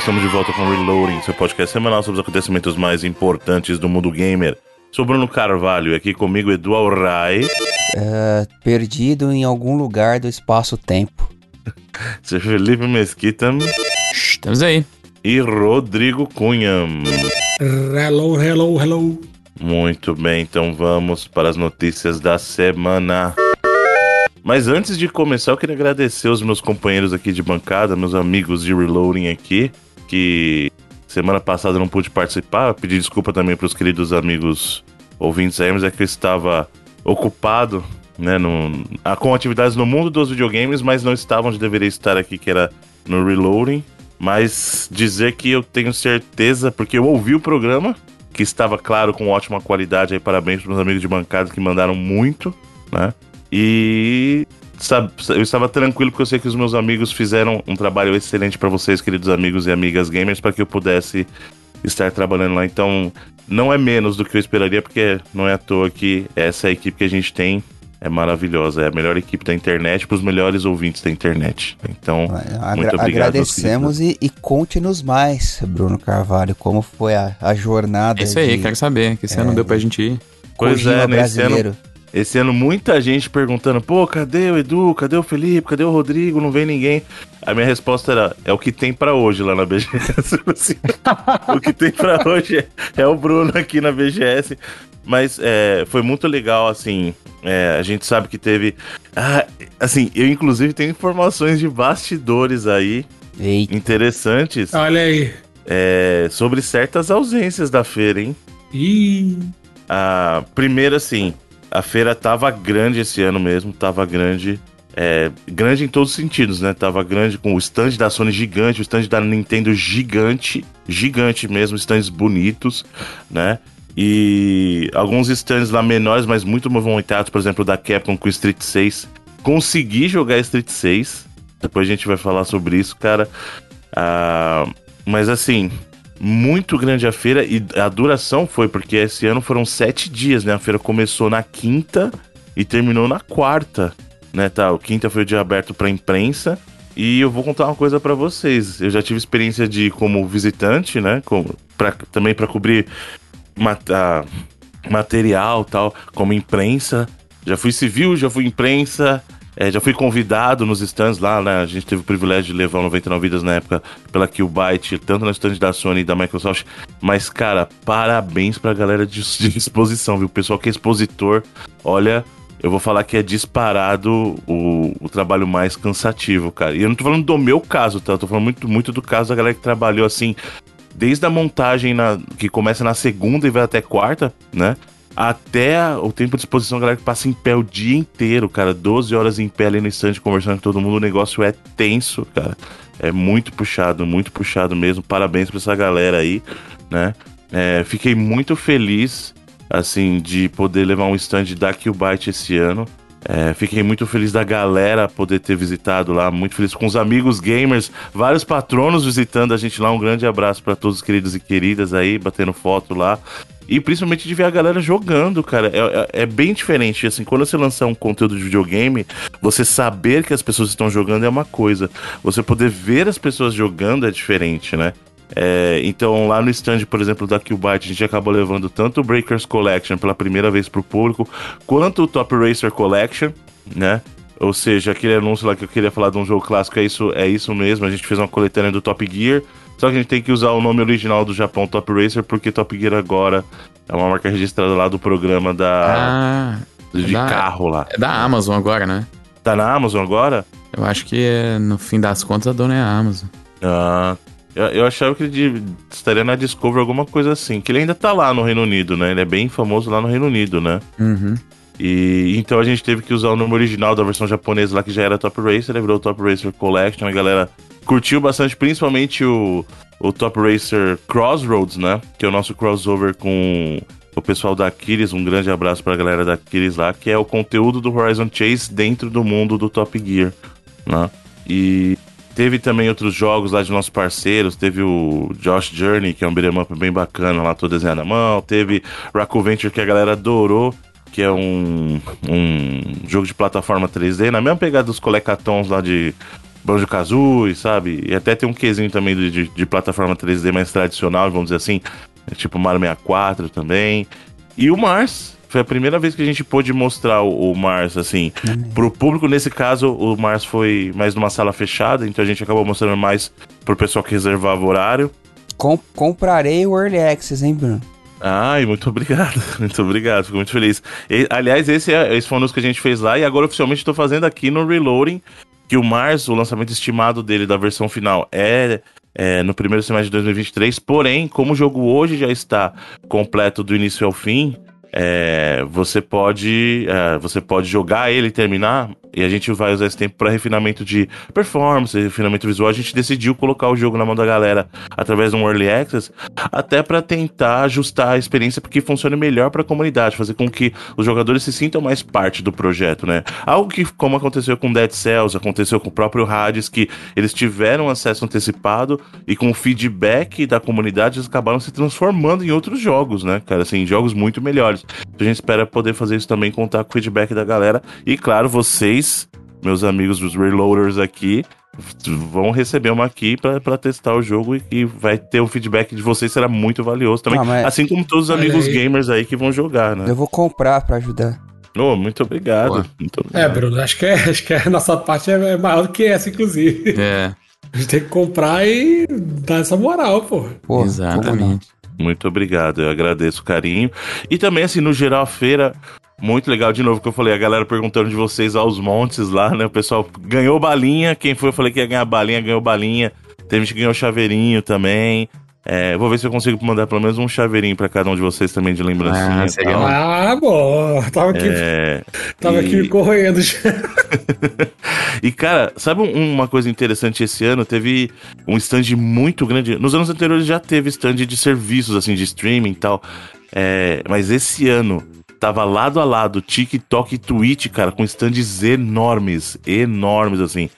Estamos de volta com Reloading, seu podcast semanal sobre os acontecimentos mais importantes do mundo gamer. Sou Bruno Carvalho e aqui comigo Edu Alray. Uh, perdido em algum lugar do espaço-tempo. Seu Felipe Mesquita. Estamos aí. E Rodrigo Cunha. Hello, hello, hello. Muito bem, então vamos para as notícias da semana. Mas antes de começar, eu queria agradecer os meus companheiros aqui de bancada, meus amigos de Reloading aqui, que semana passada não pude participar. Pedir desculpa também para os queridos amigos ouvintes aí, mas é que eu estava ocupado né, no, com atividades no mundo dos videogames, mas não estava onde deveria estar aqui, que era no Reloading. Mas dizer que eu tenho certeza, porque eu ouvi o programa, que estava, claro, com ótima qualidade aí, parabéns para meus amigos de bancada que mandaram muito, né? E sabe, eu estava tranquilo porque eu sei que os meus amigos fizeram um trabalho excelente para vocês, queridos amigos e amigas gamers, para que eu pudesse estar trabalhando lá. Então, não é menos do que eu esperaria, porque não é à toa que essa é a equipe que a gente tem é maravilhosa. É a melhor equipe da internet para os melhores ouvintes da internet. Então, Agra muito obrigado. Agradecemos e, e conte-nos mais, Bruno Carvalho, como foi a, a jornada. É isso aí, de... quero saber, que esse é, ano deu pra gente ir. Pois é, nesse ano, esse ano muita gente perguntando, pô, cadê o Edu, cadê o Felipe, cadê o Rodrigo, não vem ninguém. A minha resposta era, é o que tem para hoje lá na BGS. o que tem para hoje é, é, o Bruno aqui na BGS. Mas é, foi muito legal, assim, é, a gente sabe que teve... Ah, assim, eu inclusive tenho informações de bastidores aí, Eita. interessantes. Olha aí. É, sobre certas ausências da feira, hein? Ih... Ah, primeiro, assim, a feira tava grande esse ano mesmo, tava grande. É, grande em todos os sentidos, né? Tava grande com o stand da Sony gigante, o stand da Nintendo gigante, gigante mesmo, stands bonitos, né? E alguns stands lá menores, mas muito movimentados, por exemplo, da Capcom com Street 6. Consegui jogar Street 6, depois a gente vai falar sobre isso, cara. Ah, mas assim, muito grande a feira e a duração foi porque esse ano foram sete dias, né? A feira começou na quinta e terminou na quarta, né? Tá, o quinta foi o dia aberto para imprensa e eu vou contar uma coisa para vocês. Eu já tive experiência de como visitante, né? Como, pra, também para cobrir material tal, como imprensa. Já fui civil, já fui imprensa. É, já fui convidado nos stands lá, né? A gente teve o privilégio de levar o 99 Vidas na época pela Killbyte, tanto no stand da Sony e da Microsoft. Mas, cara, parabéns pra galera de, de exposição, viu? O pessoal que é expositor, olha, eu vou falar que é disparado o, o, trabalho mais cansativo, cara. E eu não tô falando do meu caso, tá? Eu tô falando muito, muito do caso da galera que trabalhou assim, desde a montagem na, que começa na segunda e vai até quarta, né? Até o tempo de exposição, a galera que passa em pé o dia inteiro, cara. 12 horas em pé ali no estande conversando com todo mundo. O negócio é tenso, cara. É muito puxado, muito puxado mesmo. Parabéns pra essa galera aí, né? É, fiquei muito feliz, assim, de poder levar um stand da Killbyte esse ano. É, fiquei muito feliz da galera poder ter visitado lá, muito feliz com os amigos gamers, vários patronos visitando a gente lá. Um grande abraço para todos os queridos e queridas aí, batendo foto lá. E principalmente de ver a galera jogando, cara. É, é, é, bem diferente. Assim, quando você lançar um conteúdo de videogame, você saber que as pessoas estão jogando é uma coisa. Você poder ver as pessoas jogando é diferente, né? É, então, lá no stand, por exemplo, da Killbyte, a gente acabou levando tanto o Breakers Collection pela primeira vez pro público, quanto o Top Racer Collection, né? Ou seja, aquele anúncio lá que eu queria falar de um jogo clássico é isso, é isso mesmo. A gente fez uma coletânea do Top Gear. Só que a gente tem que usar o nome original do Japão Top Racer, porque Top Gear agora é uma marca registrada lá do programa da. Ah, de da, carro lá. É da Amazon agora, né? Tá na Amazon agora? Eu acho que no fim das contas a dona é a Amazon. Ah. Eu, eu achava que ele estaria na Discovery alguma coisa assim. Que ele ainda tá lá no Reino Unido, né? Ele é bem famoso lá no Reino Unido, né? Uhum. E então a gente teve que usar o nome original da versão japonesa lá, que já era Top Racer, ele virou Top Racer Collection, a galera curtiu bastante, principalmente o, o Top Racer Crossroads, né? Que é o nosso crossover com o pessoal da Aquiles. Um grande abraço pra galera da Aquiles lá, que é o conteúdo do Horizon Chase dentro do mundo do Top Gear, né? E teve também outros jogos lá de nossos parceiros. Teve o Josh Journey, que é um beat'em up bem bacana lá, todo desenhado à mão. Teve Raccoon Venture, que a galera adorou que é um, um jogo de plataforma 3D, na mesma pegada dos colecatons lá de Banjo Kazooie, sabe? E até tem um quesinho também de, de, de plataforma 3D mais tradicional, vamos dizer assim, tipo Mario 64 também. E o Mars, foi a primeira vez que a gente pôde mostrar o, o Mars, assim, pro público. Nesse caso, o Mars foi mais numa sala fechada, então a gente acabou mostrando mais pro pessoal que reservava o horário. Com- comprarei o Early Access, hein, Bruno? Ai, muito obrigado, muito obrigado, fico muito feliz. E, aliás, esse, é, esse foi um anúncio que a gente fez lá e agora oficialmente estou fazendo aqui no Reloading, que o Mars, o lançamento estimado dele da versão final é, é no primeiro semestre de 2023, porém, como o jogo hoje já está completo do início ao fim, é, você pode é, você pode jogar ele e terminar e a gente vai usar esse tempo para refinamento de performance, refinamento visual. A gente decidiu colocar o jogo na mão da galera através de um early access, até para tentar ajustar a experiência porque funcione melhor para a comunidade, fazer com que os jogadores se sintam mais parte do projeto, né? Algo que como aconteceu com Dead Cells, aconteceu com o próprio Hades, que eles tiveram acesso antecipado e com o feedback da comunidade eles acabaram se transformando em outros jogos, né, cara? Assim, jogos muito melhores. A gente espera poder fazer isso também, contar com o feedback da galera. E claro, vocês, meus amigos dos Reloaders aqui, vão receber uma aqui pra pra testar o jogo e, e vai ter o feedback de vocês, será muito valioso também. Ah, mas- Assim como todos os amigos aí. gamers aí que vão jogar, né? Eu vou comprar pra ajudar. Oh, muito obrigado. Muito É, obrigado. Bruno, acho que, é, acho que a nossa parte é é maior do que essa, inclusive. É, A gente tem que comprar e dar essa moral, pô. Pô, exatamente. Muito obrigado, eu agradeço o carinho. E também, assim, no geral, a feira, muito legal. De novo, que eu falei, a galera perguntando de vocês aos montes lá, né? O pessoal ganhou balinha. Quem foi, eu falei que ia ganhar balinha, ganhou balinha. Teve gente que ganhou chaveirinho também. É, vou ver se eu consigo mandar pelo menos um chaveirinho pra cada um de vocês também de lembrancinha. Ah, seria. Ah, bom. Tava aqui, É, tava e- aqui corroendo. E, cara, sabe um- uma coisa interessante esse ano? Teve um stand muito grande. Nos anos anteriores já teve stand de serviços, assim, de streaming e tal. É, mas esse ano tava lado a lado TikTok e Twitch, cara, com stands enormes. Enormes, assim.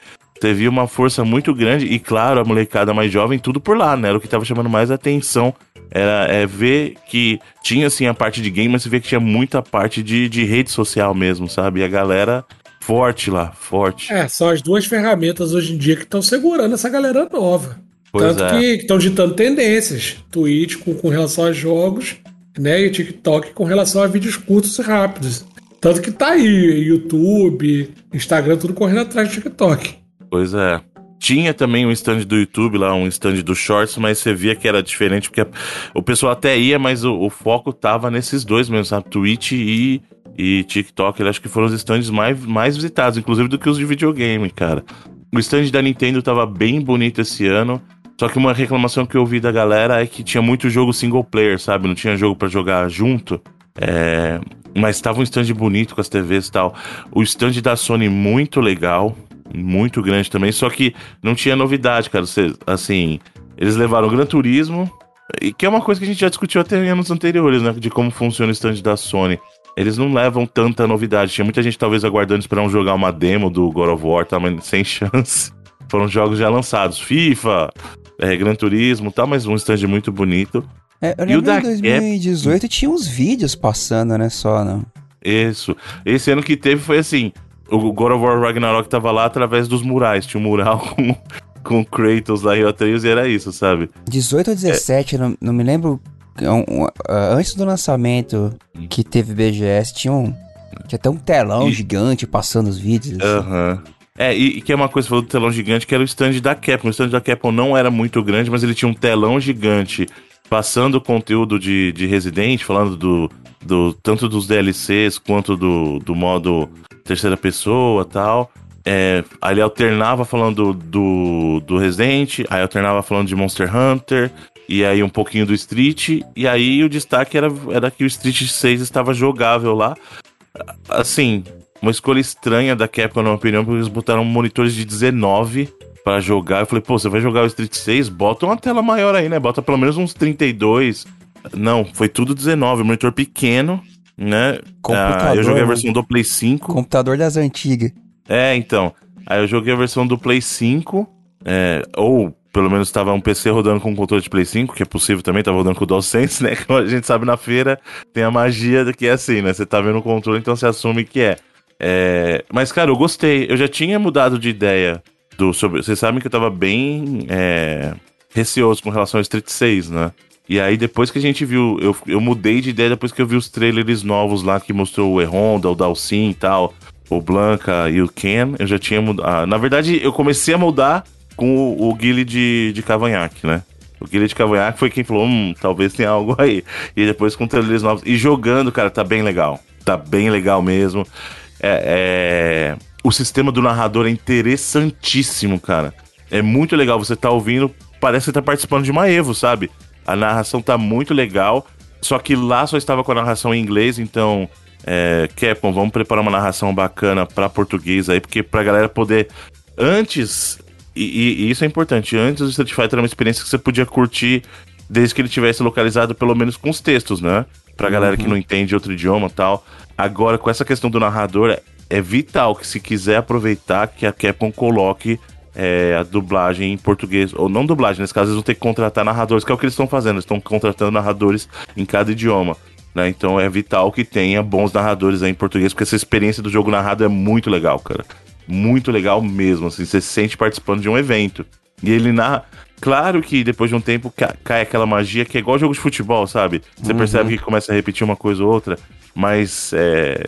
Teve uma força muito grande. E, claro, a molecada mais jovem, tudo por lá, né? Era o que tava chamando mais atenção. Era é, ver que tinha, assim, a parte de game, mas você vê que tinha muita parte de, de rede social mesmo, sabe? E a galera forte lá, forte. É, são as duas ferramentas hoje em dia que estão segurando essa galera nova. Pois Tanto é. que estão ditando tendências. Twitch com, com relação a jogos, né? E TikTok com relação a vídeos curtos e rápidos. Tanto que tá aí, YouTube, Instagram, tudo correndo atrás do TikTok. Pois é. Tinha também um stand do YouTube lá, um stand do Shorts, mas você via que era diferente, porque o pessoal até ia, mas o, o foco tava nesses dois mesmo, sabe? Twitch e, e TikTok. Eu acho que foram os stands mais, mais visitados, inclusive do que os de videogame, cara. O stand da Nintendo tava bem bonito esse ano. Só que uma reclamação que eu ouvi da galera é que tinha muito jogo single player, sabe? Não tinha jogo pra jogar junto. É, Mas tava um stand bonito com as TVs e tal. O stand da Sony muito legal, muito grande também. Só que não tinha novidade, cara. Você, assim, eles levaram o Gran Turismo, e que é uma coisa que a gente já discutiu até em anos anteriores, né? De como funciona o stand da Sony. Eles não levam tanta novidade. Tinha muita gente talvez aguardando um jogar uma demo do God of War, tá? mas sem chance. Foram jogos já lançados. FIFA, é, Gran Turismo e tal, mas um stand muito bonito. É, eu E o lembro da em 2018 tinha uns vídeos passando, né? Só, não. Isso. Esse ano que teve foi assim: o God of War Ragnarok tava lá através dos murais. Tinha um mural com, com Kratos lá e o Atreus e era isso, sabe? 18 ou 17, não, não me lembro. um- um, ah, antes do lançamento que teve BGS, tinha um. Tinha até um telão E- gigante passando os vídeos. assim. Aham. É, e, e que é uma coisa, você falou do telão gigante, que era o stand da Capcom. O stand da Capcom não era muito grande, mas ele tinha um telão gigante passando conteúdo de, de Resident, falando do, do tanto dos DLCs quanto do, do modo terceira pessoa tal. É, aí ele alternava falando do, do Resident, aí alternava falando de Monster Hunter, e aí um pouquinho do Street, e aí o destaque era, era que o Street 6 estava jogável lá. Assim, uma escolha estranha da Capcom, na minha opinião, porque eles botaram monitores de 19 pra jogar. Eu falei, pô, você vai jogar o Street 6? Bota uma tela maior aí, né? Bota pelo menos uns 32. Não, foi tudo 19, monitor pequeno, né? Computador, Ah, eu joguei a né? versão do Play 5. Computador das antigas. É, então. Aí eu joguei a versão do Play 5, é, ou pelo menos estava um PC rodando com controle de Play 5, que é possível também, tava rodando com o DualSense, né? Como a gente sabe na feira, tem a magia que é assim, né? Você tá vendo o controle, então você assume que é. É, Mas, cara, eu gostei. Eu já tinha mudado de ideia do sobre, vocês sabem que eu tava bem é, receoso com relação ao Street 6, né? E aí, depois que a gente viu, eu, eu mudei de ideia depois que eu vi os trailers novos lá que mostrou o E-Honda, o Dalsin e tal, o Blanca e o Ken. Eu já tinha mudado. Ah, na verdade, eu comecei a mudar com o, o Guile de, de Cavanhaque, né? O Guile de Cavanhaque foi quem falou: hum, talvez tenha algo aí. E depois com trailers novos. E jogando, cara, tá bem legal. Tá bem legal mesmo. É, é... O sistema do narrador é interessantíssimo, cara. É muito legal. Você tá ouvindo, parece que tá participando de uma Evo, sabe? A narração tá muito legal. Só que lá só estava com a narração em inglês, então. É, Capcom, vamos preparar uma narração bacana para português aí, porque pra galera poder. Antes. E, e, e, isso é importante. Antes o Street Fighter era uma experiência que você podia curtir desde que ele tivesse localizado pelo menos com os textos, né? Pra galera que Uhum. não entende outro idioma e tal. Agora, com essa questão do narrador, é vital que se quiser aproveitar que a Capcom coloque é, a dublagem em português, ou não dublagem, nesse caso eles vão ter que contratar narradores, que é o que eles estão fazendo, eles estão contratando narradores em cada idioma. Né? Então é vital que tenha bons narradores aí em português, porque essa experiência do jogo narrado é muito legal, cara. Muito legal mesmo, assim, você se sente participando de um evento. E ele narra. Claro que depois de um tempo ca- cai aquela magia que é igual jogo de futebol, sabe? Você percebe que começa a repetir uma coisa ou outra, mas é,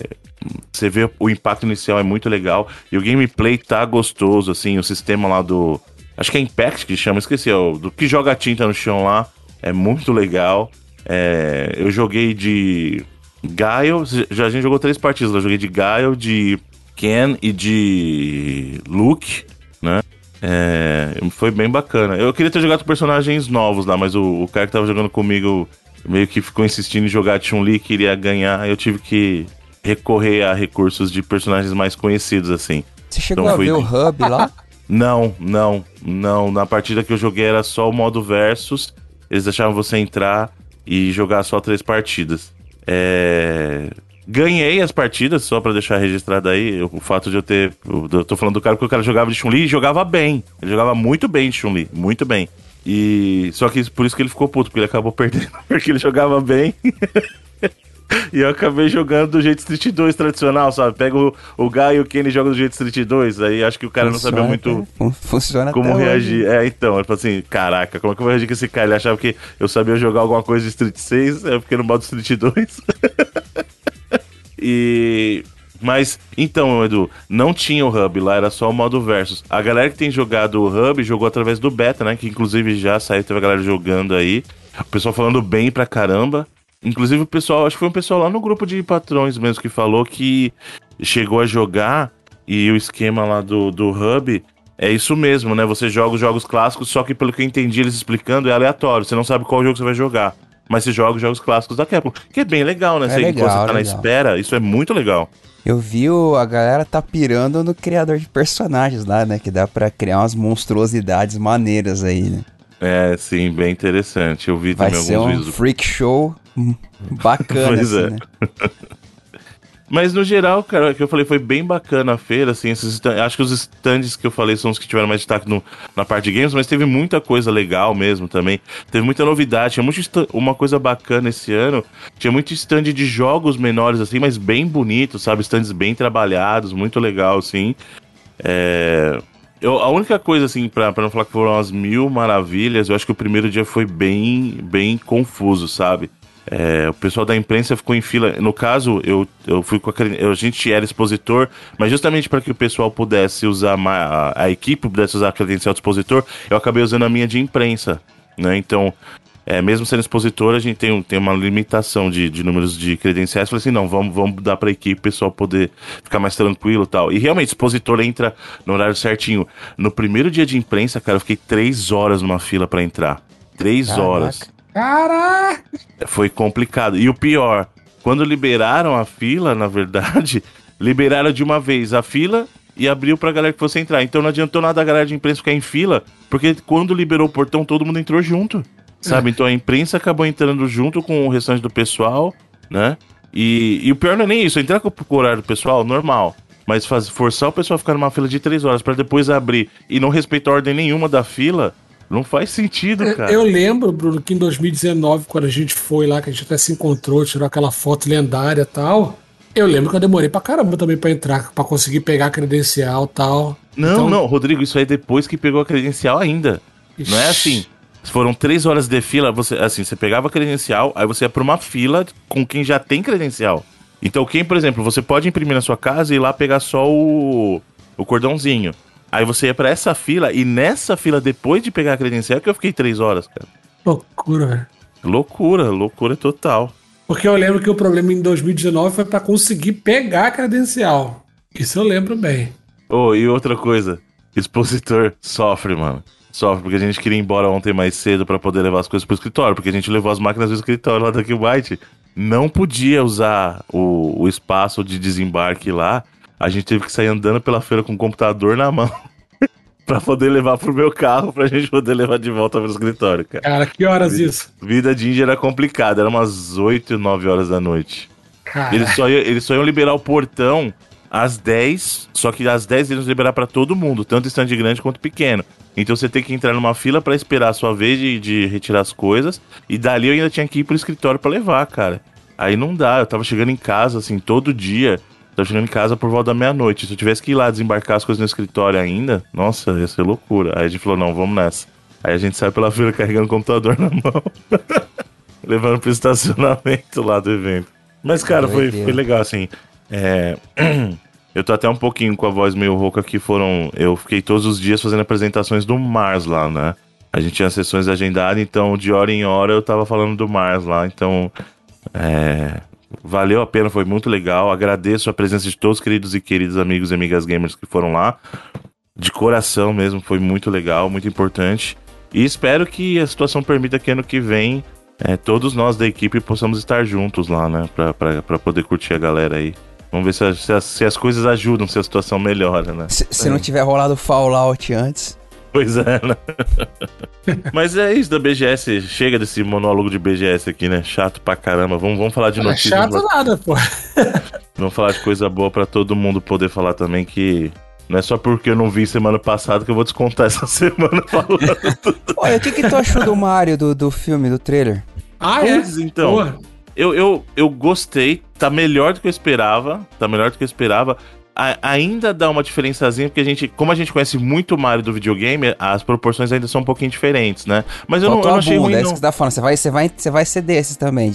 você vê o impacto inicial é muito legal e o gameplay tá gostoso, assim, o sistema lá do. Acho que é Impact que chama, esqueci, é o do que joga tinta no chão lá. É muito legal. É, eu joguei de Gaio, já a gente jogou três partidas, eu joguei de Gaio, de Ken e de Luke, né? É, foi bem bacana. Eu queria ter jogado personagens novos lá, mas o, o cara que tava jogando comigo meio que ficou insistindo em jogar Chun-Li, queria ganhar, eu tive que recorrer a recursos de personagens mais conhecidos, assim. Você chegou Então a foi- ver o hub lá? Não, não, não. Na partida que eu joguei era só o modo versus. Eles deixavam você entrar e jogar só três partidas. É... Ganhei as partidas, só pra deixar registrado aí, o fato de eu ter. Eu tô falando do cara porque o cara jogava de Chun-Li e jogava bem. Ele jogava muito bem de Chun-Li, muito bem. E só que por isso que ele ficou puto, porque ele acabou perdendo, porque ele jogava bem. E eu acabei jogando do jeito Street 2 tradicional, sabe? Pega o, o Guy e o Kenny joga do jeito Street 2, aí acho que o cara não sabia Funciona muito Funciona como até hoje. reagir. É, então, ele falou assim, caraca, como é que eu vou reagir com esse cara? Ele achava que eu sabia jogar alguma coisa de Street 6, é porque no modo Street 2. e... Mas, então, Edu, não tinha o Hub lá, era só o modo Versus. A galera que tem jogado o Hub jogou através do Beta, né? Que inclusive já saiu, teve a galera jogando aí. O pessoal falando bem pra caramba. Inclusive o pessoal, acho que foi um pessoal lá no grupo de patrões mesmo que falou que chegou a jogar e o esquema lá do, do Hub é isso mesmo, né? Você joga os jogos clássicos, só que pelo que eu entendi eles explicando, é aleatório. Você não sabe qual jogo você vai jogar. Mas você joga os jogos clássicos da Capcom. Que é bem legal, né? É você, legal, você tá na legal. espera, isso é muito legal. Eu vi o, a galera tá pirando no criador de personagens lá, né? Que dá pra criar umas monstruosidades maneiras aí, né? É, sim, bem interessante. Eu vi Vai também ser alguns um vídeos. freak show bacana, Pois assim, é. né? Mas no geral, cara, o que eu falei foi bem bacana a feira, assim, esses acho que os stands que eu falei são os que tiveram mais destaque no- na parte de games, mas teve muita coisa legal mesmo também. Teve muita novidade, tinha muito uma coisa bacana esse ano, tinha muito stand de jogos menores, assim, mas bem bonitos, sabe? Stands bem trabalhados, muito legal, assim. É... Eu, a única coisa, assim, pra, pra não falar que foram umas mil maravilhas, eu acho que o primeiro dia foi bem, bem confuso, sabe? É, o pessoal da imprensa ficou em fila. No caso, eu, eu fui com a, gente era expositor, mas justamente para que o pessoal pudesse usar a, a equipe pudesse usar a credencial de expositor, eu acabei usando a minha de imprensa, né? Então, é, mesmo sendo expositor, a gente tem, tem uma limitação de, de números de credenciais. Falei assim, não, vamos, vamos dar para a equipe, o pessoal poder ficar mais tranquilo e tal. E realmente, expositor entra no horário certinho. No primeiro dia de imprensa, cara, eu fiquei três horas numa fila para entrar. Três Caraca. horas. Caraca! Foi complicado. E o pior, quando liberaram a fila, na verdade, liberaram de uma vez a fila e abriu pra galera que fosse entrar. Então não adiantou nada a galera de imprensa ficar em fila, porque quando liberou o portão, todo mundo entrou junto. Sabe? Então a imprensa acabou entrando junto com o restante do pessoal, né? E, e o pior não é nem isso, entrar com o horário do pessoal, normal. Mas faz, forçar o pessoal a ficar numa fila de três horas pra depois abrir e não respeitar ordem nenhuma da fila, não faz sentido, Eu- cara. Eu lembro, Bruno, que em 2019, quando a gente foi lá, que a gente até se encontrou, tirou aquela foto lendária e tal. Eu lembro que eu demorei pra caramba também pra entrar, pra conseguir pegar a credencial e tal. Não, Então- não, Rodrigo, isso aí é depois que pegou a credencial ainda. Não é assim. Foram três horas de fila, você, assim, você pegava a credencial, aí você ia pra uma fila com quem já tem credencial. Então, quem, por exemplo, você pode imprimir na sua casa e ir lá pegar só o, o cordãozinho. Aí você ia pra essa fila, e nessa fila, depois de pegar a credencial, que eu fiquei três horas, cara. Loucura, velho. Loucura, loucura total. Porque eu lembro que o problema em 2019 foi pra conseguir pegar a credencial. Isso eu lembro bem. Oh, e outra coisa, expositor sofre, mano. Sofre, porque a gente queria ir embora ontem mais cedo pra poder levar as coisas pro escritório, porque a gente levou as máquinas do escritório lá da White. Não podia usar o, o espaço de desembarque lá. A gente teve que sair andando pela feira com o computador na mão. pra poder levar pro meu carro, pra gente poder levar de volta pro escritório, cara. Cara, que horas isso? Vida de índia era complicada, era umas 8, 9 horas da noite. Cara, Eles só, iam, eles só iam liberar o portão às 10, só que às 10 eles iam liberar pra todo mundo, tanto stand grande quanto pequeno. Então você tem que entrar numa fila pra esperar a sua vez de, de retirar as coisas, e dali eu ainda tinha que ir pro escritório pra levar, cara. Aí não dá, eu tava chegando em casa, assim, todo dia. Tava chegando em casa por volta da meia-noite. Se eu tivesse que ir lá desembarcar as coisas no escritório ainda, nossa, ia ser loucura. Aí a gente falou, não, vamos nessa. Aí a gente saiu pela fila carregando o computador na mão. levando pro estacionamento lá do evento. Mas, cara, foi, foi legal, assim. É... Eu tô até um pouquinho com a voz meio rouca que foram. Eu fiquei todos os dias fazendo apresentações do Mars lá, né? A gente tinha sessões agendadas, então de hora em hora eu tava falando do Mars lá, então. É... Valeu a pena, foi muito legal. Agradeço a presença de todos os queridos e queridos amigos e amigas gamers que foram lá. De coração mesmo, foi muito legal, muito importante. E espero que a situação permita que ano que vem é, todos nós da equipe possamos estar juntos lá, né? Pra, pra, pra poder curtir a galera aí. Vamos ver se, se se as coisas ajudam, se a situação melhora, né? Se, se não tiver rolado Fallout antes. Pois é, né? Mas é isso da BGS. Chega desse monólogo de BGS aqui, né? Chato pra caramba. Vamos, vamos falar de não é notícias. chato nada, pô. Vamos falar de coisa boa pra todo mundo poder falar também que. Não é só porque eu não vi semana passada que eu vou descontar essa semana falando. Olha, o que, que tu achou do Mario, do, do filme, do trailer? Ah, é? Pois então. Porra. Eu, eu, eu gostei, tá melhor do que eu esperava. Tá melhor do que eu esperava. A- ainda dá uma diferençazinha, porque a gente, como a gente conhece muito o Mario do videogame, as proporções ainda são um pouquinho diferentes, né? Mas eu não, eu Faltou não achei bunda, ruim, é isso que você tá falando. Você vai, você vai, você vai ser desses também.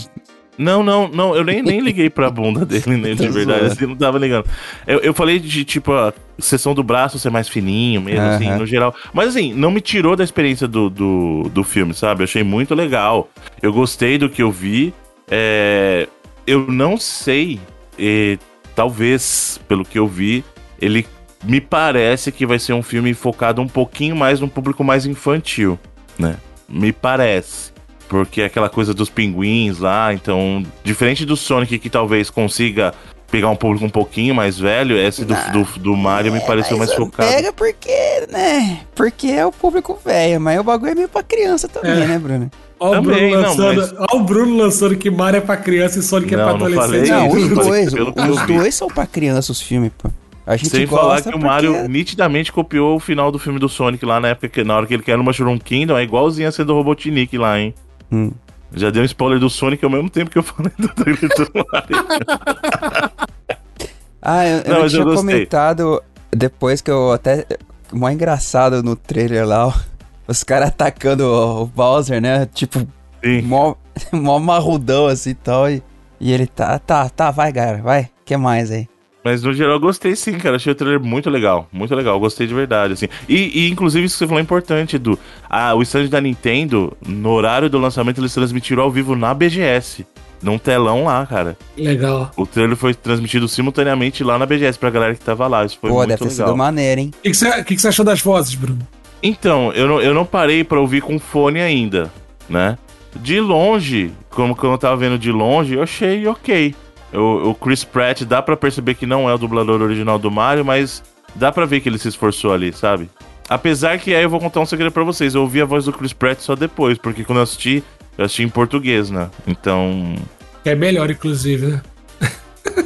Não, não, não, eu nem, nem liguei pra bunda dele, né, de verdade, assim, não tava ligando. Eu, eu falei de, tipo, a seção do braço ser mais fininho mesmo, assim, no geral. Mas, assim, não me tirou da experiência do, do, do filme, sabe? Eu achei muito legal. Eu gostei do que eu vi. É, eu não sei, eh, talvez, pelo que eu vi, ele me parece que vai ser um filme focado um pouquinho mais no público mais infantil, né? Me parece. Porque é aquela coisa dos pinguins lá, então, diferente do Sonic que talvez consiga pegar um público um pouquinho mais velho, esse do, do, do Mario me pareceu mais focado. Pega porque, né? Porque é o público velho, mas o bagulho é meio pra criança também, É. né, Bruno? Olha o, Também, Bruno não, lançando, mas- olha o Bruno lançando que Mario é pra criança e Sonic Não, é pra não adolescente. falei Não, isso, os dois, eu os dois são pra criança os filmes, pô. A gente Sem falar que o porque- Mario nitidamente copiou o final do filme do Sonic lá na época que na hora que ele quer no Mushroom Kingdom, é igualzinho a ser do Robotnik lá, hein? Hum. Já deu um spoiler do Sonic ao mesmo tempo que eu falei do trailer do Mario. Ah, eu, eu Não, eu tinha gostei. comentado depois que eu até. Mó engraçado no trailer lá, ó, os caras atacando o, o Bowser, né? Tipo, Sim. mó, mó marrudão assim e tal. E, e ele tá, tá, tá, vai, galera, vai. que mais aí? Mas no geral eu gostei sim, cara. Achei o trailer muito legal. Muito legal. Gostei de verdade, assim. E, e, inclusive isso que você falou é importante, Edu. Ah, o stand da Nintendo, no horário do lançamento, eles transmitiram ao vivo na BGS. Num telão lá, cara. Legal. O trailer foi transmitido simultaneamente lá na BGS pra galera que tava lá. Isso foi Pô, muito deve ter legal. sido maneiro, hein? O que, que, você, o que que você achou das vozes, Bruno? Então, eu não, eu não parei pra ouvir com fone ainda, né? De longe, como quando eu tava vendo de longe, eu achei ok. O, o Chris Pratt dá pra perceber que não é o dublador original do Mario, mas dá pra ver que ele se esforçou ali, sabe? Apesar que aí eu vou contar um segredo pra vocês. Eu ouvi a voz do Chris Pratt só depois, porque quando eu assisti, eu assisti em português, né? Então. Que é melhor, inclusive, né?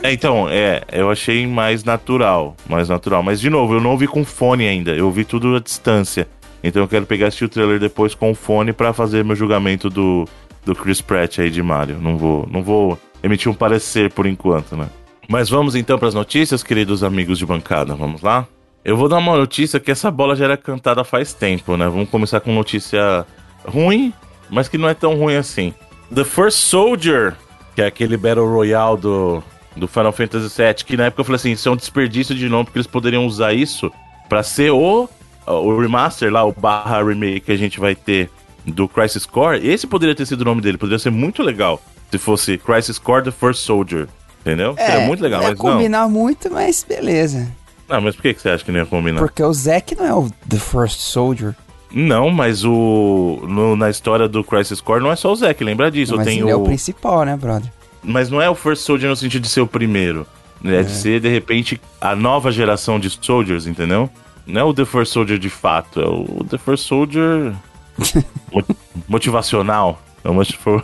É, então, é, eu achei mais natural, mais natural. Mas, de novo, eu não ouvi com fone ainda, eu ouvi tudo à distância. Então eu quero pegar assistir o trailer depois com fone pra fazer meu julgamento do, do Chris Pratt aí de Mario. Não vou, não vou emitir um parecer por enquanto, né? Mas vamos então pras notícias, queridos amigos de bancada, vamos lá? Eu vou dar uma notícia que essa bola já era cantada faz tempo, né? Vamos começar com notícia ruim, mas que não é tão ruim assim. The First Soldier, que é aquele Battle Royale do, do Final Fantasy VII, que na época eu falei assim, isso é um desperdício de nome, porque eles poderiam usar isso pra ser o, o remaster lá, o barra remake que a gente vai ter do Crisis Core. Esse poderia ter sido o nome dele, poderia ser muito legal se fosse Crisis Core The First Soldier, entendeu? Seria muito legal, não ia mas não. combinar muito, mas beleza. Não, mas por que você acha que não ia combinar? Porque o Zack não é o The First Soldier. Não, mas o no- na história do Crisis Core não é só o Zack, lembra disso. mas ele é o o, principal, né, brother? Mas não é o First Soldier no sentido de ser o primeiro. É, de ser, de repente, a nova geração de Soldiers, entendeu? Não é o The First Soldier de fato, é o The First Soldier mo- motivacional. É o motiv-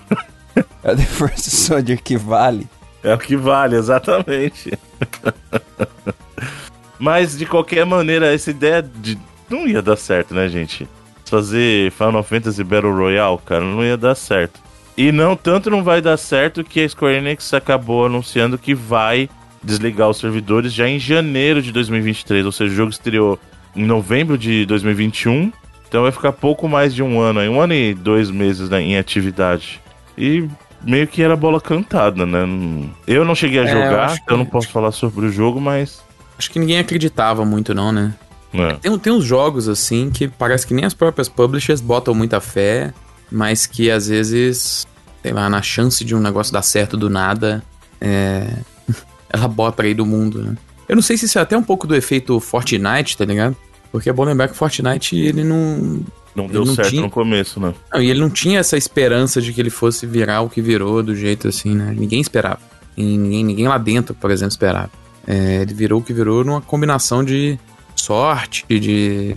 É o The First Soldier que vale. É o que vale, exatamente. Mas, de qualquer maneira, essa ideia de... não ia dar certo, né, gente? Fazer Final Fantasy Battle Royale, cara, não ia dar certo. E não, tanto não vai dar certo que a Square Enix acabou anunciando que vai desligar os servidores já em janeiro de 2023. Ou seja, o jogo estreou em novembro de 2021. Então vai ficar pouco mais de um ano aí, um ano e dois meses né, em atividade. E meio que era bola cantada, né? Eu não cheguei a É, eu jogar, acho que- então eu não posso falar sobre o jogo, mas. Acho que ninguém acreditava muito, não, né? É. Tem, tem uns jogos, assim, que parece que nem as próprias publishers botam muita fé, mas que às vezes, sei lá, na chance de um negócio dar certo do nada, é... ela bota aí do mundo, né? Eu não sei se isso é até um pouco do efeito Fortnite, tá ligado? Porque é bom lembrar que Fortnite, ele não... Não deu não certo tinha- no começo, né? Não, e ele não tinha essa esperança de que ele fosse virar o que virou do jeito assim, né? Ninguém esperava. E ninguém, ninguém lá dentro, por exemplo, esperava. É, ele virou o que virou numa combinação de sorte, de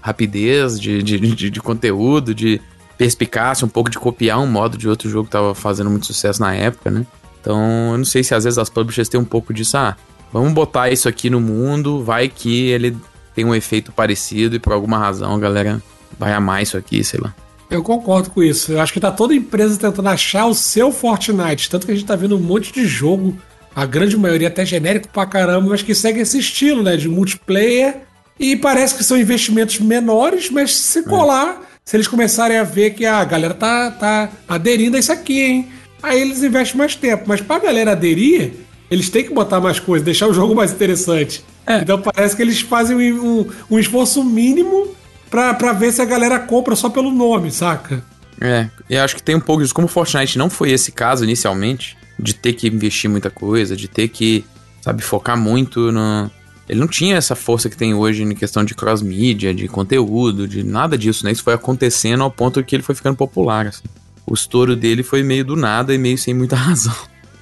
rapidez, de, de, de, de conteúdo, de perspicácia, um pouco de copiar um modo de outro jogo que tava fazendo muito sucesso na época, né? Então, eu não sei se às vezes as publishers têm um pouco disso, ah, vamos botar isso aqui no mundo, vai que ele tem um efeito parecido e por alguma razão a galera vai amar isso aqui, sei lá. Eu concordo com isso. Eu acho que tá toda empresa tentando achar o seu Fortnite. Tanto que a gente tá vendo um monte de jogo, a grande maioria até genérico pra caramba, mas que segue esse estilo, né? De multiplayer. E parece que são investimentos menores, mas se colar, se eles começarem a ver que a galera tá, tá aderindo a isso aqui, hein? Aí eles investem mais tempo. Mas pra galera aderir, eles têm que botar mais coisa, deixar o jogo mais interessante. É. Então parece que eles fazem um, um- um esforço mínimo pra, pra ver se a galera compra só pelo nome, saca? É, eu acho que tem um pouco disso. Como o Fortnite não foi esse caso inicialmente, de ter que investir muita coisa, de ter que, sabe, focar muito no. Ele não tinha essa força que tem hoje em questão de cross-mídia, de conteúdo, de nada disso, né? Isso foi acontecendo ao ponto que ele foi ficando popular, assim. O estouro dele foi meio do nada e meio sem muita razão.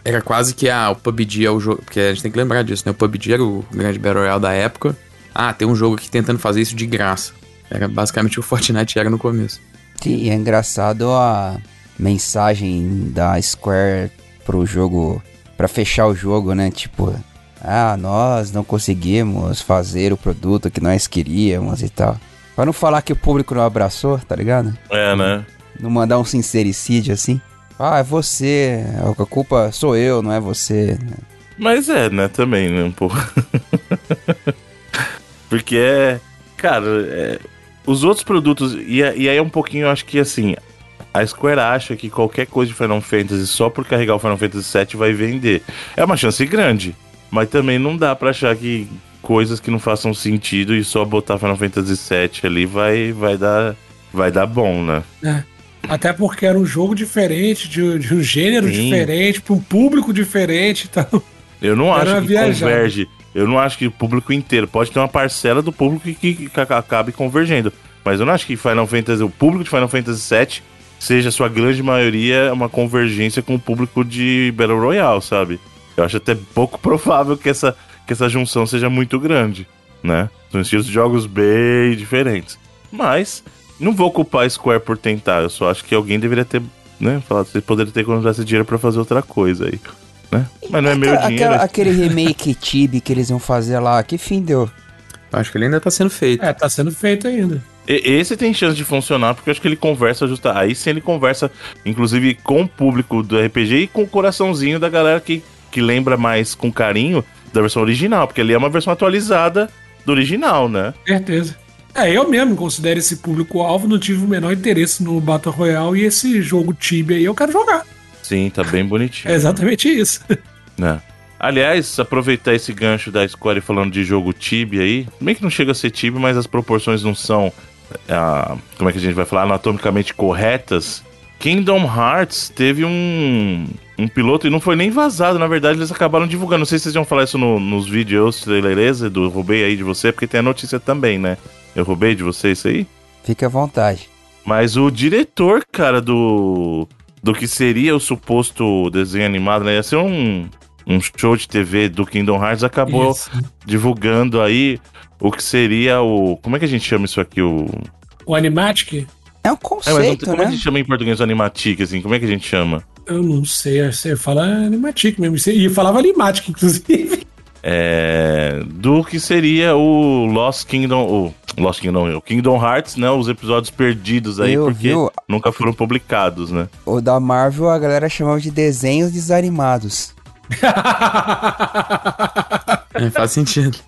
Era quase que, ah, o PUBG é o jogo. Porque a gente tem que lembrar disso, né? O PUBG era o grande Battle Royale da época. Ah, tem um jogo aqui tentando fazer isso de graça. Era basicamente o Fortnite era no começo. E é engraçado a mensagem da Square pro jogo, pra fechar o jogo, né? Tipo, ah, nós não conseguimos fazer o produto que nós queríamos e tal. Pra não falar que o público não abraçou, tá ligado? É, né? Não mandar um sincericídio assim. Ah, é você, a culpa sou eu, não é você. Mas é, né, também, né, um pouco. Porque é. Cara, é, os outros produtos. E, é- aí é um pouquinho, eu acho que assim. A Square acha que qualquer coisa de Final Fantasy só por carregar o Final Fantasy VII vai vender. É uma chance grande. Mas também não dá pra achar que coisas que não façam sentido e só botar Final Fantasy VII ali vai, vai, dar, vai dar bom, né? Até porque era um jogo diferente, de, de um gênero Sim. diferente, pra um público diferente então. Eu não Era acho que viajada. converge. Eu não acho que o público inteiro. Pode ter uma parcela do público que, que, que acabe convergendo. Mas eu não acho que Final Fantasy, o público de Final Fantasy VII seja, a sua grande maioria, uma convergência com o público de Battle Royale, sabe? Eu acho até pouco provável que essa, que essa junção seja muito grande, né? São estilos de jogos bem diferentes. Mas, não vou culpar a Square por tentar. Eu só acho que alguém deveria ter, né? Falado, vocês poderiam ter economizado esse dinheiro pra fazer outra coisa aí. Né? Mas não é meu dinheiro. aquela- aquele remake Tibi que eles iam fazer lá, que fim deu? Eu acho que ele ainda tá sendo feito. É, tá sendo feito ainda. Esse tem chance de funcionar, porque eu acho que ele conversa justa. Aí sim ele conversa, inclusive, com o público do RPG e com o coraçãozinho da galera que, que lembra mais com carinho da versão original, porque ele é uma versão atualizada do original, né? Certeza. É, eu mesmo considero esse público-alvo, não tive o menor interesse no Battle Royale e esse jogo Tibia aí eu quero jogar. Sim, tá bem bonitinho. É exatamente isso. né? Aliás, aproveitar esse gancho da Square falando de jogo Tibia aí, bem que não chega a ser Tibia, mas as proporções não são, ah, como é que a gente vai falar, anatomicamente corretas. Kingdom Hearts teve um, um piloto e não foi nem vazado, na verdade eles acabaram divulgando. Não sei se vocês vão falar isso no, nos vídeos trailerês, do roubei aí de você, porque tem a notícia também, né? Eu roubei de você isso aí? Fique à vontade. Mas o diretor, cara, do do que seria o suposto desenho animado, né? Ia ser um, um show de TV do Kingdom Hearts, acabou Isso. divulgando aí o que seria o. Como é que a gente chama isso aqui? O. O Animatic, É um É, mas não- conceito, como é que a né? gente chama em português Animatic, assim? Como é que a gente chama? eu não sei, você fala Animatic mesmo. E falava Animatic, inclusive. É, do que seria o Lost Kingdom. O Lost Kingdom, o Kingdom Hearts, né? Os episódios perdidos aí, Eu porque vi o- nunca foram publicados, né? O da Marvel a galera chamava de desenhos desanimados. É, faz sentido.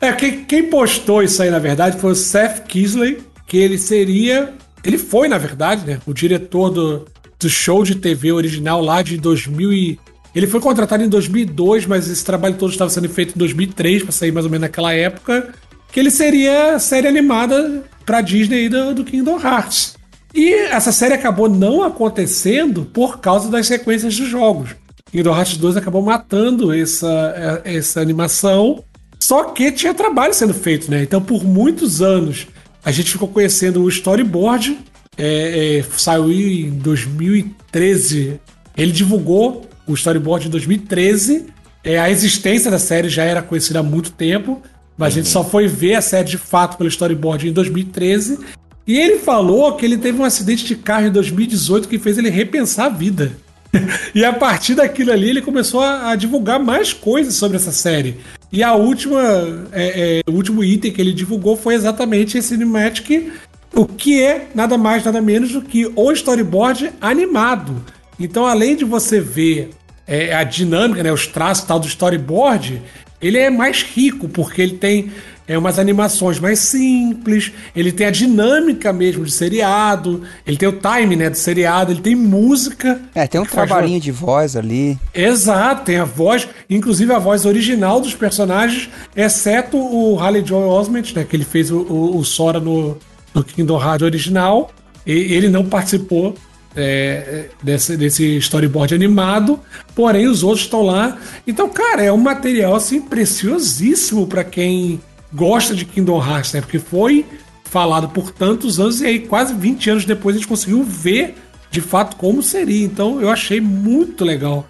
É, quem, quem postou isso aí, na verdade, foi o Seth Kisley, que ele seria. Ele foi, na verdade, né? O diretor do, do show de TV original lá de 2000 e... Ele foi contratado em 2002, mas esse trabalho todo estava sendo feito em 2003, para sair mais ou menos naquela época. Que ele seria a série animada pra Disney do, do Kingdom Hearts. E essa série acabou não acontecendo por causa das sequências dos jogos. Kingdom Hearts 2 acabou matando essa, essa animação. Só que tinha trabalho sendo feito, né? Então, por muitos anos, a gente ficou conhecendo o storyboard. É, é, saiu em 2013. Ele divulgou o storyboard em 2013. É, a existência da série já era conhecida há muito tempo. Mas a gente só foi ver a série de fato pelo storyboard em 2013. E ele falou que ele teve um acidente de carro em 2018 que fez ele repensar a vida. e a partir daquilo ali ele começou a, a divulgar mais coisas sobre essa série. E a última, é, é, o último item que ele divulgou foi exatamente esse Animatic, o que é nada mais nada menos do que o storyboard animado. Então, além de você ver é, a dinâmica, né, os traços tal do storyboard, ele é mais rico, porque ele tem é, umas animações mais simples, ele tem a dinâmica mesmo de seriado, ele tem o time né, do seriado, ele tem música. É, tem um trabalhinho de voz ali. Exato, tem a voz, inclusive a voz original dos personagens, exceto o Haley Joel Osment, né, que ele fez o, o, o Sora no, no Kingdom Hearts original, e ele não participou é, desse, desse storyboard animado, porém os outros estão lá. Então, cara, é um material assim preciosíssimo para quem gosta de Kingdom Hearts, né? Porque foi falado por tantos anos e aí quase 20 anos depois a gente conseguiu ver de fato como seria. Então, eu achei muito legal.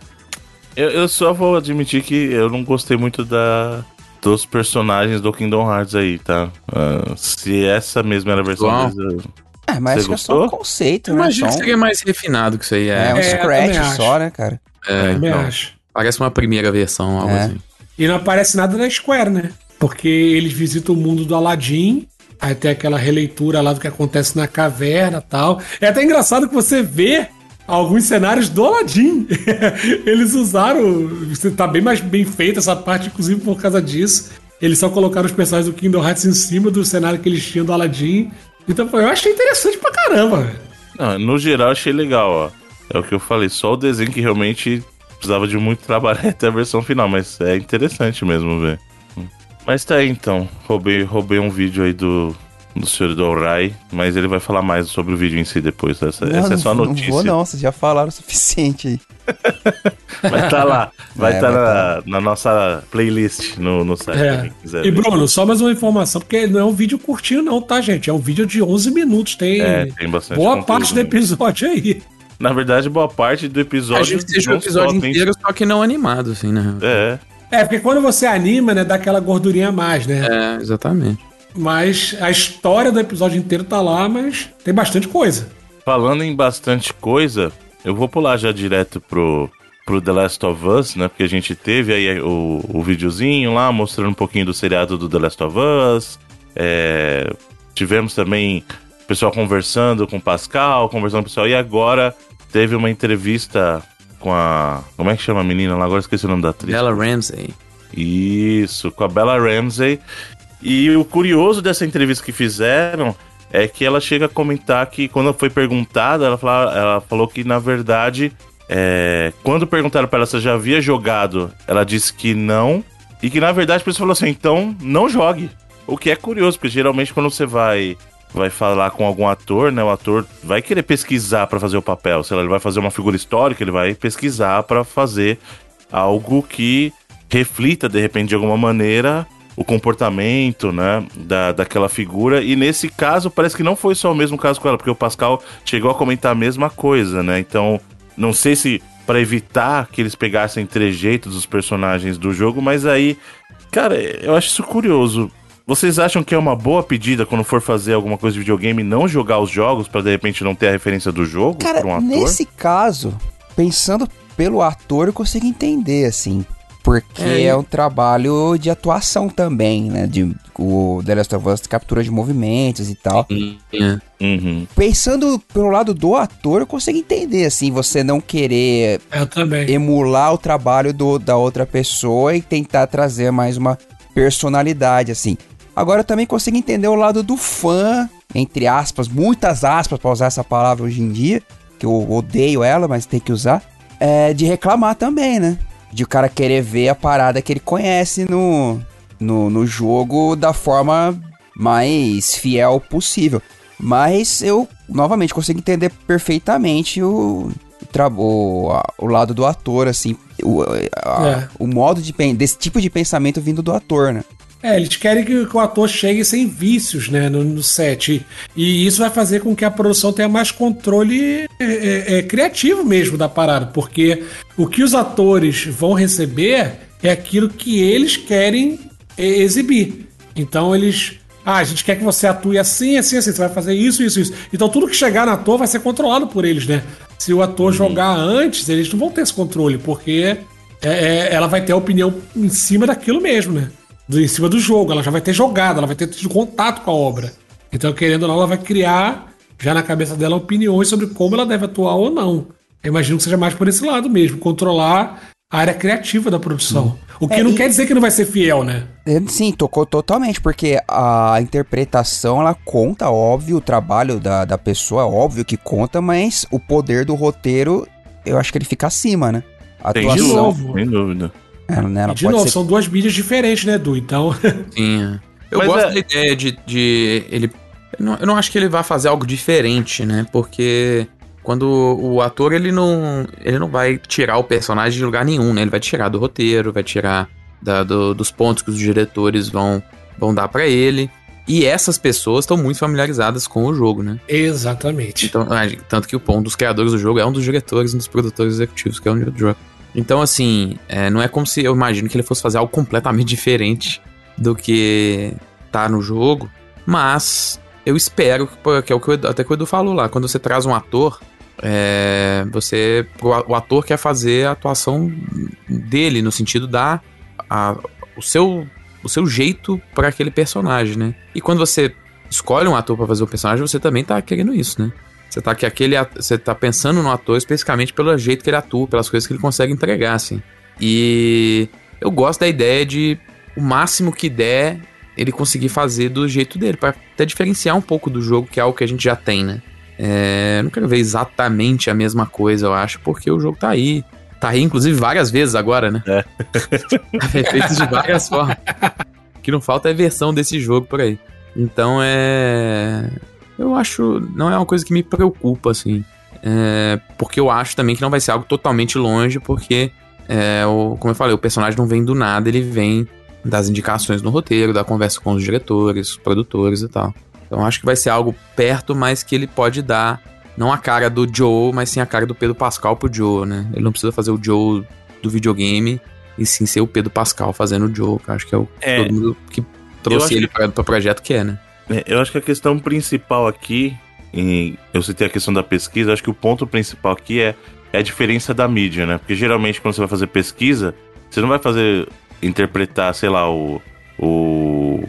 Eu, eu só vou admitir que eu não gostei muito da dos personagens do Kingdom Hearts aí, tá? Ah, se essa mesma era a versão Uau. É, mas Você acho que é só um gostou? conceito, Eu né? imagino Só que seria mais refinado que isso aí. é, É, um É, scratch acho. só, né, cara? é, então, acho. parece uma primeira versão, algo É. assim. E não aparece nada da Square, né? Porque eles visitam o mundo do Aladdin. Aí tem aquela releitura lá do que acontece na caverna tal. É até engraçado que você vê alguns cenários do Aladdin. eles usaram. Tá bem mais bem feita essa parte, inclusive por causa disso. Eles só colocaram os personagens do Kingdom Hearts em cima do cenário que eles tinham do Aladdin. Então eu achei interessante pra caramba. Não, no geral achei legal, ó. É o que eu falei, só o desenho que realmente precisava de muito trabalho até a versão final, mas é interessante mesmo ver. Mas tá aí então, roubei, roubei um vídeo aí do, do senhor Dorai, mas ele vai falar mais sobre o vídeo em si depois. Essa, Não, essa é só a não, notícia. Não vou não, vocês já falaram o suficiente aí. Vai tá lá, vai É, estar vai na, na nossa playlist no, no site, É. quem quiser E ver. Bruno, só mais uma informação, porque não é um vídeo curtinho, não, tá, gente? É um vídeo de 11 minutos. Tem, É, tem bastante boa conteúdo parte do episódio aí. Na verdade, boa parte do episódio. A gente seja o não episódio só tem- inteiro, só que não animado, assim, né? É, É, porque quando você anima, né, dá aquela gordurinha a mais, né? É, exatamente. Mas a história do episódio inteiro tá lá, mas tem bastante coisa. Falando em bastante coisa, eu vou pular já direto pro, pro The Last of Us, né? Porque a gente teve aí o, o videozinho lá mostrando um pouquinho do seriado do The Last of Us. É, tivemos também o pessoal conversando com o Pascal, conversando com o pessoal. E agora teve uma entrevista com a. Como é que chama a menina lá? Agora esqueci o nome da atriz. Bella Ramsey. Isso, com a Bella Ramsey. E o curioso dessa entrevista que fizeram é que ela chega a comentar que quando foi perguntada, ela, fala, ela falou que na verdade, é, quando perguntaram para ela se já havia jogado, ela disse que não. E que na verdade a pessoa falou assim: então não jogue. O que é curioso, porque geralmente quando você vai vai falar com algum ator, né? O ator vai querer pesquisar para fazer o papel. Se ele vai fazer uma figura histórica, ele vai pesquisar para fazer algo que reflita de repente de alguma maneira o comportamento, né, da, daquela figura. E nesse caso, parece que não foi só o mesmo caso com ela, porque o Pascal chegou a comentar a mesma coisa, né? Então, não sei se para evitar que eles pegassem trejeitos dos personagens do jogo, mas aí, cara, eu acho isso curioso. Vocês acham que é uma boa pedida quando for fazer alguma coisa de videogame não jogar os jogos para de repente não ter a referência do jogo Cara, um ator? nesse caso, pensando pelo ator, eu consigo entender assim. Porque é. é, um trabalho de atuação também, né? De, o The Last of Us captura de movimentos e tal. Uhum. Pensando pelo lado do ator, eu consigo entender, assim, você não querer emular o trabalho do, da outra pessoa e tentar trazer mais uma personalidade, assim. Agora eu também consigo entender o lado do fã, entre aspas, muitas aspas pra usar essa palavra hoje em dia, que eu odeio ela, mas tem que usar, é de reclamar também, né? de o cara querer ver a parada que ele conhece no, no, no jogo da forma mais fiel possível. Mas eu, novamente, consigo entender perfeitamente o, o, o lado do ator, assim, o, a, é. o modo de desse tipo de pensamento vindo do ator, né? É, eles querem que, o ator chegue sem vícios, né, no, no, set. E isso vai fazer com que a produção tenha mais controle é, é, é, criativo mesmo da parada, porque o que os atores vão receber é aquilo que eles querem é, exibir. Então eles. Ah, a gente quer que você atue assim, assim, assim. Você vai fazer isso, isso, isso. Então tudo que chegar no ator vai ser controlado por eles, né? Se o ator uhum. jogar antes, eles não vão ter esse controle, porque é, é, ela vai ter a opinião em cima daquilo mesmo, né? Do, em cima do jogo. Ela já vai ter jogado, ela vai ter tido contato com a obra. Então, querendo ou não, ela vai criar já na cabeça dela opiniões sobre como ela deve atuar ou não. Eu imagino que seja mais por esse lado mesmo, controlar a área criativa da produção. O que é, não e... quer dizer que não vai ser fiel, né? É, sim, tocou totalmente, porque a interpretação, ela conta, óbvio, o trabalho da, da pessoa, óbvio que conta, mas o poder do roteiro, eu acho que ele fica acima, né? A atuação... De novo. Sem dúvida. Ela, né, ela de novo, ser... são duas mídias diferentes, né, Du? Então. Sim. É. Eu Mas gosto é... da ideia de, de ele. Eu não, eu não acho que ele vai fazer algo diferente, né? Porque quando o ator ele não ele não vai tirar o personagem de lugar nenhum, né? Ele vai tirar do roteiro, vai tirar da, do, dos pontos que os diretores vão vão dar para ele. E essas pessoas estão muito familiarizadas com o jogo, né? Exatamente. Então, tanto que o ponto dos criadores do jogo é um dos diretores, um dos produtores executivos, que é o Neil Druckmann. Então, assim, é, não é como se eu imagino que ele fosse fazer algo completamente diferente do que tá no jogo, mas eu espero, que é o que até que o Edu falou lá, quando você traz um ator, é, você o ator quer fazer a atuação dele no sentido da a, o seu o seu jeito para aquele personagem, né? E quando você escolhe um ator para fazer o personagem, você também tá querendo isso, né? Você tá, que aquele, você tá pensando no ator especificamente pelo jeito que ele atua, pelas coisas que ele consegue entregar, assim. E eu gosto da ideia de o máximo que der ele conseguir fazer do jeito dele, para até diferenciar um pouco do jogo, que é algo que a gente já tem, né? É, não quero ver exatamente a mesma coisa, eu acho, porque o jogo tá aí. Tá aí, inclusive, várias vezes agora, né? É. Tá feito de várias formas. O que não falta é versão desse jogo por aí. Então é eu acho. Não é uma coisa que me preocupa, assim. É, porque eu acho também que não vai ser algo totalmente longe, porque, é, o, como eu falei, o personagem não vem do nada, ele vem das indicações no roteiro, da conversa com os diretores, produtores e tal. Então acho que vai ser algo perto, mas que ele pode dar, não a cara do Joe, mas sim a cara do Pedro Pascal pro Joe, né? Ele não precisa fazer o Joe do videogame, e sim ser o Pedro Pascal fazendo o Joe, que eu acho que é o é, todo mundo que trouxe ele que... para o projeto que é, né? É, eu acho que a questão principal aqui, eu citei a questão da pesquisa, acho que o ponto principal aqui é, é a diferença da mídia, né? Porque geralmente quando você vai fazer pesquisa, você não vai fazer interpretar, sei lá, o, o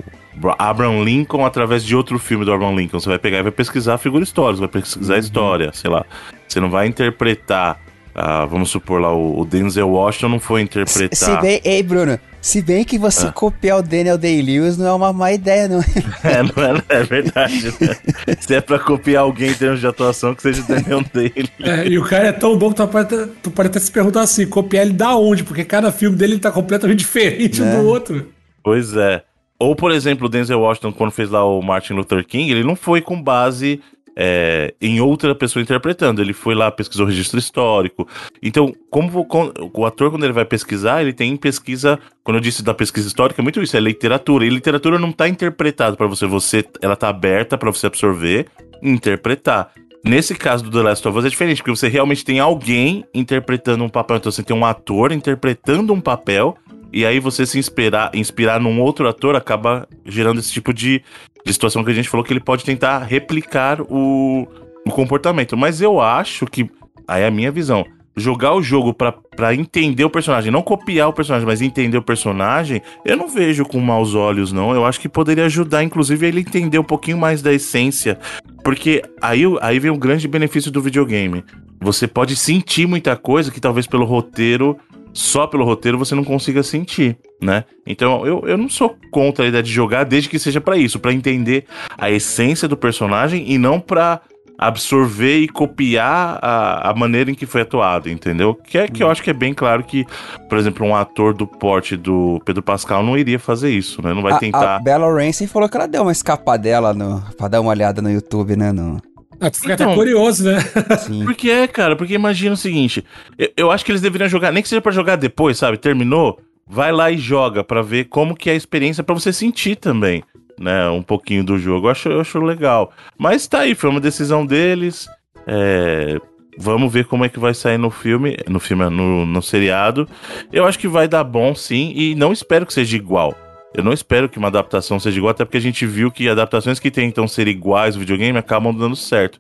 Abraham Lincoln através de outro filme do Abraham Lincoln. Você vai pegar e vai pesquisar a figura histórica, vai pesquisar a uhum. história, sei lá. Você não vai interpretar, ah, vamos supor lá, o, Denzel Washington não foi interpretar. Se bem, ei, Bruno, Se bem que você ah. copiar o Daniel Day-Lewis não é uma má ideia, não. É, não é, é verdade, né? Se é pra copiar alguém em termos de atuação, que seja o Daniel Day-Lewis. É, e o cara é tão bom que tu pode, tu pode até se perguntar assim, copiar ele da onde? Porque cada filme dele tá completamente diferente é. um do outro. Pois é. Ou, por exemplo, o Denzel Washington, quando fez lá o Martin Luther King, ele não foi com base é, em outra pessoa interpretando. Ele foi lá, pesquisou registro histórico. Então, como o ator, quando ele vai pesquisar, ele tem pesquisa. Quando eu disse da pesquisa histórica, é muito isso, é literatura. E literatura não está interpretada para você, você, ela está aberta para você absorver e interpretar. Nesse caso do The Last of Us é diferente, porque você realmente tem alguém interpretando um papel. Então você tem um ator interpretando um papel e aí você se inspirar, inspirar num outro ator acaba gerando esse tipo de, de situação que a gente falou que ele pode tentar replicar o, o comportamento. Mas eu acho que, aí é a minha visão, jogar o jogo para entender o personagem, não copiar o personagem, mas entender o personagem, eu não vejo com maus olhos, não. Eu acho que poderia ajudar, inclusive, ele entender um pouquinho mais da essência. Porque aí, aí vem o grande benefício do videogame. Você pode sentir muita coisa que talvez pelo roteiro só pelo roteiro você não consiga sentir, né? Então eu, eu não sou contra a ideia de jogar desde que seja para isso, para entender a essência do personagem e não para absorver e copiar a, a maneira em que foi atuado, entendeu? Que é que eu acho que é bem claro que, por exemplo, um ator do porte do Pedro Pascal não iria fazer isso, né? Não vai a, tentar. A Bella Ramsey falou que ela deu uma escapadela no, pra dar uma olhada no YouTube, né? No, ah, tu fica então, até curioso, né? Sim. Porque é, cara, porque imagina o seguinte: eu, eu, acho que eles deveriam jogar, nem que seja para jogar depois, sabe? Terminou, vai lá e joga para ver como que é a experiência para você sentir também, né? Um pouquinho do jogo. Eu acho, eu acho legal. Mas tá aí, foi uma decisão deles. É, vamos ver como é que vai sair no filme, no filme, no, no seriado. Eu acho que vai dar bom, sim, e não espero que seja igual. Eu não espero que uma adaptação seja igual, até porque a gente viu que adaptações que tentam ser iguais ao videogame acabam dando certo.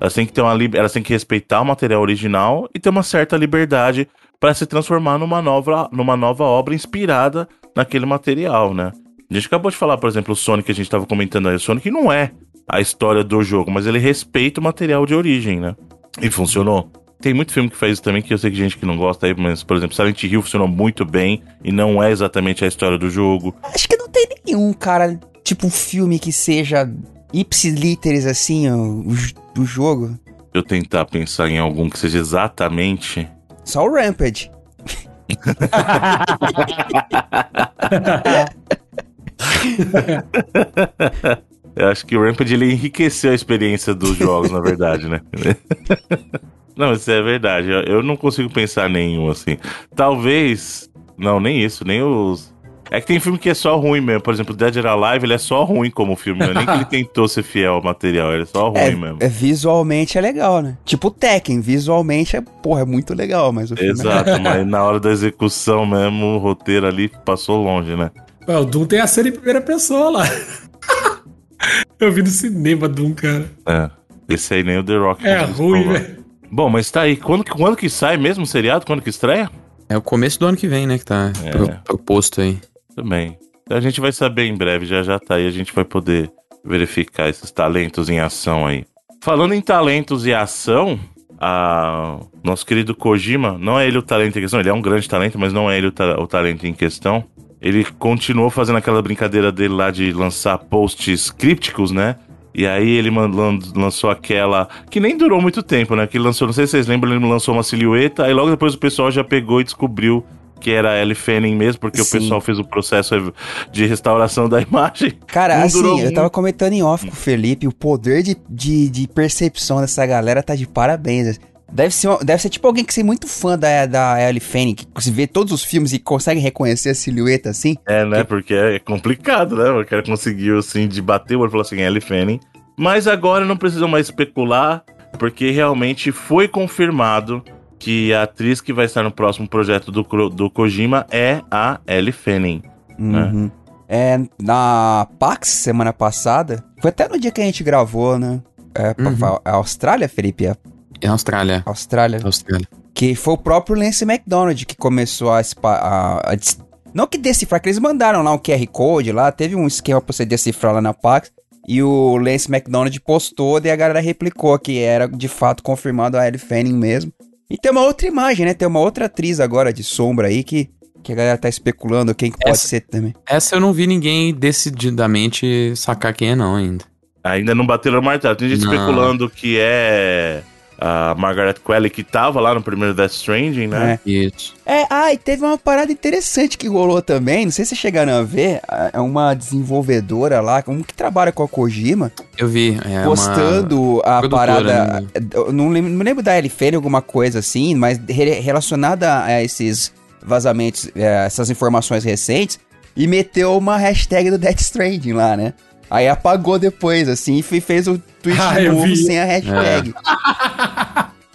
Elas têm que ter uma elas têm que respeitar o material original e ter uma certa liberdade para se transformar numa nova, numa nova obra inspirada naquele material, né? A gente acabou de falar, por exemplo, o Sonic que a gente estava comentando aí. O Sonic não é a história do jogo, mas ele respeita o material de origem, né? E funcionou. Tem muito filme que faz isso também, que eu sei que gente que não gosta aí, mas, por exemplo, Silent Hill funcionou muito bem e não é exatamente a história do jogo. Acho que não tem nenhum, cara, tipo um filme que seja ipsiliteres assim, o, o jogo. Eu tentar pensar em algum que seja exatamente. Só o Rampage. Eu acho que o Rampage ele enriqueceu a experiência dos jogos, na verdade, né? Não, isso é verdade. Eu, eu não consigo pensar nenhum, assim. Talvez. Não, nem isso, nem os. É que tem filme que é só ruim mesmo. Por exemplo, Dead or Alive, ele é só ruim como filme. Não é nem que ele tentou ser fiel ao material, ele é só ruim é, mesmo. É, visualmente é legal, né? Tipo Tekken, visualmente é, porra, é muito legal, mas o filme é Exato, é... mas na hora da execução mesmo, o roteiro ali passou longe, né? o Doom tem a cena em primeira pessoa lá. Eu vi no cinema Doom, cara. É. Esse aí nem o The Rock. É ruim, velho. Bom, mas tá aí. Quando, quando que sai mesmo o seriado? Quando que estreia? É o começo do ano que vem, né? Que tá é. proposto aí. Também. A gente vai saber em breve, já já tá aí. A gente vai poder verificar esses talentos em ação aí. Falando em talentos e ação, a... nosso querido Kojima, não é ele o talento em questão, ele é um grande talento, mas não é ele o, ta... o talento em questão. Ele continuou fazendo aquela brincadeira dele lá de lançar posts crípticos, né? E aí ele lançou aquela. Que nem durou muito tempo, né? Que ele lançou, não sei se vocês lembram, ele lançou uma silhueta, aí logo depois o pessoal já pegou e descobriu que era a Ellie Fanning mesmo, porque Sim. o pessoal fez o processo de restauração da imagem. Cara, assim, eu tava comentando em off com o Felipe, o poder de, de, de percepção dessa galera tá de parabéns. Deve ser, deve ser tipo alguém que é muito fã da, da Ellie Fanning, que se vê todos os filmes e consegue reconhecer a silhueta assim. É, né? Que... Porque é complicado, né? O cara conseguiu, assim, de bater o olho e falou assim, Ellie Fanning. Mas agora não precisam mais especular, porque realmente foi confirmado que a atriz que vai estar no próximo projeto do, do Kojima é a Ellie Fanning. Né? Uhum. Né? É, na PAX, semana passada, foi até no dia que a gente gravou, né? É, uhum. a Austrália, Felipe? É é Austrália. Austrália. Austrália. Que foi o próprio Lance McDonald que começou a, a, a, Não que decifrar, que eles mandaram lá um QR Code lá, teve um esquema pra você decifrar lá na PAX. E o Lance McDonald postou, daí a galera replicou que era de fato confirmado a Ellie Fanning mesmo. E tem uma outra imagem, né? Tem uma outra atriz agora de sombra aí que Que a galera tá especulando quem que pode Essa- ser também. Essa eu não vi ninguém decididamente sacar quem é, não, ainda. Ainda não bateram o martelo. Tem gente Não. especulando que é a Margaret Qualley que tava lá no primeiro Death Stranding, né? Isso. É, ah, e teve uma parada interessante que rolou também, não sei se vocês chegaram a ver, é uma desenvolvedora lá, um que trabalha com a Kojima, Eu vi. É postando a parada, né? não lembro, não lembro da LFN, alguma coisa assim, mas re- relacionada a esses vazamentos, é, essas informações recentes, e meteu uma hashtag do Death Stranding lá, né? Aí apagou depois, assim, e fe- fez o tweet Ah, de novo vi. sem a hashtag.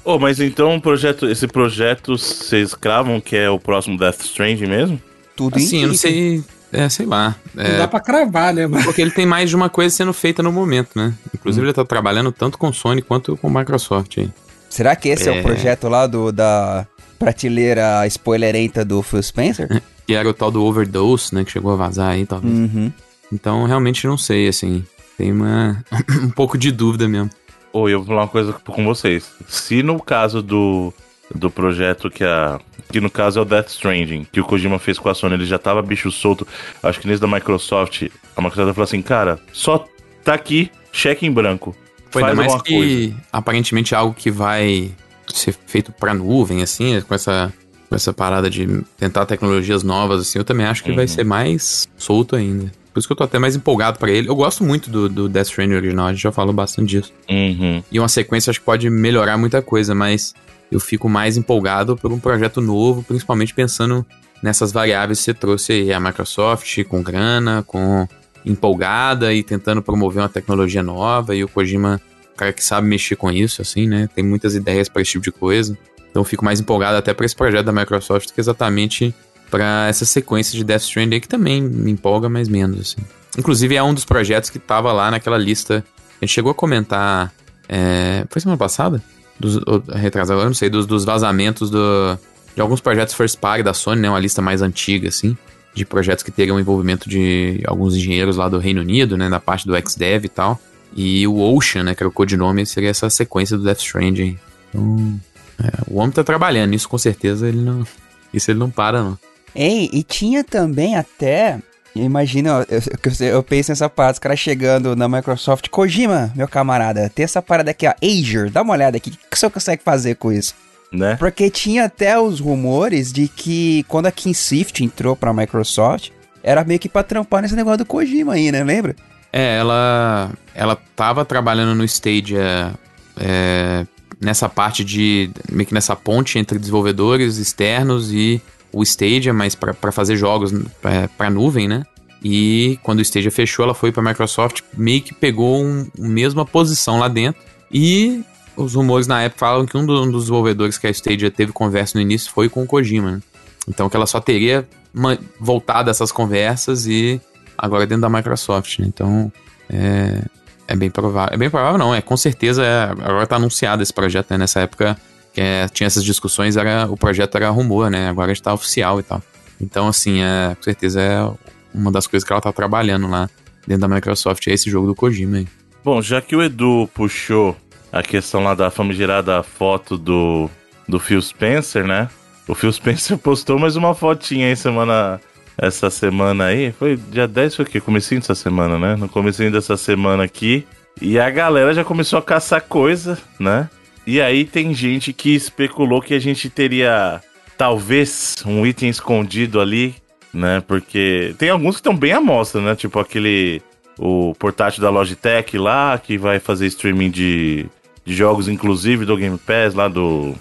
Oh, mas então o projeto, esse projeto, vocês cravam que é o próximo Death Stranding mesmo? Tudo Assim, eu não sei. É, sei lá. Não É, dá pra cravar, né? Mas... porque ele tem mais de uma coisa sendo feita no momento, né? Inclusive, ele tá trabalhando tanto com Sony quanto com Microsoft aí. Será que esse é. É. o projeto lá do da prateleira spoilerenta do Phil Spencer? Que era o tal do Overdose, né? Que chegou a vazar aí, talvez. uhum. Então, realmente não sei, assim. Tem uma... um pouco de dúvida mesmo. Ou eu vou falar uma coisa com vocês. Se no caso do, do projeto que a. Que no caso é o Death Stranding, que o Kojima fez com a Sony, ele já tava bicho solto. Acho que nesse da Microsoft, a Microsoft falou assim, cara, só tá aqui, cheque em branco. Foi Faz ainda mais que coisa. aparentemente é algo que vai ser feito pra nuvem, assim, com essa, com essa parada de tentar tecnologias novas, assim, eu também acho que vai Uhum. ser mais solto ainda. Por isso que eu tô até mais empolgado pra ele. Eu gosto muito do, do Death Stranding original, a gente já falou bastante disso. Uhum. E uma sequência acho que pode melhorar muita coisa, mas eu fico mais empolgado por um projeto novo, principalmente pensando nessas variáveis que você trouxe aí, a Microsoft com grana, com empolgada e tentando promover uma tecnologia nova, e o Kojima, cara que sabe mexer com isso, assim, né? Tem muitas ideias para esse tipo de coisa. Então eu fico mais empolgado até para esse projeto da Microsoft que exatamente para essa sequência de Death Stranding que também me empolga, mas menos, assim. Inclusive é um dos projetos que tava lá naquela lista. A gente chegou a comentar. é, foi semana passada? Dos, retrasado, eu não sei, dos, dos vazamentos do, de alguns projetos first party da Sony, né? Uma lista mais antiga, assim. De projetos que teriam envolvimento de alguns engenheiros lá do Reino Unido, né? Da parte do XDev e tal. E o Ocean, né? Que era o codinome, seria essa sequência do Death Stranding. Então, é, o homem tá trabalhando, isso com certeza ele não. Isso ele não para, não. Ei, e tinha também até. Imagina, eu, eu, eu penso nessa parada, os caras chegando na Microsoft. Kojima, meu camarada, tem essa parada aqui, ó, Azure, dá uma olhada aqui, o que o senhor consegue fazer com isso? Né? Porque tinha até os rumores de que quando a Kinsift entrou pra Microsoft, era meio que pra trampar nesse negócio do Kojima aí, né? Lembra? É, ela, ela tava trabalhando no Stadia é, nessa parte de. meio que nessa ponte entre desenvolvedores externos e o Stadia, mas para fazer jogos para nuvem, né? E quando o Stadia fechou, ela foi para Microsoft, meio que pegou um, a mesma posição lá dentro. E os rumores na época falam que um, do- um dos desenvolvedores que a Stadia teve conversa no início foi com o Kojima, né? Então que ela só teria voltado essas conversas e agora dentro da Microsoft, né? Então é, é bem provável. É bem provável, não, é com certeza. é- agora tá anunciado esse projeto, né? Nessa época que é, tinha essas discussões, era, o projeto era rumor, né? Agora está oficial e tal. Então, assim, é, com certeza é uma das coisas que ela tá trabalhando lá dentro da Microsoft, é esse jogo do Kojima aí. Bom, já que o Edu puxou a questão lá da famigerada foto do, do Phil Spencer, né? O Phil Spencer postou mais uma fotinha aí semana. Essa semana aí. Foi dia 10 foi o quê? Comecinho dessa semana, né? No comecinho dessa semana aqui. E a galera já começou a caçar coisa, né? E aí tem gente que especulou que a gente teria talvez um item escondido ali, né? Porque tem alguns que estão bem à mostra, né? Tipo aquele o portátil da Logitech lá, que vai fazer streaming de, de jogos, inclusive do Game Pass lá do,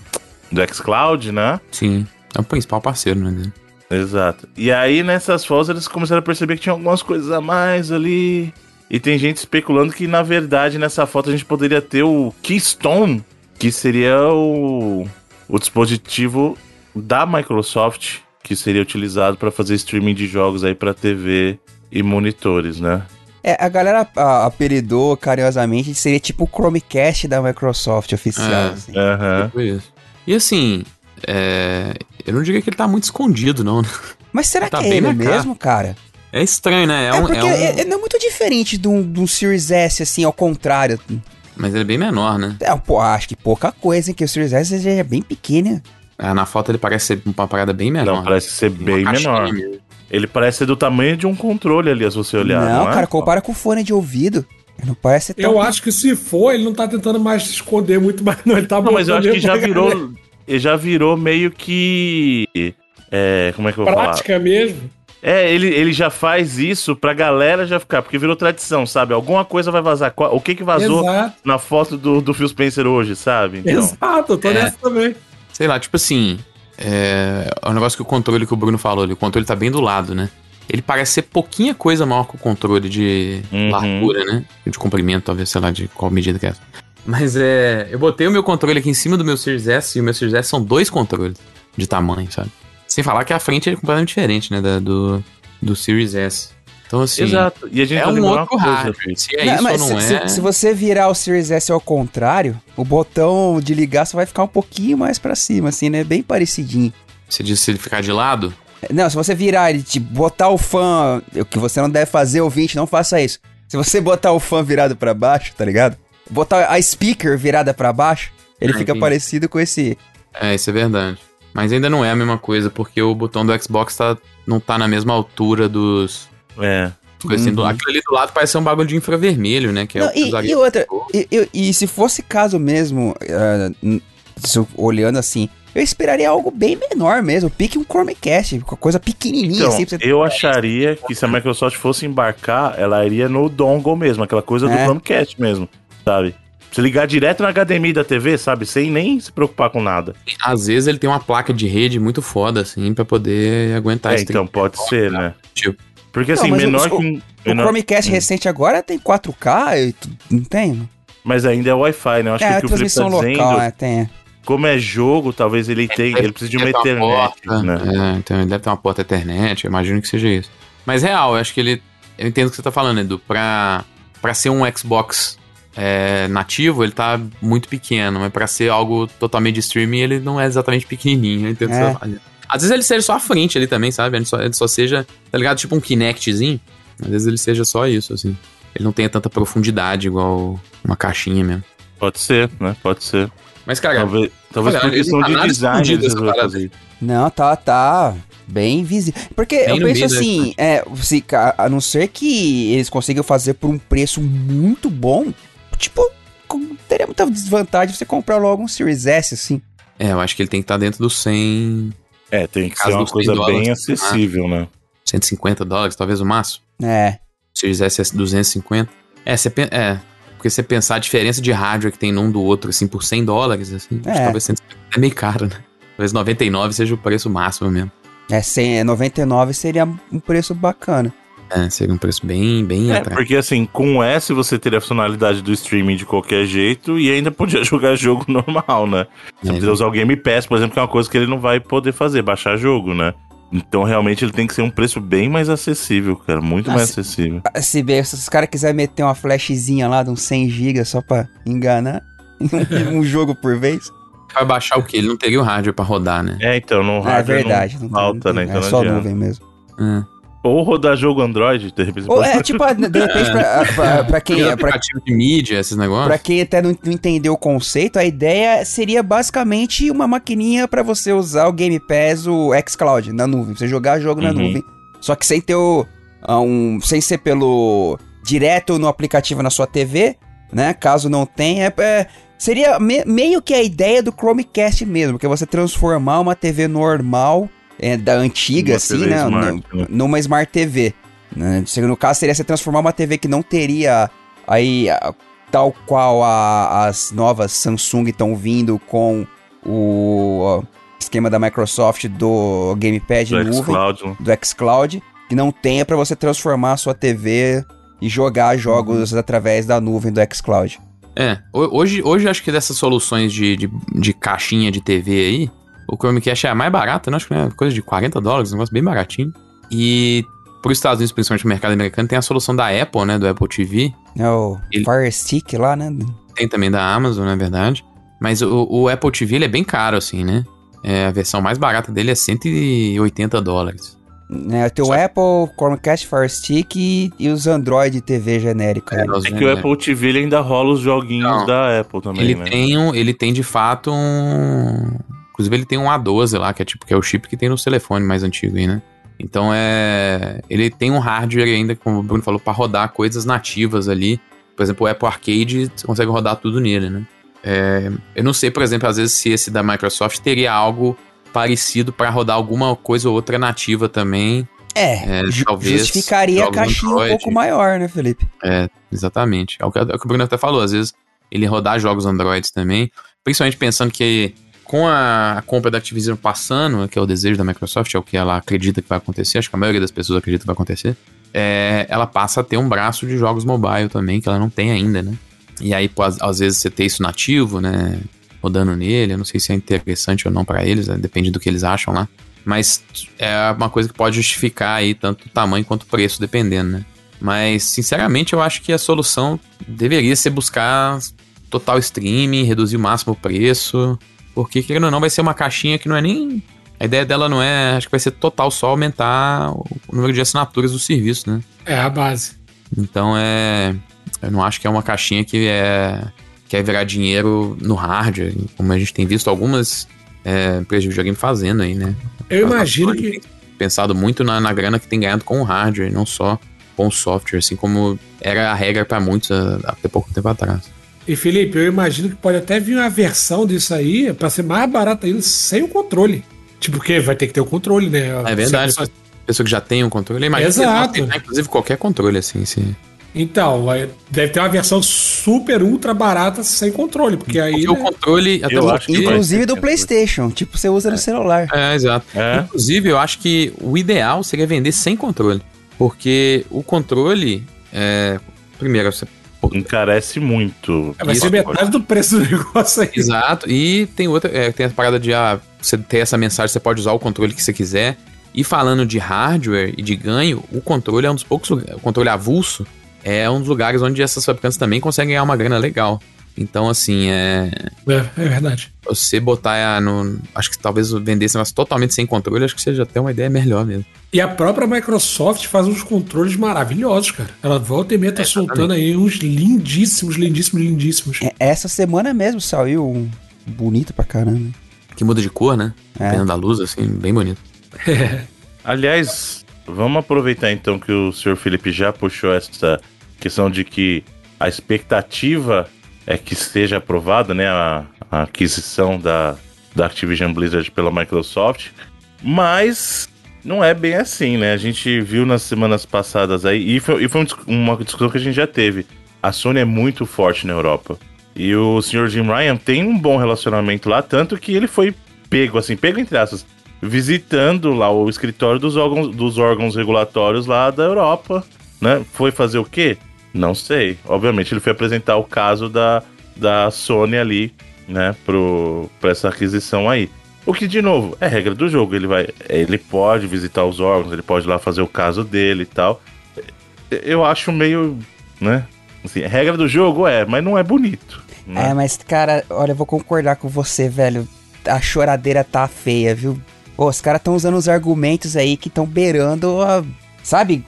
do xCloud, né? Sim, é o principal parceiro, né? Exato. E aí nessas fotos eles começaram a perceber que tinha algumas coisas a mais ali. E tem gente especulando que na verdade nessa foto a gente poderia ter o Keystone, que seria o, o dispositivo da Microsoft que seria utilizado para fazer streaming de jogos aí para TV e monitores, né? É, a galera a, apelidou carinhosamente seria tipo o Chromecast da Microsoft oficial. É. assim. Aham. Tipo isso. E assim, é, eu não diria que ele tá muito escondido, não. né? Mas será Tá que é bem ele na cara. mesmo, cara? É estranho, né? É, É, um, porque é um- é- é- não é muito diferente de um, de um Series S, assim, ao contrário. Mas ele é bem menor, né? É, pô, acho que pouca coisa, hein? Que o Series S já é bem pequeno. Ah, na foto ele parece ser uma parada bem menor. Não, parece ser bem caixinha menor. Ele parece ser do tamanho de um controle ali, se você olhar. não, Não, é? cara, compara com fone de ouvido. Não parece tão... Eu acho que se for, ele não tá tentando mais se esconder muito mais, não. Ele tá Não, mas eu acho que já virou. Ele já virou meio que. É, como é que eu vou falar? Prática mesmo. É, ele, ele já faz isso pra galera já ficar, porque virou tradição, sabe? Alguma coisa vai vazar. O que que vazou Exato. na foto do, do Phil Spencer hoje, sabe? Então, Exato, eu tô É. nessa também. Sei lá, tipo assim. É, é um negócio que o controle que o Bruno falou ali. O controle tá bem do lado, né? Ele parece ser pouquinha coisa maior que o controle de Uhum. largura, né? De comprimento, talvez, sei lá, de qual medida que é essa. Mas é. Eu botei o meu controle aqui em cima do meu Series S e o meu Series S são dois controles de tamanho, sabe? Sem falar que a frente é completamente diferente, né? Da, do, do Series S. Então, assim. Exato. E a gente É tá um outro hardware. Se é Não, isso ou não se, é. se- se você virar o Series S ao contrário, o botão de ligar só vai ficar um pouquinho mais pra cima, assim, né? Bem parecidinho. Você disse se ele ficar de lado? Não, se você virar ele, tipo, botar o fã, o que você não deve fazer, ouvinte, não faça isso. Se você botar o fã virado pra baixo, tá ligado? Botar a speaker virada pra baixo, ele Ah, fica entendi. parecido com esse. É, isso é verdade. Mas ainda não é a mesma coisa, porque o botão do Xbox tá, não tá na mesma altura dos. É. coisas assim, do- Uhum. aquilo ali do lado parece ser um bagulho de infravermelho, né? Que é Não, o que e, e outra, e, e- e se fosse caso mesmo, eu- olhando assim, eu esperaria algo bem menor mesmo. Pique um Chromecast, com coisa pequenininha Então, assim. pra você- eu acharia que se a Microsoft fosse embarcar, ela iria no dongle mesmo, aquela coisa do É. Chromecast mesmo, sabe? Se ligar direto na HDMI da TV, sabe? Sem nem se preocupar com nada. Às vezes ele tem uma placa de rede muito foda, assim, pra poder aguentar É, então pode ser, né? Tipo. Porque Não, assim, mas o- menor o- que um. O menor- Chromecast Hum. recente agora tem 4K, e tu- não tem? Mas ainda é Wi-Fi, né? Eu acho é, que o que o Felipe tá dizendo, local, é, tem. como é jogo, talvez ele tenha. Ele precisa de uma internet, porta, né? É, então ele deve ter uma porta Ethernet, eu imagino que seja isso. Mas real, eu acho que ele. Eu entendo o que você tá falando, Edu. Pra, pra ser um Xbox é, nativo, ele tá muito pequeno, mas pra ser algo totalmente de streaming, ele não é exatamente pequenininho. Eu entendo o que É. Às vezes ele seja só a frente ali também, sabe? Ele só, ele só seja, tá ligado? Tipo um Kinectzinho. Às vezes ele seja só isso, assim. Ele não tenha tanta profundidade igual uma caixinha mesmo. Pode ser, né? Pode ser. Mas, cara, Talvez, talvez Olha, por questão não tá de design eles fazer. Não, tá, tá bem visível. Porque Bem eu penso da assim, é, se, a não ser que eles consigam fazer por um preço muito bom, tipo, teria muita desvantagem você comprar logo um Series S, assim. é, eu acho que ele tem que estar dentro dos 100, É, tem que Caso ser uma dos coisa 100 bem dólares, acessível, né? 150 dólares, talvez o máximo. É. Series S é 250. É, você é, porque você pensar a diferença de hardware que tem num do outro, assim, por 100 dólares, assim, acho que É. talvez 150 é meio caro, né? Talvez 99 seja o preço máximo mesmo. É, 100, é 99 seria um preço bacana. É, seria um preço bem, bem É, atrás. porque assim, com o S você teria a funcionalidade do streaming de qualquer jeito e ainda podia jogar jogo normal, né? Você É. poderia usar o Game Pass, por exemplo, que é uma coisa que ele não vai poder fazer, baixar jogo, né? Então realmente ele tem que ser um preço bem mais acessível, cara, muito Ah, mais se- acessível. Ah, Se, bem, se os caras quiserem meter uma flashzinha lá de uns 100 GB só pra enganar um, jogo por vez, Vai baixar o quê? Ele não teria o hardware pra rodar, né? É, então, no é hardware verdade. não não- falta, não- né? Então é não só adianta. nuvem mesmo. É. Ou rodar jogo Android, de repente. Ou é tipo, de repente, pra, pra, pra quem, é, pra, aplicativo de mídia, esses negócios. pra quem até não, não entendeu o conceito, a ideia seria basicamente uma maquininha pra você usar o Game Pass, o xCloud, na nuvem. Você jogar jogo na Uhum. nuvem. Só que sem ter o. ah, Um, sem ser pelo. direto no aplicativo na sua TV, né? Caso não tenha. é- é- seria me- meio que a ideia do Chromecast mesmo, que é você transformar uma TV normal, é, da antiga, Uma assim, TV né? smart, né? Numa Smart TV. Né? Se- No caso, seria você transformar uma TV que não teria aí. a- Tal qual a- as novas Samsung estão vindo com o esquema da Microsoft do Gamepad do nuvem xCloud, né? do xCloud que não tenha pra você transformar a sua TV e jogar jogos através da nuvem do xCloud. É, ho- hoje, hoje acho que dessas soluções de, de, de caixinha de TV aí, o Chromecast é a mais barata, né? Acho que é coisa de 40 dólares, um negócio bem baratinho. E pros Estados Unidos, principalmente no mercado americano, tem a solução da Apple, né? Do Apple TV. É o Ele- Fire Stick lá, né? Tem também da Amazon, na verdade. Mas o, o Apple TV ele é bem caro, assim, né? É, a versão mais barata dele é 180 dólares. É, tem o Apple, Chromecast, Fire Stick e, e os Android TV genérico. né? nós É que o né? Apple TV ele ainda rola os joguinhos Não. da Apple também, ele né? tem, um, ele tem de fato um, Inclusive ele tem um A12 lá, que é tipo que é o chip que tem no telefone mais antigo aí, né? Então é. Ele tem um hardware ainda, como o Bruno falou, para rodar coisas nativas ali. Por exemplo, o Apple Arcade, você consegue rodar tudo nele, né? É, eu não sei, por exemplo, às vezes se esse da Microsoft teria algo parecido para rodar alguma coisa ou outra nativa também. É, é talvez justificaria a caixinha Android. um pouco maior, né, Felipe? É, exatamente. É o, que, é o que o Bruno até falou, às vezes ele rodar jogos Android também, principalmente pensando que com a compra da Activision passando, que é o desejo da Microsoft, é o que ela acredita que vai acontecer, acho que a maioria das pessoas acredita que vai acontecer, é, ela passa a ter um braço de jogos mobile também, que ela não tem ainda, né? E aí, às vezes, você ter isso nativo, né? Rodando nele, eu não sei se é interessante ou não para eles, né? depende do que eles acham lá. Mas é uma coisa que pode justificar aí tanto o tamanho quanto o preço, dependendo, né? Mas, sinceramente, eu acho que a solução deveria ser buscar total streaming, reduzir o máximo o preço, porque, querendo ou não, vai ser uma caixinha que não é nem. A ideia dela não é. Acho que vai ser total só aumentar o número de assinaturas do serviço, né? É a base. Então é. Eu não acho que é uma caixinha que é. Quer virar dinheiro no hardware, como a gente tem visto algumas é, empresas de videogame fazendo aí, né? Eu imagino que. Pensado muito na, na grana que tem ganhado com o hardware, não só com o software, assim como era a regra para muitos até pouco tempo atrás. E Felipe, eu imagino que pode até vir uma versão disso aí para ser mais barata ainda sem o controle. Tipo, porque vai ter que ter o controle, né? É verdade. Pessoa... pessoa que já tem um controle, imagina Exato. que inclusive qualquer controle, assim, se... Então, deve ter uma versão super ultra barata sem controle, porque aí. Porque né? o controle. Até eu acho inclusive do PlayStation, tipo, você usa é. no celular. É, exato. É. Inclusive, eu acho que o ideal seria vender sem controle. Porque o controle. É, primeiro, você Encarece muito. É, vai ser metade do preço do negócio aí. Exato. E tem outra. É, tem a parada de ah, você ter essa mensagem, você pode usar o controle que você quiser. E falando de hardware e de ganho, o controle é um dos poucos. O controle avulso é um dos lugares onde essas fabricantes também conseguem ganhar uma grana legal. Então, assim, é. É, é verdade. Você botar no. Acho que talvez vender esse negócio totalmente sem controle, acho que seja até uma ideia melhor mesmo. E a própria Microsoft faz uns controles maravilhosos, cara. Ela volta e meia tá é, soltando aí uns lindíssimos, lindíssimos, lindíssimos. É, essa semana mesmo saiu um bonito pra caramba. Que muda de cor, né? É. Dependendo da luz, assim, bem bonito. Aliás, vamos aproveitar então que o senhor Felipe já puxou essa questão de que a expectativa é que seja aprovada né, a, a aquisição da, da Activision Blizzard pela Microsoft, mas não é bem assim, né? A gente viu nas semanas passadas aí, e foi, e foi uma discussão que a gente já teve. A Sony é muito forte na Europa. E o Sr. Jim Ryan tem um bom relacionamento lá, tanto que ele foi pego, assim, pego entre aspas, visitando lá o escritório dos órgãos, dos órgãos regulatórios lá da Europa, né? Foi fazer o quê? Não sei. Obviamente ele foi apresentar o caso da, da Sony ali, né, pro, pra essa aquisição aí. O que, de novo, é regra do jogo. Ele vai. Ele pode visitar os órgãos, ele pode ir lá fazer o caso dele e tal. Eu acho meio. né? Assim, regra do jogo é, mas não é bonito. Né? É, mas, cara, olha, eu vou concordar com você, velho. A choradeira tá feia, viu? Pô, os caras estão usando os argumentos aí que estão beirando a. Sabe?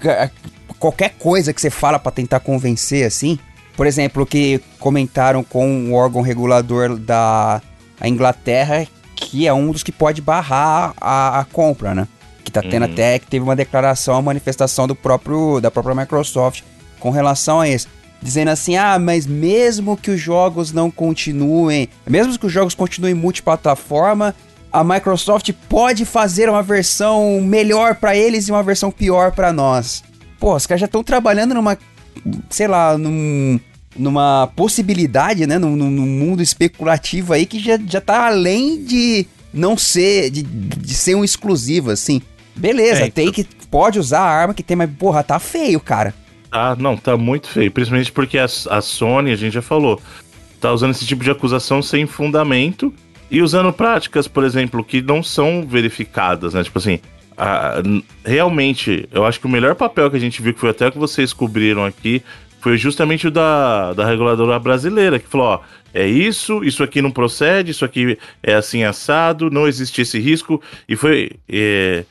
Qualquer coisa que você fala para tentar convencer assim. Por exemplo, que comentaram com o órgão regulador da Inglaterra, que é um dos que pode barrar a, a compra, né? Que tá tendo uhum. até que teve uma declaração, uma manifestação do próprio da própria Microsoft com relação a isso. Dizendo assim, ah, mas mesmo que os jogos não continuem, mesmo que os jogos continuem multiplataforma, a Microsoft pode fazer uma versão melhor para eles e uma versão pior para nós pô, os caras já estão trabalhando numa, sei lá, num, numa possibilidade, né, num, num, mundo especulativo aí que já, já tá além de não ser, de, de ser um exclusivo, assim. Beleza, é, tem então... que, pode usar a arma que tem, mas porra, tá feio, cara. Ah, não, tá muito feio, principalmente porque a, a Sony, a gente já falou, tá usando esse tipo de acusação sem fundamento e usando práticas, por exemplo, que não são verificadas, né? Tipo assim, a, realmente, eu acho que o melhor papel que a gente viu, que foi até que vocês cobriram aqui, foi justamente o da, da reguladora brasileira, que falou: ó, é isso, isso aqui não procede, isso aqui é assim assado, não existe esse risco. E foi, é,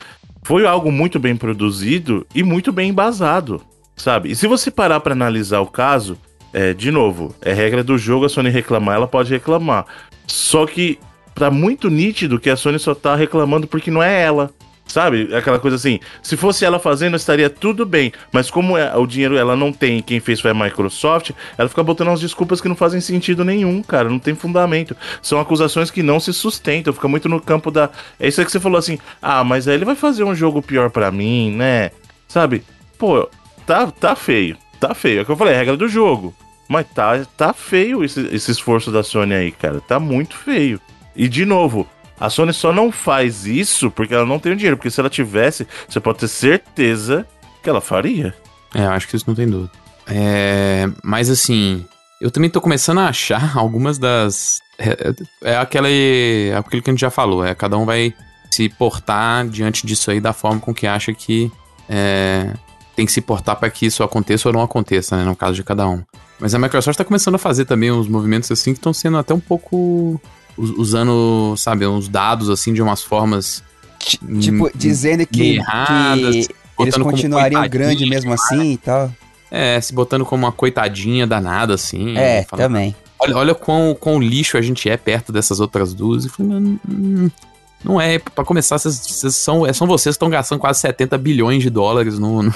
foi algo muito bem produzido e muito bem embasado, sabe? E se você parar para analisar o caso, é, de novo, é regra do jogo, a Sony reclamar, ela pode reclamar. Só que tá muito nítido que a Sony só tá reclamando porque não é ela. Sabe? Aquela coisa assim, se fosse ela fazendo, estaria tudo bem. Mas como é, o dinheiro ela não tem, quem fez foi a Microsoft, ela fica botando umas desculpas que não fazem sentido nenhum, cara. Não tem fundamento. São acusações que não se sustentam. Fica muito no campo da. É isso aí que você falou assim. Ah, mas aí ele vai fazer um jogo pior para mim, né? Sabe? Pô, tá, tá feio. Tá feio. É o que eu falei, é a regra do jogo. Mas tá, tá feio esse, esse esforço da Sony aí, cara. Tá muito feio. E de novo, a Sony só não faz isso porque ela não tem o dinheiro. Porque se ela tivesse, você pode ter certeza que ela faria. É, eu acho que isso não tem dúvida. É, mas assim, eu também tô começando a achar algumas das. É, é aquela, é aquilo que a gente já falou, é cada um vai se portar diante disso aí da forma com que acha que é, tem que se portar para que isso aconteça ou não aconteça, né? No caso de cada um. Mas a Microsoft tá começando a fazer também uns movimentos assim que estão sendo até um pouco usando, sabe, uns dados assim de umas formas. Tipo, dizendo que, erradas, que eles continuariam grande mesmo assim e tal. É, se botando como uma coitadinha danada, assim. É, falando, também. Olha, olha quão, quão lixo a gente é perto dessas outras duas. E falei, não, hum, não é. para começar, vocês, vocês são, são vocês que estão gastando quase 70 bilhões de dólares no,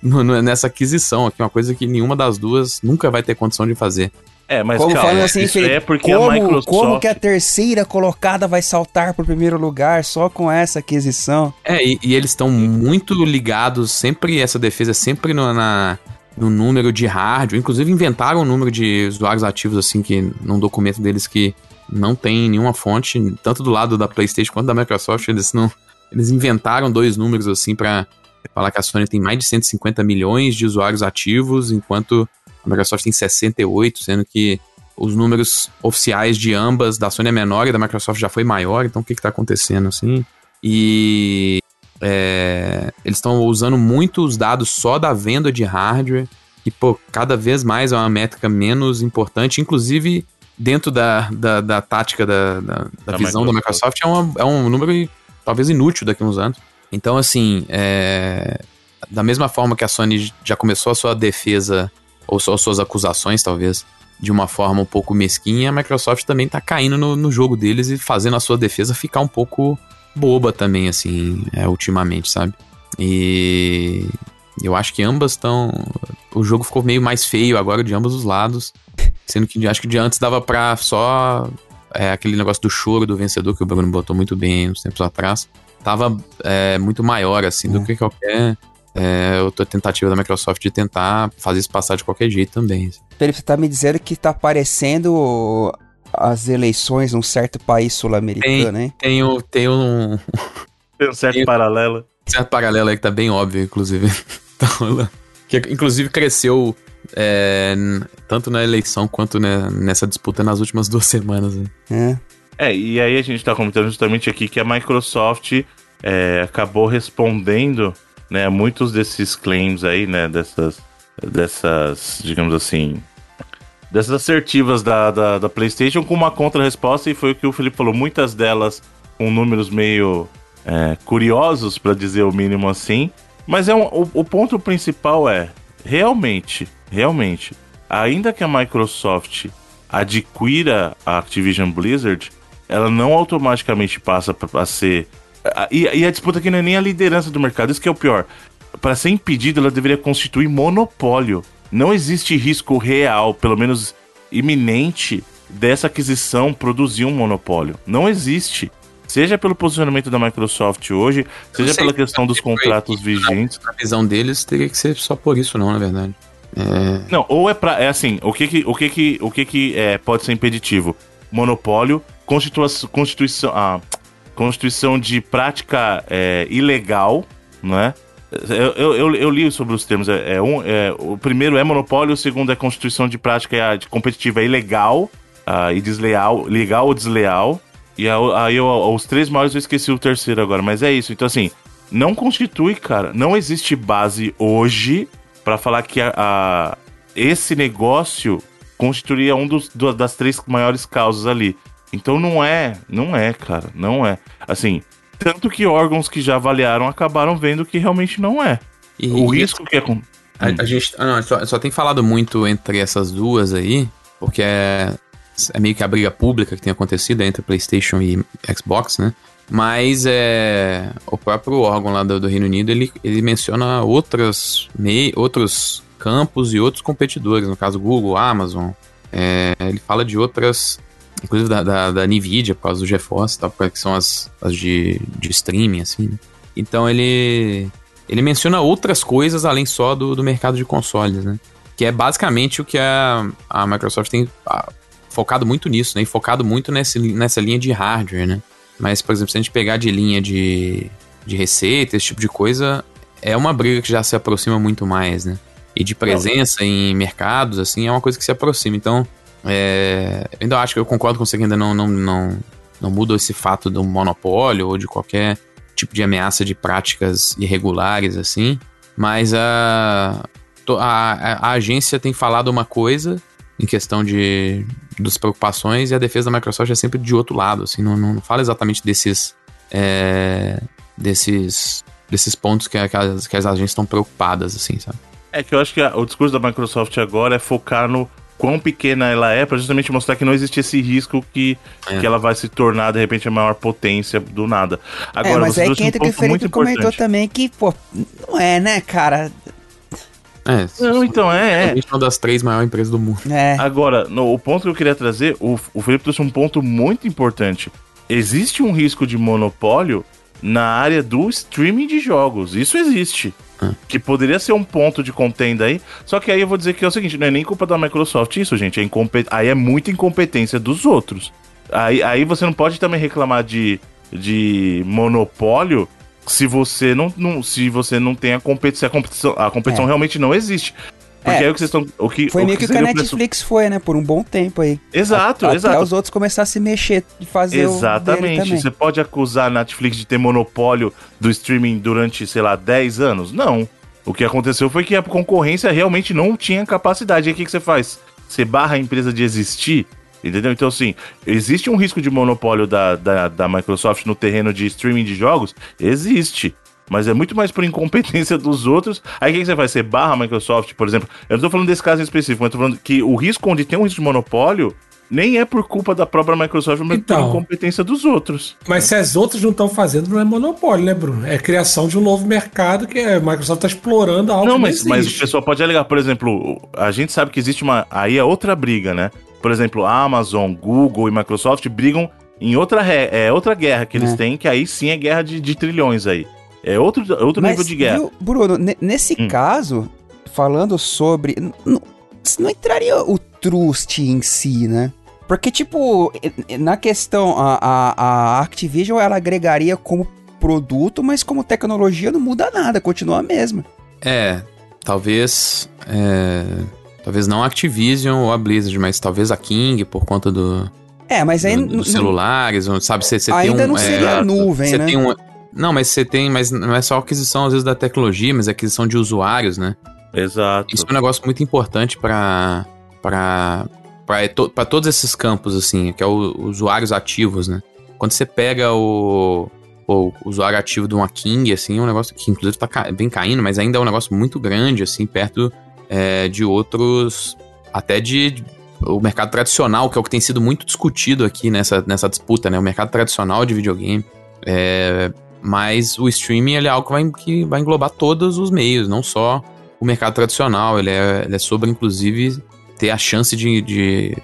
no, no, nessa aquisição aqui. Uma coisa que nenhuma das duas nunca vai ter condição de fazer. É, mas como calma, assim, isso Felipe, é porque como, a Microsoft... Como que a terceira colocada vai saltar pro primeiro lugar só com essa aquisição? É, e, e eles estão muito ligados, sempre, essa defesa é sempre no, na, no número de hardware. Inclusive inventaram um número de usuários ativos, assim, que num documento deles que não tem nenhuma fonte, tanto do lado da PlayStation quanto da Microsoft, eles não... Eles inventaram dois números, assim, para falar que a Sony tem mais de 150 milhões de usuários ativos, enquanto a Microsoft tem 68, sendo que os números oficiais de ambas, da Sony é menor e da Microsoft já foi maior, então o que está acontecendo assim? E é, eles estão usando muito os dados só da venda de hardware, que pô, cada vez mais é uma métrica menos importante, inclusive dentro da, da, da tática da, da, da visão Microsoft. da Microsoft, é, uma, é um número talvez inútil daqui a uns anos. Então, assim, é, da mesma forma que a Sony já começou a sua defesa ou só suas acusações, talvez, de uma forma um pouco mesquinha, a Microsoft também tá caindo no, no jogo deles e fazendo a sua defesa ficar um pouco boba também, assim, é, ultimamente, sabe? E eu acho que ambas estão. O jogo ficou meio mais feio agora de ambos os lados. Sendo que acho que de antes dava pra só. É, aquele negócio do choro do vencedor que o Bruno botou muito bem uns tempos atrás. Tava é, muito maior, assim, do é. que qualquer é outra tentativa da Microsoft de tentar fazer isso passar de qualquer jeito também. Felipe, você tá me dizendo que tá parecendo as eleições num certo país sul-americano, hein? Tem, tem um... Tem um certo tem, paralelo. Um certo paralelo aí que tá bem óbvio, inclusive. Tá que inclusive cresceu é, tanto na eleição quanto né, nessa disputa nas últimas duas semanas. Né? É. é, e aí a gente tá comentando justamente aqui que a Microsoft é, acabou respondendo né, muitos desses claims aí, né, dessas, dessas, digamos assim, dessas assertivas da, da, da PlayStation com uma contra-resposta, e foi o que o Felipe falou, muitas delas com números meio é, curiosos, para dizer o mínimo assim. Mas é um, o, o ponto principal é, realmente, realmente, ainda que a Microsoft adquira a Activision Blizzard, ela não automaticamente passa a ser e, e, a disputa aqui não é nem a liderança do mercado, isso que é o pior. Para ser impedido, ela deveria constituir monopólio. Não existe risco real, pelo menos iminente, dessa aquisição produzir um monopólio. Não existe. Seja pelo posicionamento da Microsoft hoje, seja pela questão dos contratos vigentes. A visão deles teria que ser só por isso, não, na verdade. É... Não, ou é para é assim, o que que o que que o que que é, pode ser impeditivo? Monopólio, constituição, constituição, ah, constituição de prática é, ilegal, né? Eu, eu, eu, li sobre os termos. É, é um, é, o primeiro é monopólio, o segundo é constituição de prática é, de competitiva ilegal uh, e desleal, legal ou desleal. E aí eu, os três maiores eu esqueci o terceiro agora, mas é isso. Então, assim, não constitui, cara. Não existe base hoje para falar que a, a, esse negócio constituiria um dos, das três maiores causas ali. Então não é, não é, cara, não é. Assim, tanto que órgãos que já avaliaram acabaram vendo que realmente não é. E, o risco que é com. A, a gente ah, não, só, só, tem falado muito entre essas duas aí, porque é, é meio que a briga pública que tem acontecido entre PlayStation e Xbox, né? Mas é, o próprio órgão lá do, do Reino Unido ele, ele menciona outras, mei, outros campos e outros competidores, no caso Google, Amazon. É, ele fala de outras, inclusive da, da, da, NVIDIA, por causa do GeForce, tá, que são as, as de, de streaming, assim. Né? Então ele, ele menciona outras coisas além só do, do mercado de consoles, né? Que é basicamente o que a, a Microsoft tem focado muito nisso, né? E focado muito nesse, nessa linha de hardware, né? Mas, por exemplo, se a gente pegar de linha de, de receita, esse tipo de coisa, é uma briga que já se aproxima muito mais, né? E de presença não. em mercados, assim, é uma coisa que se aproxima. Então, é, ainda acho que eu concordo com você que ainda não, não, não, não muda esse fato do monopólio ou de qualquer tipo de ameaça de práticas irregulares, assim. Mas a, a, a agência tem falado uma coisa em questão de das preocupações e a defesa da Microsoft é sempre de outro lado, assim, não, não fala exatamente desses é, desses desses pontos que, que, as, que as agências estão preocupadas, assim, sabe? É que eu acho que a, o discurso da Microsoft agora é focar no quão pequena ela é, para justamente mostrar que não existe esse risco que, é. que ela vai se tornar, de repente, a maior potência do nada. Agora, é, mas aí que entra um que o Felipe comentou também que, pô, não é, né, cara? É, não, então é. É uma das três maiores empresas do mundo. É. Agora, no, o ponto que eu queria trazer, o, o Felipe trouxe um ponto muito importante. Existe um risco de monopólio na área do streaming de jogos. Isso existe. Que poderia ser um ponto de contenda aí. Só que aí eu vou dizer que é o seguinte: não é nem culpa da Microsoft isso, gente. É aí é muita incompetência dos outros. Aí, aí você não pode também reclamar de, de monopólio se você não, não, se você não tem a competição, a competição, a competição é. realmente não existe. Porque é, aí o que vocês estão. O que, foi o meio que o que a Netflix foi, né? Por um bom tempo aí. Exato, a, exato. Até os outros começaram a se mexer e fazer Exatamente. Você pode acusar a Netflix de ter monopólio do streaming durante, sei lá, 10 anos? Não. O que aconteceu foi que a concorrência realmente não tinha capacidade. E aí o que, que você faz? Você barra a empresa de existir Entendeu? Então, assim, existe um risco de monopólio da, da, da Microsoft no terreno de streaming de jogos? Existe mas é muito mais por incompetência dos outros. Aí o que, você faz? Você barra a Microsoft, por exemplo. Eu não tô falando desse caso em específico, mas tô falando que o risco onde tem um risco de monopólio nem é por culpa da própria Microsoft, mas então, por incompetência dos outros. Mas se as outras não estão fazendo, não é monopólio, né, Bruno? É criação de um novo mercado que a Microsoft está explorando algo não, mas, mas o pessoal pode alegar, por exemplo, a gente sabe que existe uma. Aí é outra briga, né? por exemplo, Amazon, Google e Microsoft brigam em outra, é outra guerra que eles é. têm, que aí sim é guerra de, de trilhões aí. É outro, outro Mas, nível de guerra. Viu, Bruno, nesse hum. caso, falando sobre. Não, não entraria o trust em si, né? Porque, tipo, na questão, a, a, a Activision ela agregaria como produto, mas como tecnologia não muda nada, continua a mesma. É, talvez. É Talvez não a Activision ou a Blizzard, mas talvez a King, por conta do. É, mas aí. Do, dos celulares, sabe? Você, você ainda tem um, não seria é, nuvem, né? Tem um, não, mas você tem. Mas não é só aquisição, às vezes, da tecnologia, mas é aquisição de usuários, né? Exato. Isso é um negócio muito importante para para para todos esses campos, assim, que é o usuários ativos, né? Quando você pega o, o usuário ativo de uma King, assim, é um negócio que inclusive tá bem caindo, mas ainda é um negócio muito grande, assim, perto é, de outros, até de o mercado tradicional, que é o que tem sido muito discutido aqui nessa, nessa disputa, né? O mercado tradicional de videogame. É, mas o streaming ele é algo que vai, que vai englobar todos os meios, não só o mercado tradicional. Ele é, ele é sobre, inclusive, ter a chance de, de,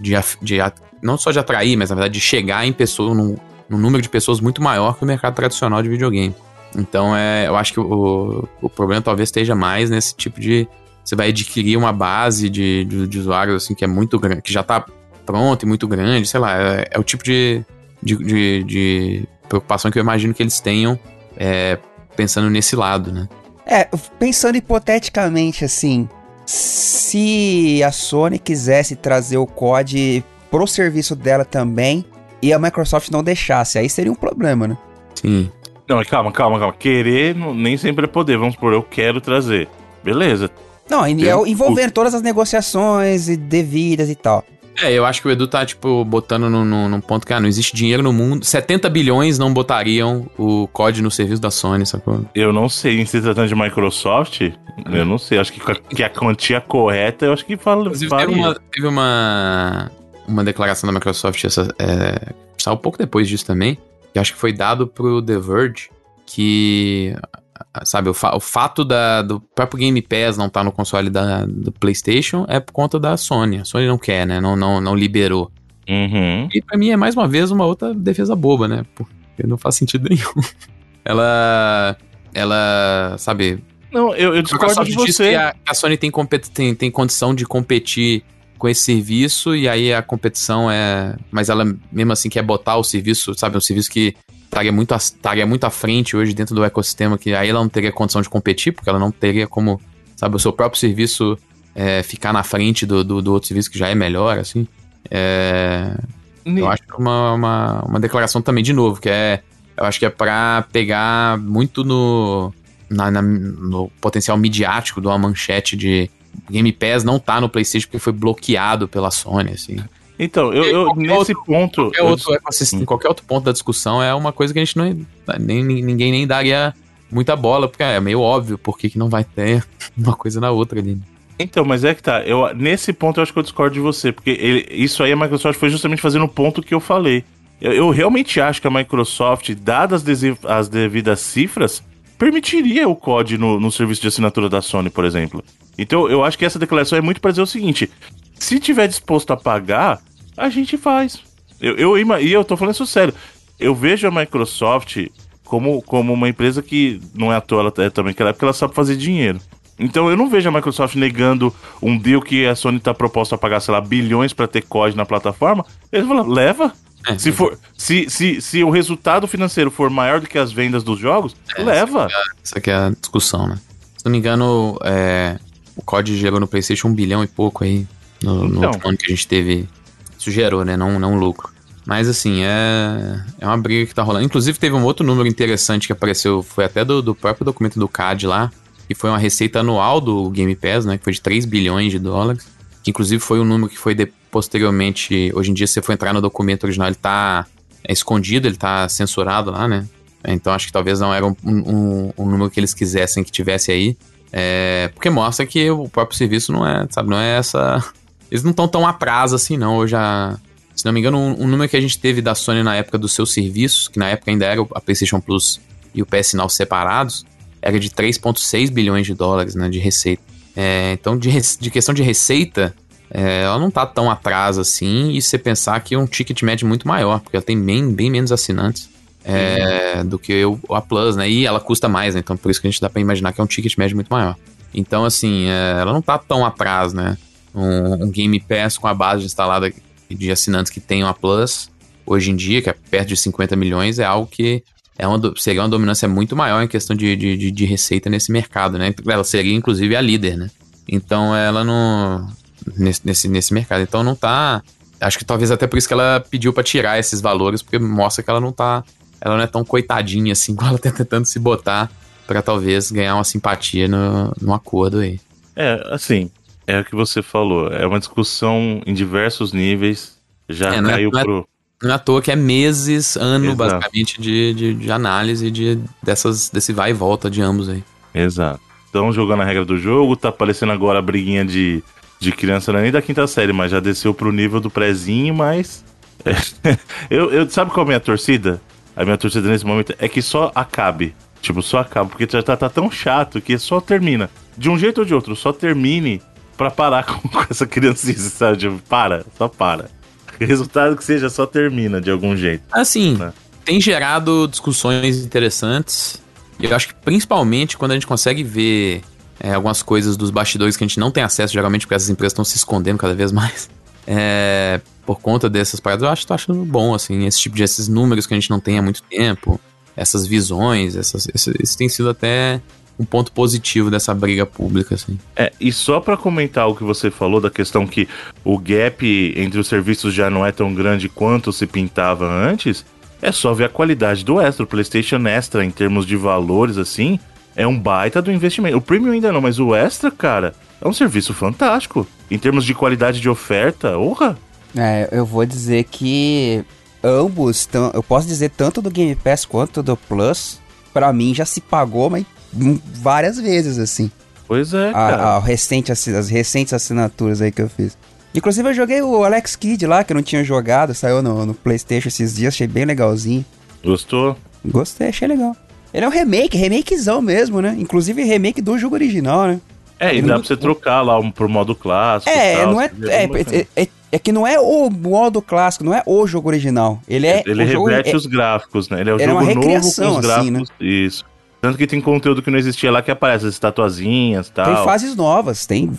de, de, não só de atrair, mas na verdade de chegar em pessoas, num, num número de pessoas muito maior que o mercado tradicional de videogame. Então, é, eu acho que o, o problema talvez esteja mais nesse tipo de, você vai adquirir uma base de, de, de usuários assim que é muito grande, que já está pronto e muito grande, sei lá, é, é o tipo de, de, de, de, preocupação que eu imagino que eles tenham é, pensando nesse lado, né? É, pensando hipoteticamente assim, se a Sony quisesse trazer o COD pro serviço dela também e a Microsoft não deixasse, aí seria um problema, né? Sim. Não, calma, calma, calma. Querer nem sempre é poder. Vamos por eu quero trazer. Beleza, não, e é envolvendo todas as negociações e devidas e tal. É, eu acho que o Edu tá, tipo, botando num, num ponto que ah, não existe dinheiro no mundo. 70 bilhões não botariam o COD no serviço da Sony, sacou? Eu não sei, em se tratando de Microsoft, é. eu não sei. Acho que, que a quantia correta, eu acho que fala. Inclusive, teve uma, teve uma. uma declaração da Microsoft essa, é, saiu um pouco depois disso também, que acho que foi dado pro The Verge, que sabe, o, fa o fato da, do próprio Game Pass não estar tá no console da, do PlayStation é por conta da Sony. A Sony não quer, né? Não, não, não liberou. Uhum. E pra mim é mais uma vez uma outra defesa boba, né? Porque não faz sentido nenhum. ela. Ela. Sabe. Não, eu, eu discordo de você. Que a, a Sony tem, tem, tem condição de competir com esse serviço e aí a competição é. Mas ela mesmo assim quer botar o serviço, sabe? Um serviço que estaria muito, estaria muito à frente hoje dentro do ecossistema, que aí ela não teria condição de competir, porque ela não teria como, sabe, o seu próprio serviço é, ficar na frente do, do, do, outro serviço que já é melhor, assim. É, eu acho uma, uma, uma declaração também, de novo, que é. Eu acho que é pra pegar muito no, na, na, no potencial midiático de uma manchete de Game Pass não tá no PlayStation porque foi bloqueado pela Sony, assim. Então, eu, eu nesse outro, ponto. Qualquer, eu... outro hum. qualquer outro ponto da discussão é uma coisa que a gente não. Nem, ninguém nem daria muita bola, porque é meio óbvio por que, que não vai ter uma coisa na outra ali. Então, mas é que tá. Eu, nesse ponto eu acho que eu discordo de você, porque ele, isso aí a Microsoft foi justamente fazendo o ponto que eu falei. Eu, eu realmente acho que a Microsoft, dadas as devidas cifras, permitiria o COD no, no serviço de assinatura da Sony, por exemplo. Então eu acho que essa declaração é muito para dizer o seguinte: se tiver disposto a pagar, a gente faz. Eu, eu, e eu tô falando isso sério. Eu vejo a Microsoft como, como uma empresa que não é à toa, ela é também aquela época ela sabe fazer dinheiro. Então eu não vejo a Microsoft negando um deal que a Sony tá proposta a pagar, sei lá, bilhões para ter COD na plataforma. Eles falam, leva. É, se, for, se, se, se o resultado financeiro for maior do que as vendas dos jogos, é, leva. Essa aqui, é, é a discussão, né? Se não me engano, é, o COD gerou no PlayStation um bilhão e pouco aí no, no então. último ano que a gente teve. Isso gerou, né? Não, não lucro. Mas assim, é, é uma briga que tá rolando. Inclusive, teve um outro número interessante que apareceu, foi até do, do próprio documento do CAD lá, que foi uma receita anual do Game Pass, né? Que foi de 3 bilhões de dólares. Que inclusive foi um número que foi de, posteriormente. Hoje em dia, se você for entrar no documento original, ele tá é escondido, ele tá censurado lá, né? Então acho que talvez não era um, um, um número que eles quisessem que tivesse aí. É, porque mostra que o próprio serviço não é, sabe, não é essa eles não estão tão a prazo assim, não. Eu já. Se não me engano, um, um, número que a gente teve da Sony na época dos seus serviços, que na época ainda era a PlayStation Plus e o PS Now separados, era de 3,6 bilhões de dólares né, de receita. É, então, de, de, questão de receita, é, ela não tá tão atrás assim, e você pensar que é um ticket médio muito maior, porque ela tem bem, bem menos assinantes é, uhum. do que o, a Plus, né? E ela custa mais, né? Então, por isso que a gente dá pra imaginar que é um ticket médio muito maior. Então, assim, é, ela não tá tão atrás, né? Um, um Game Pass com a base instalada de assinantes que tenham a Plus, hoje em dia, que é perto de 50 milhões, é algo que é uma, seria uma dominância muito maior em questão de, de, de, receita nesse mercado, né? Ela seria, inclusive, a líder, né? Então, ela não... Nesse, nesse, nesse mercado. Então, não tá... Acho que talvez até por isso que ela pediu para tirar esses valores, porque mostra que ela não tá... Ela não é tão coitadinha assim, igual ela tá tentando se botar para talvez ganhar uma simpatia no, no acordo aí. É, assim, é o que você falou. É uma discussão em diversos níveis. Já é, caiu não é, pro. Não é à toa que é meses, ano, Exato. basicamente, de, de, de, análise de, dessas, desse vai e volta de ambos aí. Exato. Estão jogando a regra do jogo, tá aparecendo agora a briguinha de, de criança, não é nem da quinta série, mas já desceu pro nível do prézinho, mas. Eu, eu, sabe qual é a minha torcida? A minha torcida nesse momento é que só acabe. Tipo, só acabe, porque já tá, tá tão chato que só termina. De um jeito ou de outro, só termine pra parar com, com essa criancice, sabe? Tipo, para, só para. Resultado que seja, só termina de algum jeito. Assim, né? tem gerado discussões interessantes. E eu acho que principalmente quando a gente consegue ver é, algumas coisas dos bastidores que a gente não tem acesso, geralmente porque essas empresas estão se escondendo cada vez mais. É, por conta dessas paradas, eu acho, tô achando bom, assim, esse tipo de esses números que a gente não tem há muito tempo, essas visões, essas, isso tem sido até um ponto positivo dessa briga pública, assim. É, e só para comentar o que você falou da questão que o gap entre os serviços já não é tão grande quanto se pintava antes, é só ver a qualidade do Extra. O PlayStation Extra, em termos de valores, assim, é um baita do investimento. O Premium ainda não, mas o Extra, cara, é um serviço fantástico. Em termos de qualidade de oferta, honra. É, eu vou dizer que ambos, eu posso dizer tanto do Game Pass quanto do Plus, para mim já se pagou, mas várias vezes, assim. Pois é, a, a recente, as recentes assinaturas aí que eu fiz. Inclusive eu joguei o Alex Kidd lá, que eu não tinha jogado, saiu no, no Playstation esses dias, achei bem legalzinho. Gostou? Gostei, achei legal. Ele é um remake, remakezão mesmo, né? Inclusive remake do jogo original, né? É, e dá pra você trocar lá um, pro modo clássico. e É, tal, não é, é, é, é- é que não é o modo clássico, não é o jogo original. Ele é Ele o jogo, é- os gráficos, né? Ele é o é jogo novo com os assim, gráficos. Isso. Tanto que tem conteúdo que não existia lá que aparece, as estatuazinhas e tal. Tem fases novas, tem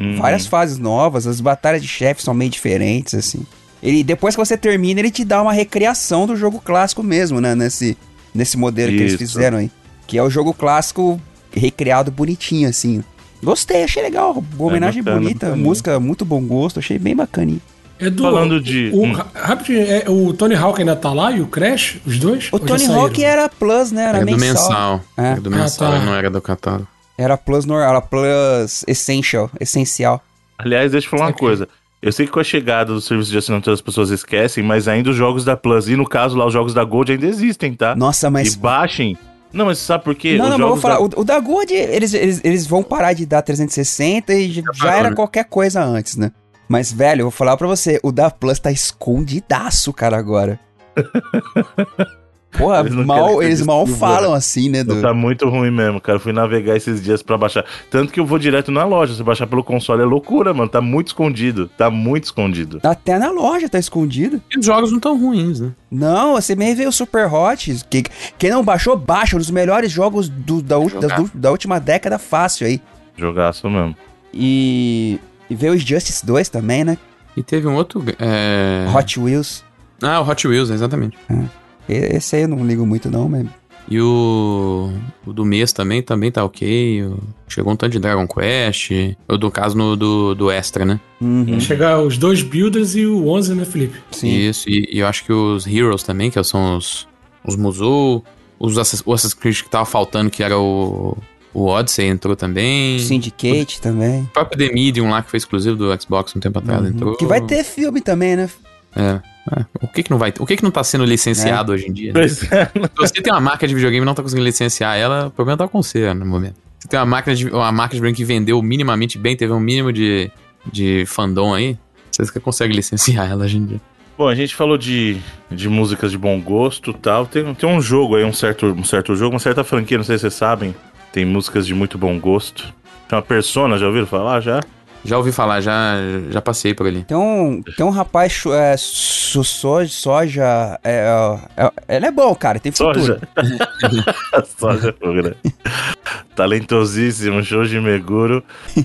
Uhum. várias fases novas, as batalhas de chefe são meio diferentes, assim. Ele, depois que você termina, ele te dá uma recriação do jogo clássico mesmo, né? Nesse, nesse modelo que eles Isso. fizeram aí. Que é o jogo clássico recriado bonitinho, assim. Gostei, achei legal. Uma homenagem bacana, bonita, bacaninha. música muito bom gosto, achei bem bacaninha. Edu, Falando de- O, hum. ra- Rapidinho, é, o Tony Hawk ainda tá lá e o Crash? Os dois? O já Tony? Hawk era Plus, né? Era, Era do mensal. mensal. É. Era do Ah, mensal, tá. ele não era do catálogo. Era Plus, nor- era Plus Essential, essencial. Aliás, deixa eu falar uma coisa. Eu sei que com a chegada do serviço de assinatura as pessoas esquecem, mas ainda os jogos da Plus, e no caso lá os jogos da Gold ainda existem, tá? Nossa, mas E baixem. Não, mas sabe por quê? Não, Os não, mas eu vou falar. da- O, o da Gold, eles, eles, eles vão parar de dar 360 e já, já parou, era qualquer coisa antes, né? Mas, velho, eu vou falar pra você, o da Plus tá escondidaço, cara, agora. Porra, Eles mal, eles eu mal falam assim, né? Do... Tá muito ruim mesmo, cara. Fui navegar esses dias pra baixar. Tanto que eu vou direto na loja. Se baixar pelo console é loucura, mano. Tá muito escondido. Tá muito escondido. Até na loja tá escondido. E os jogos não tão ruins, né? Não, você meio veio o Super Hot. Que, quem não baixou, baixa. Um dos melhores jogos do- da, du- da última década, fácil aí. Jogaço mesmo. E, e veio o Justice 2 também, né? E teve um outro. É... Hot Wheels. Ah, o Hot Wheels, exatamente. E- Esse aí eu não ligo muito, não, mas. E o, o do mês também, também tá ok. O- Chegou um tanto de Dragon Quest. Ou do caso no, do, do Extra, né? Uhum, Chegar os dois Builders e o 11, né, Felipe? sim. Isso, e, e eu acho que os Heroes também, que são os, os Musou. Os Assassin's Creed que tava faltando, que era o, o Odyssey, entrou também. Syndicate também. O próprio The Medium lá, que foi exclusivo do Xbox um tempo atrás, Uhum. entrou. Que vai ter filme também, né? É. é. O que que não vai O que que não tá sendo licenciado hoje em dia? né? Pois é. Se você tem uma marca de videogame e não tá conseguindo licenciar ela, o problema tá com você no momento. Você tem uma marca de, uma marca de videogame que vendeu minimamente bem, teve um mínimo de, de fandom aí, você consegue licenciar ela hoje em dia. Bom, a gente falou de, de músicas de bom gosto e tal. Tem, tem um jogo aí, um certo, um certo jogo, uma certa franquia, não sei se vocês sabem. Tem músicas de muito bom gosto. Chama Persona, já ouviram falar já? Já ouvi falar, já, já passei por ali. Tem um, tem um rapaz, é, su- soja, soja é, é, é- ele é bom, cara, tem futuro. Soja. Soja, pô, né? Talentosíssimo, Shoji Meguro.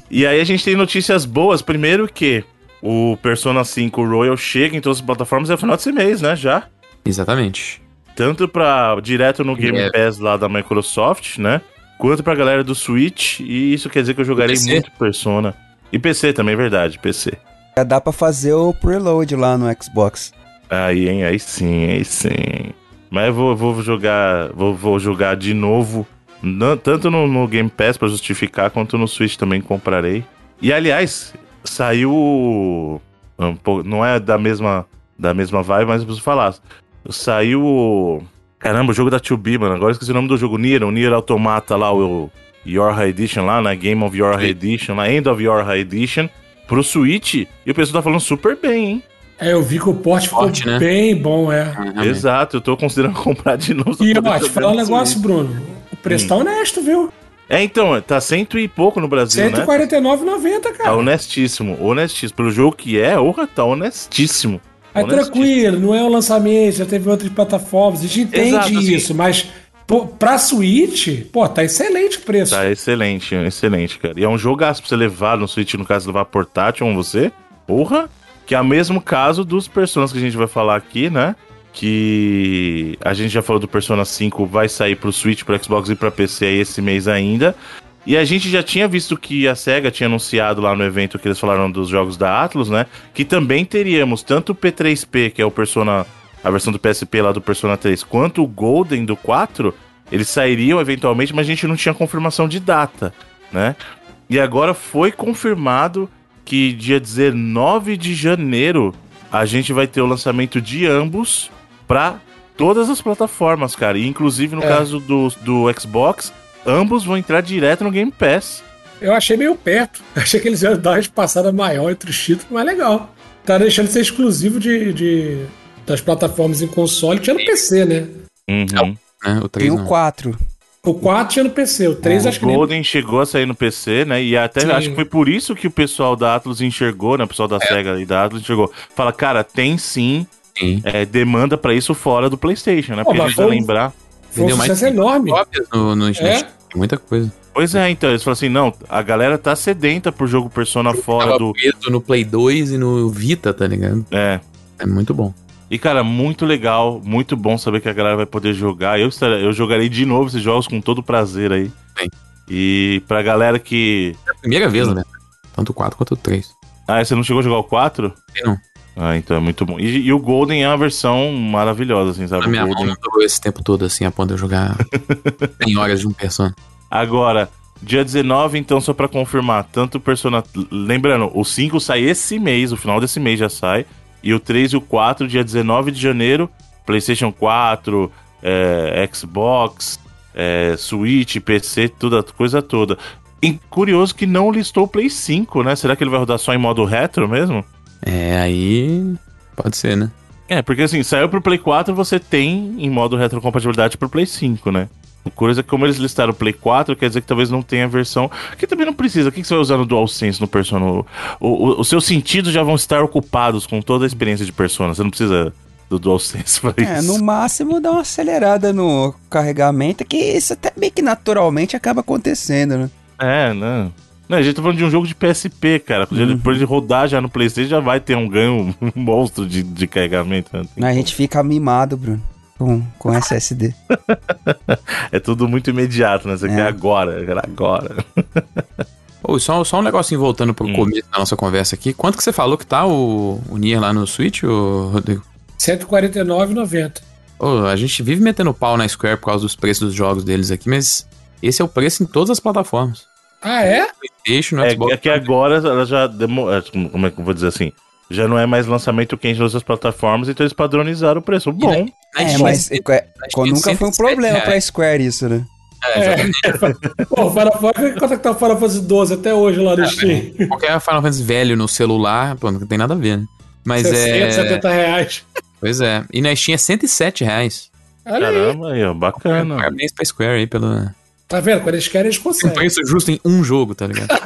E aí a gente tem notícias boas. Primeiro que o Persona 5 Royal chega em todas as plataformas é final desse mês, né? Já. Exatamente. Tanto pra direto no Game É. Pass lá da Microsoft, né? Quanto pra galera do Switch. E isso quer dizer que eu jogarei muito Persona. E PC também, é verdade, PC. Já dá pra fazer o preload lá no Xbox. Aí, hein? Aí sim, aí sim. Mas eu vou, vou jogar. Vou, vou jogar de novo. tanto no, no Game Pass pra justificar, quanto no Switch também comprarei. E aliás, saiu. um pouco- não é da mesma, da mesma vibe, mas eu preciso falar. Saiu. Caramba, o jogo da 2B, mano. Agora eu esqueci o nome do jogo. Nier, o Nier Automata lá, o Your High Edition lá, né? Game of Your High Edition, lá, End of Your High Edition. Pro Switch. E o pessoal tá falando super bem, hein? É, eu vi que o porte ficou Porte, né? bem bom, é. Exato, eu tô considerando comprar de novo. E, ó, te falar um negócio. Bruno. O preço tá honesto, viu? É, então, tá cento e pouco no Brasil, né? 149,90, Tá cara. honestíssimo, honestíssimo. Pelo jogo que é, orra, tá honestíssimo. Honestíssimo. tranquilo, não é um lançamento, já teve outras plataformas, a gente entende Exato, assim. isso, mas pô, pra Switch, pô, tá excelente o preço. Tá excelente, excelente, cara. E é um jogaço pra você levar no Switch, no caso, levar portátil com você. Porra! Que é o mesmo caso dos personagens que a gente vai falar aqui, né? Que a gente já falou do Persona 5, vai sair pro Switch, pro Xbox e pra PC aí esse mês ainda. E a gente já tinha visto que a SEGA tinha anunciado lá no evento que eles falaram dos jogos da Atlus, né? Que também teríamos tanto o P3P, que é o Persona, a versão do PSP lá do Persona 3, quanto o Golden do 4, eles sairiam eventualmente, mas a gente não tinha confirmação de data, né? E agora foi confirmado que dia 19 de janeiro a gente vai ter o lançamento de ambos para todas as plataformas, cara. E inclusive no É. caso do, do Xbox, ambos vão entrar direto no Game Pass. Eu achei meio perto. Achei que eles iam dar uma espaçada maior entre os títulos, mas legal. Tá deixando de ser exclusivo de, de- das plataformas em console. Tinha no PC, né? Uhum. Né? O Tem 3 o não. 4. O 4 tinha no PC, o 3 O acho que nem. Golden chegou a sair no PC, né? E até Sim. acho que foi por isso que o pessoal da Atlus enxergou, né? O pessoal da SEGA e da Atlus enxergou. Fala, cara, tem sim Sim. é, demanda pra isso fora do PlayStation, né? Pô, Porque a gente vai lembrar. Foi um sucesso enorme. Cópias no, no É? Steam. Muita coisa. Pois é, então, eles falam assim: não, a galera tá sedenta por jogo Persona fora Tava do. preso no Play 2 e no Vita, tá ligado? É. É muito bom. E, cara, muito legal, muito bom saber que a galera vai poder jogar. Eu, eu jogarei de novo esses jogos com todo prazer aí. Sim. E pra galera que. É a primeira vez, né? Tanto o 4 quanto o 3. Ah, você não chegou a jogar o 4? Não. Ah, então é muito bom. E, e o Golden é uma versão maravilhosa, assim, sabe? A minha mão Golden. não durou esse tempo todo assim, a eu jogar 100 horas de um Persona. Agora, dia 19, então, só pra confirmar, tanto o Persona. Lembrando, o 5 sai esse mês, o final desse mês já sai. E o 3 e o 4, dia 19 de janeiro, PlayStation 4, é, Xbox, é, Switch, PC, toda coisa toda. E curioso que não listou o Play 5, né? Será que ele vai rodar só em modo retro mesmo? É, aí. Pode ser, né? É, porque assim, saiu pro Play 4, você tem em modo retrocompatibilidade pro Play 5, né? Coisa é que como eles listaram o Play 4, quer dizer que talvez não tenha a versão. Que também não precisa. O que que você vai usar no DualSense no Persona? O, o- os seus sentidos já vão estar ocupados com toda a experiência de Persona. Você não precisa do DualSense pra É, isso. no máximo dá uma acelerada no carregamento, que isso até bem que naturalmente acaba acontecendo, né? É, não. Não, a gente tá falando de um jogo de PSP, cara. Ele- Depois de rodar já no PlayStation, já vai ter um ganho um monstro de, de carregamento. né? A gente fica mimado, Bruno, com, com SSD. É tudo muito imediato, né? Você É. quer agora, quer agora. Ô, só, só um negocinho voltando pro Hum. começo da nossa conversa aqui. Quanto que você falou que tá o, o Nier lá no Switch, ô, Rodrigo? 149,90. Ô, a gente vive metendo pau na Square por causa dos preços dos jogos deles aqui, mas esse é o preço em todas as plataformas. Ah, é? PlayStation, É, Xbox. é que agora ela já demo... é, Como é que eu vou dizer assim? Já não é mais lançamento quente nas outras plataformas, então eles padronizaram o preço. Bom, É, mas é, nunca foi um 107 problema pra Square isso, né? É, exatamente. Pô, Final Fantasy, quanto é que tá o Final Fantasy 12 até hoje lá no Ah, Steam? Qualquer Final Fantasy velho no celular, pô, não tem nada a ver, né? Mas 60, é. 70 reais. Pois é. E na Steam é 107 reais. Olha caramba, aí, ó, bacana. Parabéns pra Square aí pelo. Tá vendo? Quando eles querem, eles conseguem. preço justo em um jogo, tá ligado?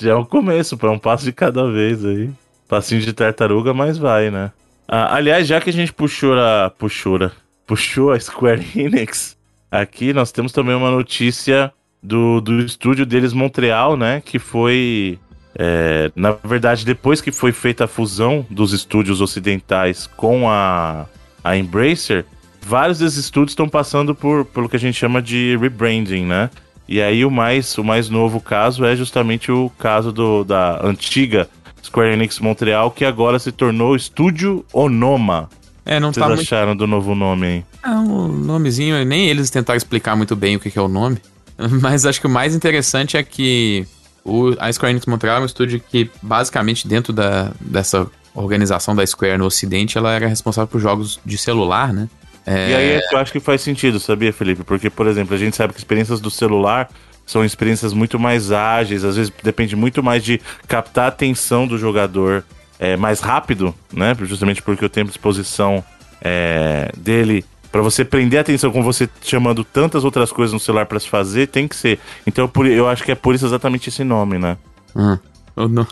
Já é um começo, para um passo de cada vez aí. Passinho de tartaruga, mas vai, né? Ah, aliás, já que a gente puxou a. Puxou a, puxou a Square Enix, aqui nós temos também uma notícia do, do estúdio deles, Montreal, né? Que foi. é, na verdade, depois que foi feita a fusão dos estúdios ocidentais com a, a Embracer, vários desses estúdios estão passando por pelo que a gente chama de rebranding, né? E aí o mais, o mais novo caso é justamente o caso do, da antiga Square Enix Montreal, que agora se tornou Estúdio Onoma. É, não vocês tá muito. acharam do novo nome aí? É um nomezinho, nem eles tentaram explicar muito bem o que que é o nome. Mas acho que o mais interessante é que o, a Square Enix Montreal é um estúdio que, basicamente, dentro da, dessa organização da Square no Ocidente, ela era responsável por jogos de celular, né? É, E aí é que eu acho que faz sentido, sabia, Felipe? Porque, por exemplo, a gente sabe que experiências do celular são experiências muito mais ágeis, às vezes depende muito mais de captar a atenção do jogador é, mais rápido, né? Justamente porque o tempo de exposição é, dele, Pra você prender a atenção com você chamando tantas outras coisas no celular pra se fazer, tem que ser. Então eu acho que é por isso exatamente esse nome, né? Hum. Oh, não.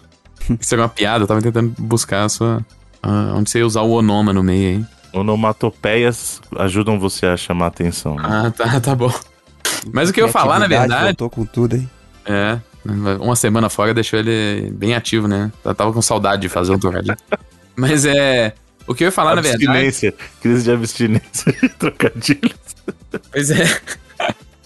Isso é uma piada, eu tava tentando buscar a sua. ah, onde você ia usar o onoma no meio aí. Onomatopeias ajudam você a chamar a atenção. né? Ah, tá, tá bom. Mas o que eu ia falar, na verdade. Voltou com tudo aí. É. Uma semana fora deixou ele bem ativo, né? Eu tava com saudade de fazer um trocadilho. Mas é. O que eu ia falar, na verdade. abstinência, crise de abstinência, trocadilhos. Pois é.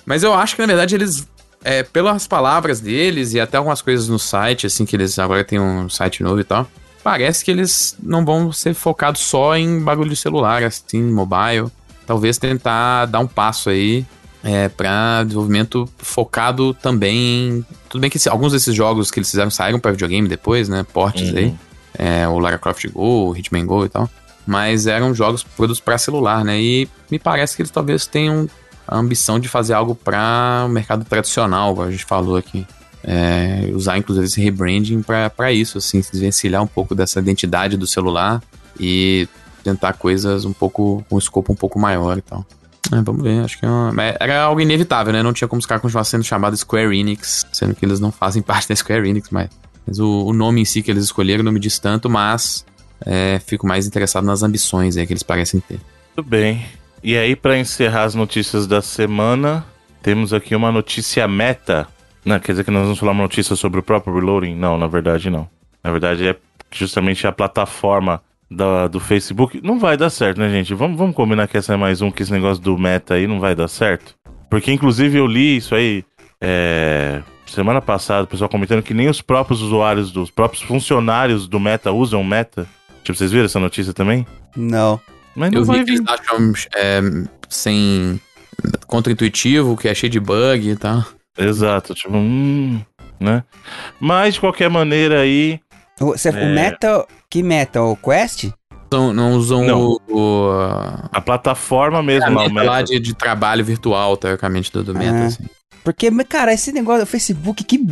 Mas eu acho que, na verdade, eles. É, pelas palavras deles e até algumas coisas no site, assim, que eles agora tem um site novo e tal. Parece que eles não vão ser focados só em bagulho de celular, assim, mobile. Talvez tentar dar um passo aí é, para desenvolvimento focado também em. Tudo bem que alguns desses jogos que eles fizeram saíram para videogame depois, né? Portes Uhum. aí. É, o Lara Croft Go, o Hitman Go e tal. Mas eram jogos produtos para celular, né? E me parece que eles talvez tenham a ambição de fazer algo para o mercado tradicional, como a gente falou aqui. É, usar inclusive esse rebranding para isso, assim, se desvencilhar um pouco dessa identidade do celular e tentar coisas um pouco um escopo um pouco maior e tal. É, vamos ver, acho que é uma... era algo inevitável, né? Não tinha como os caras continuar sendo chamados Square Enix, sendo que eles não fazem parte da Square Enix, mas, mas o, o, nome em si que eles escolheram não me diz tanto, mas é, fico mais interessado nas ambições aí que eles parecem ter. Tudo bem. E aí, para encerrar as notícias da semana, temos aqui uma notícia meta. Não, quer dizer que nós vamos falar uma notícia sobre o próprio Reloading? Não, na verdade não. Na verdade é justamente a plataforma da, do Facebook. Não vai dar certo, né, gente? Vamos, vamos combinar que essa é mais um, que esse negócio do meta aí não vai dar certo. Porque, inclusive, eu li isso aí é, semana passada, o pessoal comentando que nem os próprios usuários, dos próprios funcionários do meta usam meta. Tipo, vocês viram essa notícia também? Não. Mas não eu vi que eles acham é, sem contra-intuitivo, que é cheio de bug e tal. Exato, tipo, hum, né? Mas de qualquer maneira aí. O, é... o Meta. Que Meta? O Quest? Não, não usam não. O, o, A plataforma mesmo, é, lá, o Meta. lá de, de, trabalho virtual, teoricamente, do, do Meta, é. assim. Porque, cara, esse negócio do Facebook, que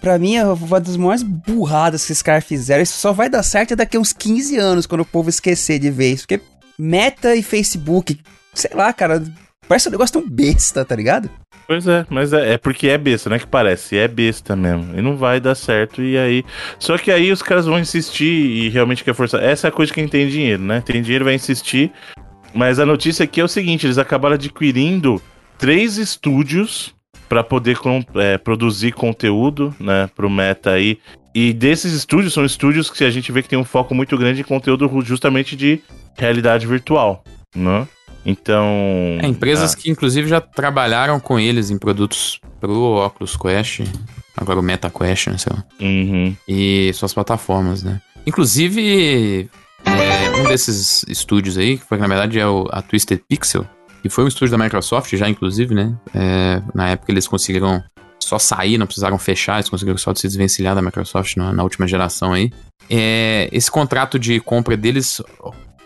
pra mim é uma das maiores burradas que esses caras fizeram. Isso só vai dar certo daqui a uns 15 anos, quando o povo esquecer de ver isso. Porque Meta e Facebook, sei lá, cara, parece um negócio tão besta, tá ligado? Pois é, mas é, é, porque é besta, não é que parece, é besta mesmo. E não vai dar certo, e aí. Só que aí os caras vão insistir e realmente quer forçar. Essa é a coisa de quem tem dinheiro, né? Tem dinheiro, vai insistir. Mas a notícia aqui é o seguinte: eles acabaram adquirindo três estúdios para poder é, produzir conteúdo, né, pro Meta aí. E desses estúdios são estúdios que a gente vê que tem um foco muito grande em conteúdo justamente de realidade virtual, né? Então. É, empresas ah. que inclusive já trabalharam com eles em produtos pro Oculus Quest, agora o Meta Quest, né, sei lá. Uhum. E suas plataformas, né? Inclusive, é, um desses estúdios aí, que foi na verdade é o, a Twisted Pixel, que foi um estúdio da Microsoft já, inclusive, né? É, na época eles conseguiram só sair, não precisaram fechar, eles conseguiram só se desvencilhar da Microsoft na, na última geração aí. É, esse contrato de compra deles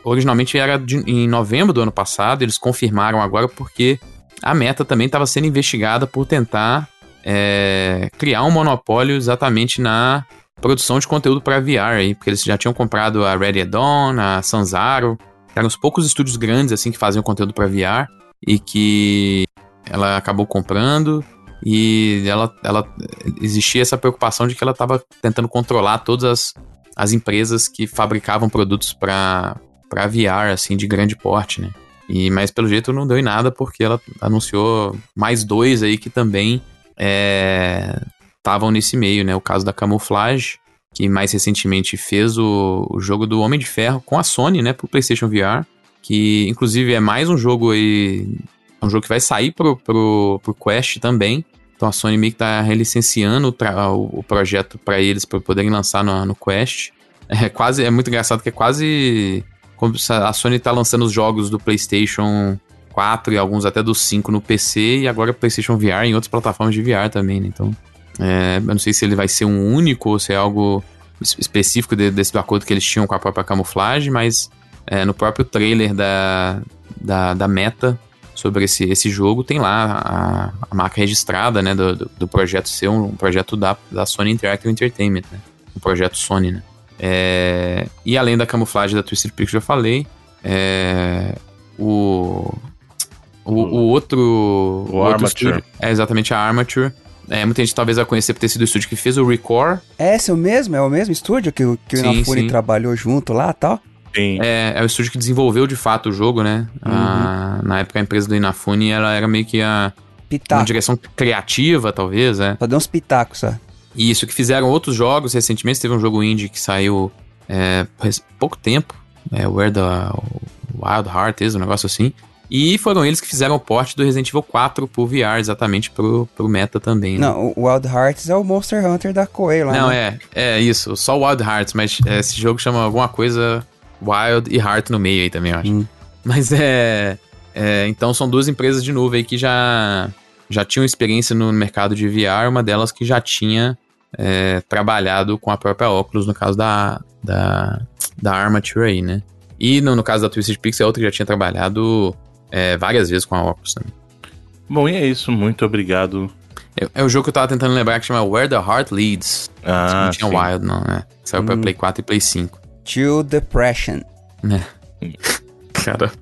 originalmente era de, em novembro do ano passado, eles confirmaram agora porque a Meta também estava sendo investigada por tentar é, criar um monopólio exatamente na produção de conteúdo para VR aí, porque eles já tinham comprado a Ready Dawn, a Sanzaro, eram os poucos estúdios grandes assim que faziam conteúdo para VR e que ela acabou comprando e ela, ela existia essa preocupação de que ela estava tentando controlar todas as, as empresas que fabricavam produtos para para VR assim de grande porte, né? E mas pelo jeito não deu em nada porque ela anunciou mais dois aí que também estavam é, nesse meio, né? O caso da Camouflage, que mais recentemente fez o, o jogo do Homem de Ferro com a Sony, né, pro PlayStation VR, que inclusive é mais um jogo aí é um jogo que vai sair pro, pro, pro Quest também. Então a Sony meio que tá relicenciando o, o projeto para eles para poderem lançar no, no Quest. É quase é muito engraçado que é quase a Sony tá lançando os jogos do PlayStation 4 e alguns até do 5 no PC e agora PlayStation VR em outras plataformas de VR também, né? Então, é, eu não sei se ele vai ser um único ou se é algo específico de, desse acordo que eles tinham com a própria camuflagem, mas é, no próprio trailer da, da, da Meta sobre esse, esse jogo, tem lá a, a marca registrada, né, do, do, do, projeto ser um, um, projeto da, da Sony Interactive Entertainment, né, um projeto Sony, né. É, e além da camuflagem da Twisted Pixel, já falei, é, o, o, o, outro... O, o outro Estúdio, é exatamente a Armature, é, muita gente talvez vai conhecer por ter sido o estúdio que fez o Record. É, esse é o mesmo? É o mesmo estúdio que, que sim, o Inafune trabalhou junto lá e tal? Sim. É, é o estúdio que desenvolveu de fato o jogo, né? Uhum. A, na época a empresa do Inafune ela era meio que a. Pitaco. Uma direção criativa, talvez, é. Só deu uns pitacos, só. Isso, que fizeram outros jogos recentemente. Teve um jogo indie que saiu é, pouco tempo. É, Where the Wild Heart is, um negócio assim. E foram eles que fizeram o porte do Resident Evil 4 pro VR, exatamente pro, pro meta também. Né? Não, o Wild Hearts é o Monster Hunter da Koei lá. Não, né? é, é isso, só o Wild Hearts, mas é, esse jogo chama alguma coisa Wild e Heart no meio aí também, eu acho. Hum. Mas é, é, Então são duas empresas de aí que já, já tinham experiência no mercado de VR, uma delas que já tinha é, trabalhado com a própria Oculus, no caso da, da, da Armature aí, né? E no, no caso da Twisted Pixel, é outra que já tinha trabalhado é, várias vezes com a Oculus também. Bom, e é isso. Muito obrigado. É, é o jogo que eu tava tentando lembrar que chama Where the Heart Leads. Ah, não tinha sim. Wild, não, né? Saiu pra Play 4 e Play 5. To Depression. Né? Cara,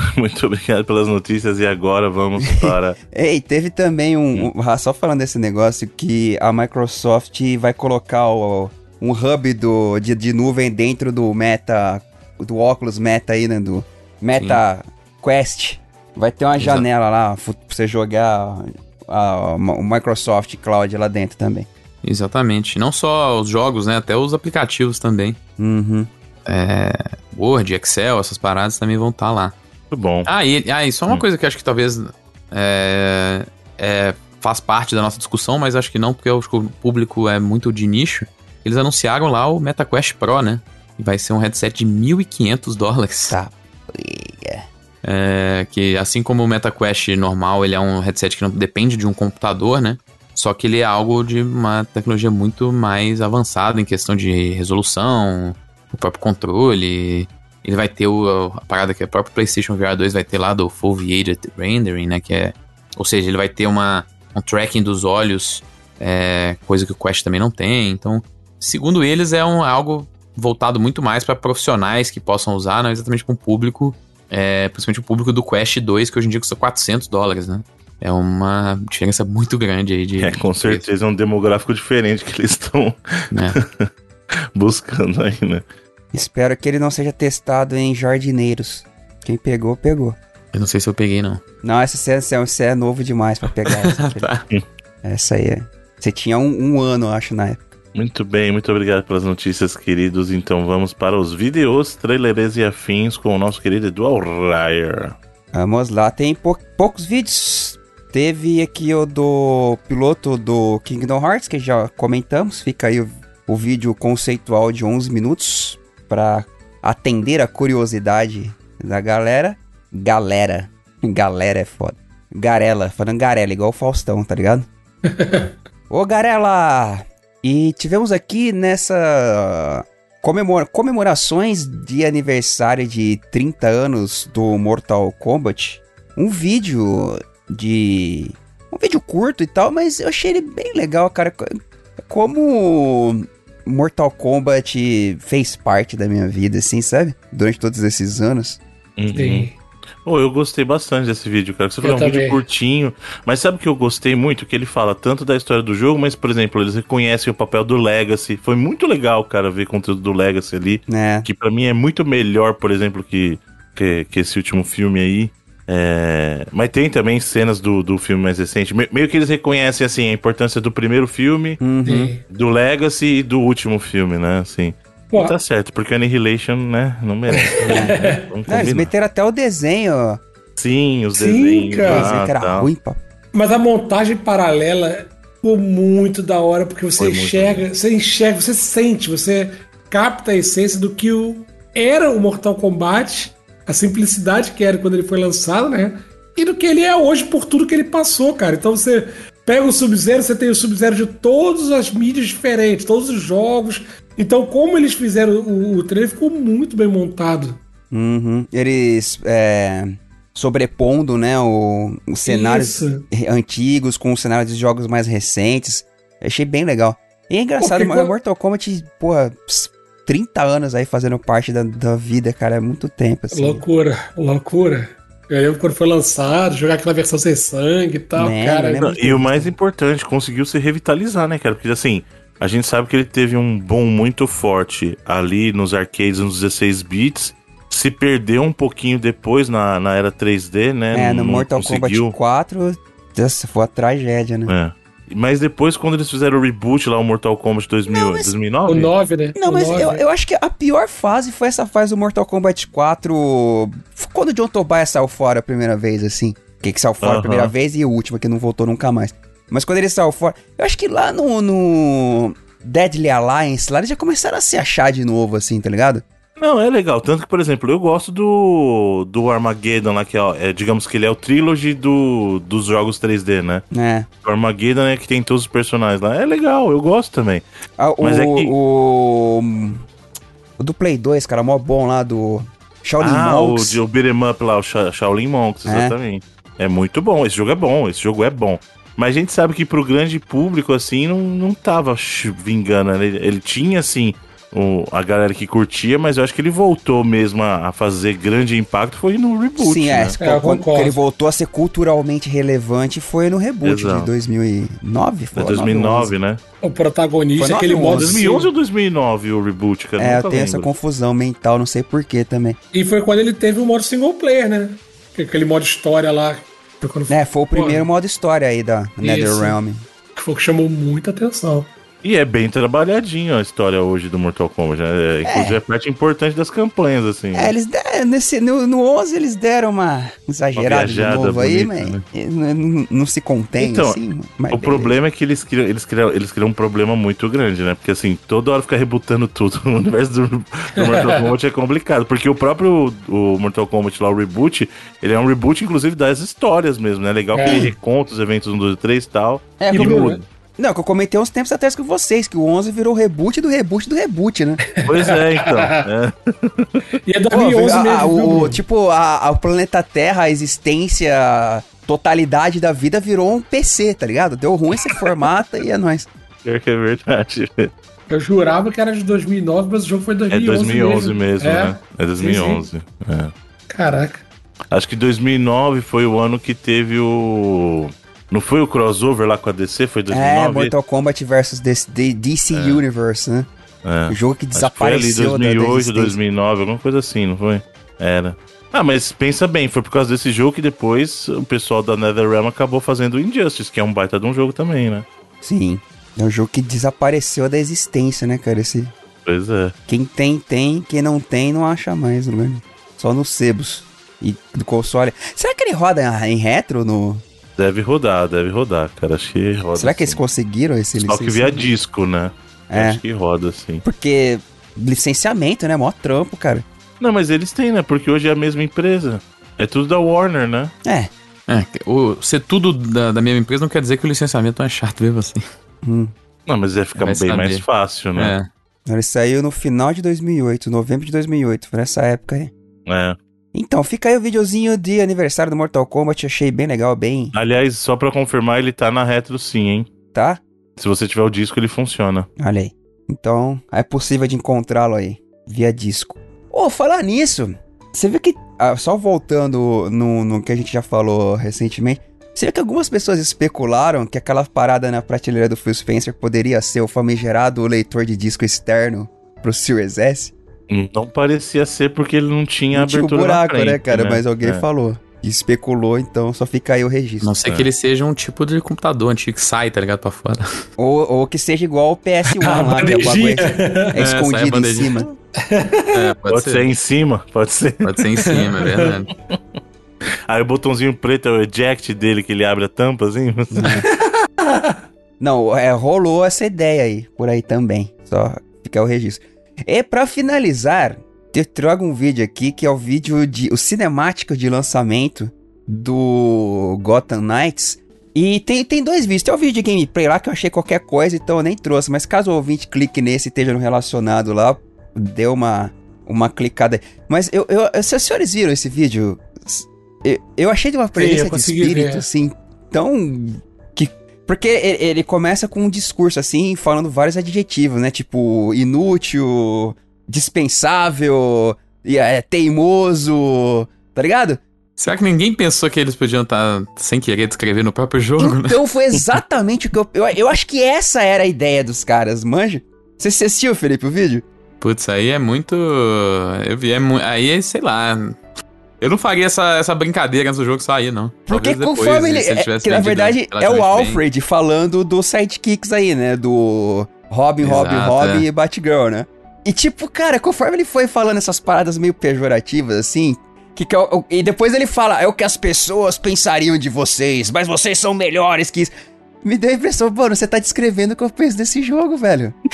Muito obrigado pelas notícias. E agora vamos para. Ei, teve também um, um- ah, Só falando desse negócio que a Microsoft vai colocar o- um hub do, de, de nuvem dentro do Meta. Do óculos Meta aí, né? Do Meta Quest. Vai ter uma Exato. janela lá pra você jogar a- o Microsoft Cloud lá dentro também. exatamente. Não só os jogos, né? Até os aplicativos também. Uhum. É, Word, Excel, essas paradas também vão estar lá. Muito bom. Ah, e, ah, e só uma Hum. coisa que acho que talvez é, é, faz parte da nossa discussão, mas acho que não, porque eu acho que o público é muito de nicho. Eles anunciaram lá o MetaQuest Pro, né? E vai ser um headset de 1.500 dólares. Tá. É, que assim como o MetaQuest normal, ele é um headset que não depende de um computador, né? Só que ele é algo de uma tecnologia muito mais avançada em questão de resolução, o próprio controle. Ele vai ter o, a parada que a própria PlayStation VR 2 vai ter lá do Foveated Rendering, né? Que é, ou seja, ele vai ter uma, um tracking dos olhos, é, coisa que o Quest também não tem. Então, segundo eles, é um, algo voltado muito mais para profissionais que possam usar, não exatamente para um público é, principalmente o público do Quest 2, que hoje em dia custa 400 dólares, né? É uma diferença muito grande aí de. É, com de preço, certeza é um demográfico diferente que eles estão né? buscando aí, né? Espero que ele não seja testado em jardineiros. Quem pegou, pegou. Eu não sei se eu peguei, não. Não, essa é, essa é- é novo demais pra pegar. Essa, Tá. essa aí é. Você tinha um, um ano, eu acho, na época. Muito bem, muito obrigado pelas notícias, queridos. Então vamos para os vídeos, trailers e afins com o nosso querido Edu Ryer. Vamos lá, tem pou- poucos vídeos. Teve aqui o do piloto do Kingdom Hearts, que já comentamos. Fica aí o, o vídeo conceitual de 11 minutos para atender a curiosidade da galera. Galera. Galera é foda. Garela, falando Garela, igual o Faustão, tá ligado? Ô Garela! E tivemos aqui nessa comemora- comemorações de aniversário de 30 anos do Mortal Kombat, um vídeo de. Um vídeo curto e tal, mas eu achei ele bem legal, cara. Co- Como Mortal Kombat fez parte da minha vida, assim, sabe? Durante todos esses anos. Uhum. Sim. Pô, eu gostei bastante desse vídeo, cara. Você falou é um vídeo curtinho, mas sabe o que eu gostei muito? Que ele fala tanto da história do jogo, mas, por exemplo, eles reconhecem o papel do Legacy. Foi muito legal, cara, ver conteúdo do Legacy ali. Né? Que pra mim é muito melhor, por exemplo, que, que, que esse último filme aí. É, Mas tem também cenas do, do filme mais recente. Me- meio que eles reconhecem, assim, a importância do primeiro filme, Uhum. Do Legacy e do último filme, né? Assim. Pô, Tá certo, porque Annihilation, né? Não merece. né? Vamos Não, eles meteram até o desenho, ó. Sim, os Sim, desenhos. cara. Lá, desenho que era tal. ruim, pá. Mas a montagem paralela ficou muito da hora, porque você Foi enxerga, você enxerga, você sente, você capta a essência do que o, era o Mortal Kombat, a simplicidade que era quando ele foi lançado, né? E do que ele é hoje por tudo que ele passou, cara. Então você pega o Sub-Zero, você tem o Sub-Zero de todas as mídias diferentes, todos os jogos. Então, como eles fizeram o, o trailer, ficou muito bem montado. Uhum. Eles é, sobrepondo, né, o, os cenários Isso. antigos com os cenários de jogos mais recentes. Eu achei bem legal. E é engraçado, Porque Mortal Kombat, porra, 30 anos aí fazendo parte da, da vida, cara, é muito tempo, assim. Loucura, loucura. Eu lembro quando foi lançado, jogar aquela versão sem sangue e tal, Né, cara. né, Não, e o mais importante, conseguiu se revitalizar, né, cara? Porque assim, a gente sabe que ele teve um boom muito forte ali nos arcades nos 16 bits. Se perdeu um pouquinho depois na, na era 3D, né? É, no Não Mortal conseguiu. Kombat 4, nossa, foi uma tragédia, né? Mas depois, quando eles fizeram o reboot lá, o Mortal Kombat 2000, 2009, O 9, né? Não, O mas 9. eu, eu acho que a pior fase foi essa fase do Mortal Kombat 4. Quando o John Tobias saiu fora a primeira vez, assim. Que, que saiu fora a Aham. primeira vez e o último que não voltou nunca mais. Mas quando ele saiu fora. Eu acho que lá no, no Deadly Alliance, lá eles já começaram a se achar de novo, assim, tá ligado? Não, é legal. Tanto que, por exemplo, eu gosto do, do Armageddon lá, que é, é, digamos que ele é o trilogy do, dos jogos 3D, né? É. O Armageddon é que tem todos os personagens lá. É legal, eu gosto também. Ah, o, Mas é que- o. O do Play 2, cara, mó bom lá do. Shaolin ah, o, Monks. de- o beat'em up lá, o Sha- Shaolin Monks, É. exatamente. É muito bom, esse jogo é bom, esse jogo é bom. Mas a gente sabe que pro grande público, assim, não, não tava vingando. né? Ele, ele tinha, assim, o, a galera que curtia, mas eu acho que ele voltou mesmo a, a fazer grande impacto foi no reboot. Sim, né? é. É, quando ele voltou a ser culturalmente relevante foi no reboot Exato. de 2009, foi? É 2009, né? O protagonista, Foi aquele 9 ou modo 2011 ou 2009 o reboot, cara? É, eu tenho essa lembro. confusão mental, não sei porquê também. E foi quando ele teve o modo single player, né? Que- Aquele modo história lá. Quando É, foi o primeiro modo história aí da NetherRealm. que foi o que chamou muita atenção. E é bem trabalhadinho a história hoje do Mortal Kombat. Né? É, inclusive é parte importante das campanhas, assim. É, eles deram, nesse, no, no 11 eles deram uma exagerada Uma de novo aí, bonita, mas não, não- não se contém Então, assim. O problema é que eles criam, eles, criam, eles criam um problema muito grande, né? Porque assim, toda hora fica rebutando tudo. O universo do, do Mortal Kombat é complicado. Porque o próprio o Mortal Kombat lá, o reboot, ele é um reboot, inclusive, das histórias mesmo, né? Legal que É. ele reconta os eventos 1, 2 e 3 e tal. É, e como- muda. Não, que eu comentei uns tempos atrás com vocês, que o 11 virou o reboot do reboot do reboot, né? Pois é, então. é. E é Pô, 2011 a- mesmo. a- viu, o, tipo, a, a- o planeta Terra, a existência, a totalidade da vida virou um PC, tá ligado? Deu ruim, você formata e é nóis. Pior que é verdade. Eu jurava que era de 2009, mas o jogo foi É 2011 2011 mesmo, É. né? É 2011. É. Caraca. Acho que 2009 foi o ano que teve o. Não foi o crossover lá com a DC? Foi 2009? É, Mortal Kombat versus DC, DC Universe, né? É. O jogo que Acho que foi ali desapareceu da- da 2008, existência. 2009, alguma coisa assim, não foi? Era. Ah, mas pensa bem, foi por causa desse jogo que depois o pessoal da NetherRealm acabou fazendo o Injustice, que é um baita de um jogo também, né? Sim. É um jogo que desapareceu da existência, né, cara? Esse... Pois é. Quem tem, tem. Quem não tem, não acha mais, né? Só nos sebos. E do console. Será que ele roda em retro no. Deve rodar, deve rodar, cara. Acho que roda. Será que eles sim. conseguiram esse Só que via licenciamento? disco, né? É. Acho que roda, sim. Porque licenciamento, né? Mó trampo, cara. Não, mas eles têm, né? Porque hoje é a mesma empresa. É tudo da Warner, né? É. É, o, ser tudo da, da mesma empresa não quer dizer que o licenciamento não é chato, viu assim. Hum. Não, mas ia ficar Vai bem saber. mais fácil, né? Ele saiu no final de 2008, novembro de 2008, foi nessa época aí. É. Então, fica aí o videozinho de aniversário do Mortal Kombat, achei bem legal, bem, Aliás, só pra confirmar, ele tá na retro sim, hein? tá? Se você tiver o disco, ele funciona. Olha aí. Então, é possível de encontrá-lo aí, via disco. Ô, falar nisso, você viu que, ah, só voltando no, no que a gente já falou recentemente, você viu que algumas pessoas especularam que aquela parada na prateleira do Phil Spencer poderia ser o famigerado leitor de disco externo pro Series S? Não parecia ser porque ele não tinha Não tinha o abertura buraco, na frente, né, cara? Mas alguém É. falou. E especulou, então só fica aí o A registro. não ser É. que ele seja um tipo de computador antigo que sai, tá ligado? Pra fora. Ou, ou que seja igual o PS1 A lá, que é, é É, escondido em cima. É, pode, Pode ser. ser em cima, pode ser. Pode ser em cima, é verdade. Aí o botãozinho preto é o eject dele, que ele abre a tampa, assim. Não, é, rolou essa ideia aí, por aí também. Só ficar o registro. E pra finalizar, eu trago um vídeo aqui que é o vídeo de. o cinemático de lançamento do Gotham Knights. E tem, tem dois vídeos. Tem o vídeo de gameplay lá que eu achei qualquer coisa, então eu nem trouxe. Mas caso o ouvinte clique nesse e esteja no relacionado lá, deu uma, uma clicada. Mas eu, eu, se os senhores viram esse vídeo, eu, eu achei de uma presença de consegui espírito, ver. assim, tão. Que, porque ele, começa com um discurso, assim, falando vários adjetivos, né? Tipo, inútil, dispensável, é, teimoso, tá ligado? Será que ninguém pensou que eles podiam estar sem querer descrever no próprio jogo, né? Então foi exatamente o que eu, eu. Eu acho que essa era a ideia dos caras, manja? Você assistiu, Felipe, o vídeo? Putz, aí é muito. Eu vi, é mu... aí, sei lá. Eu não faria essa, essa brincadeira antes do jogo sair, não. Porque Talvez depois, conforme ele. é, que na verdade é o relativamente bem. Alfred falando dos sidekicks aí, né? Do Robin, Robin, Exato, Robin é. e Batgirl, né? E tipo, cara, conforme ele foi falando essas paradas meio pejorativas, assim. Que, que o- e depois ele fala, é o que as pessoas pensariam de vocês, mas vocês são melhores que isso. Me deu a impressão, mano, você tá descrevendo o que eu penso desse jogo, velho.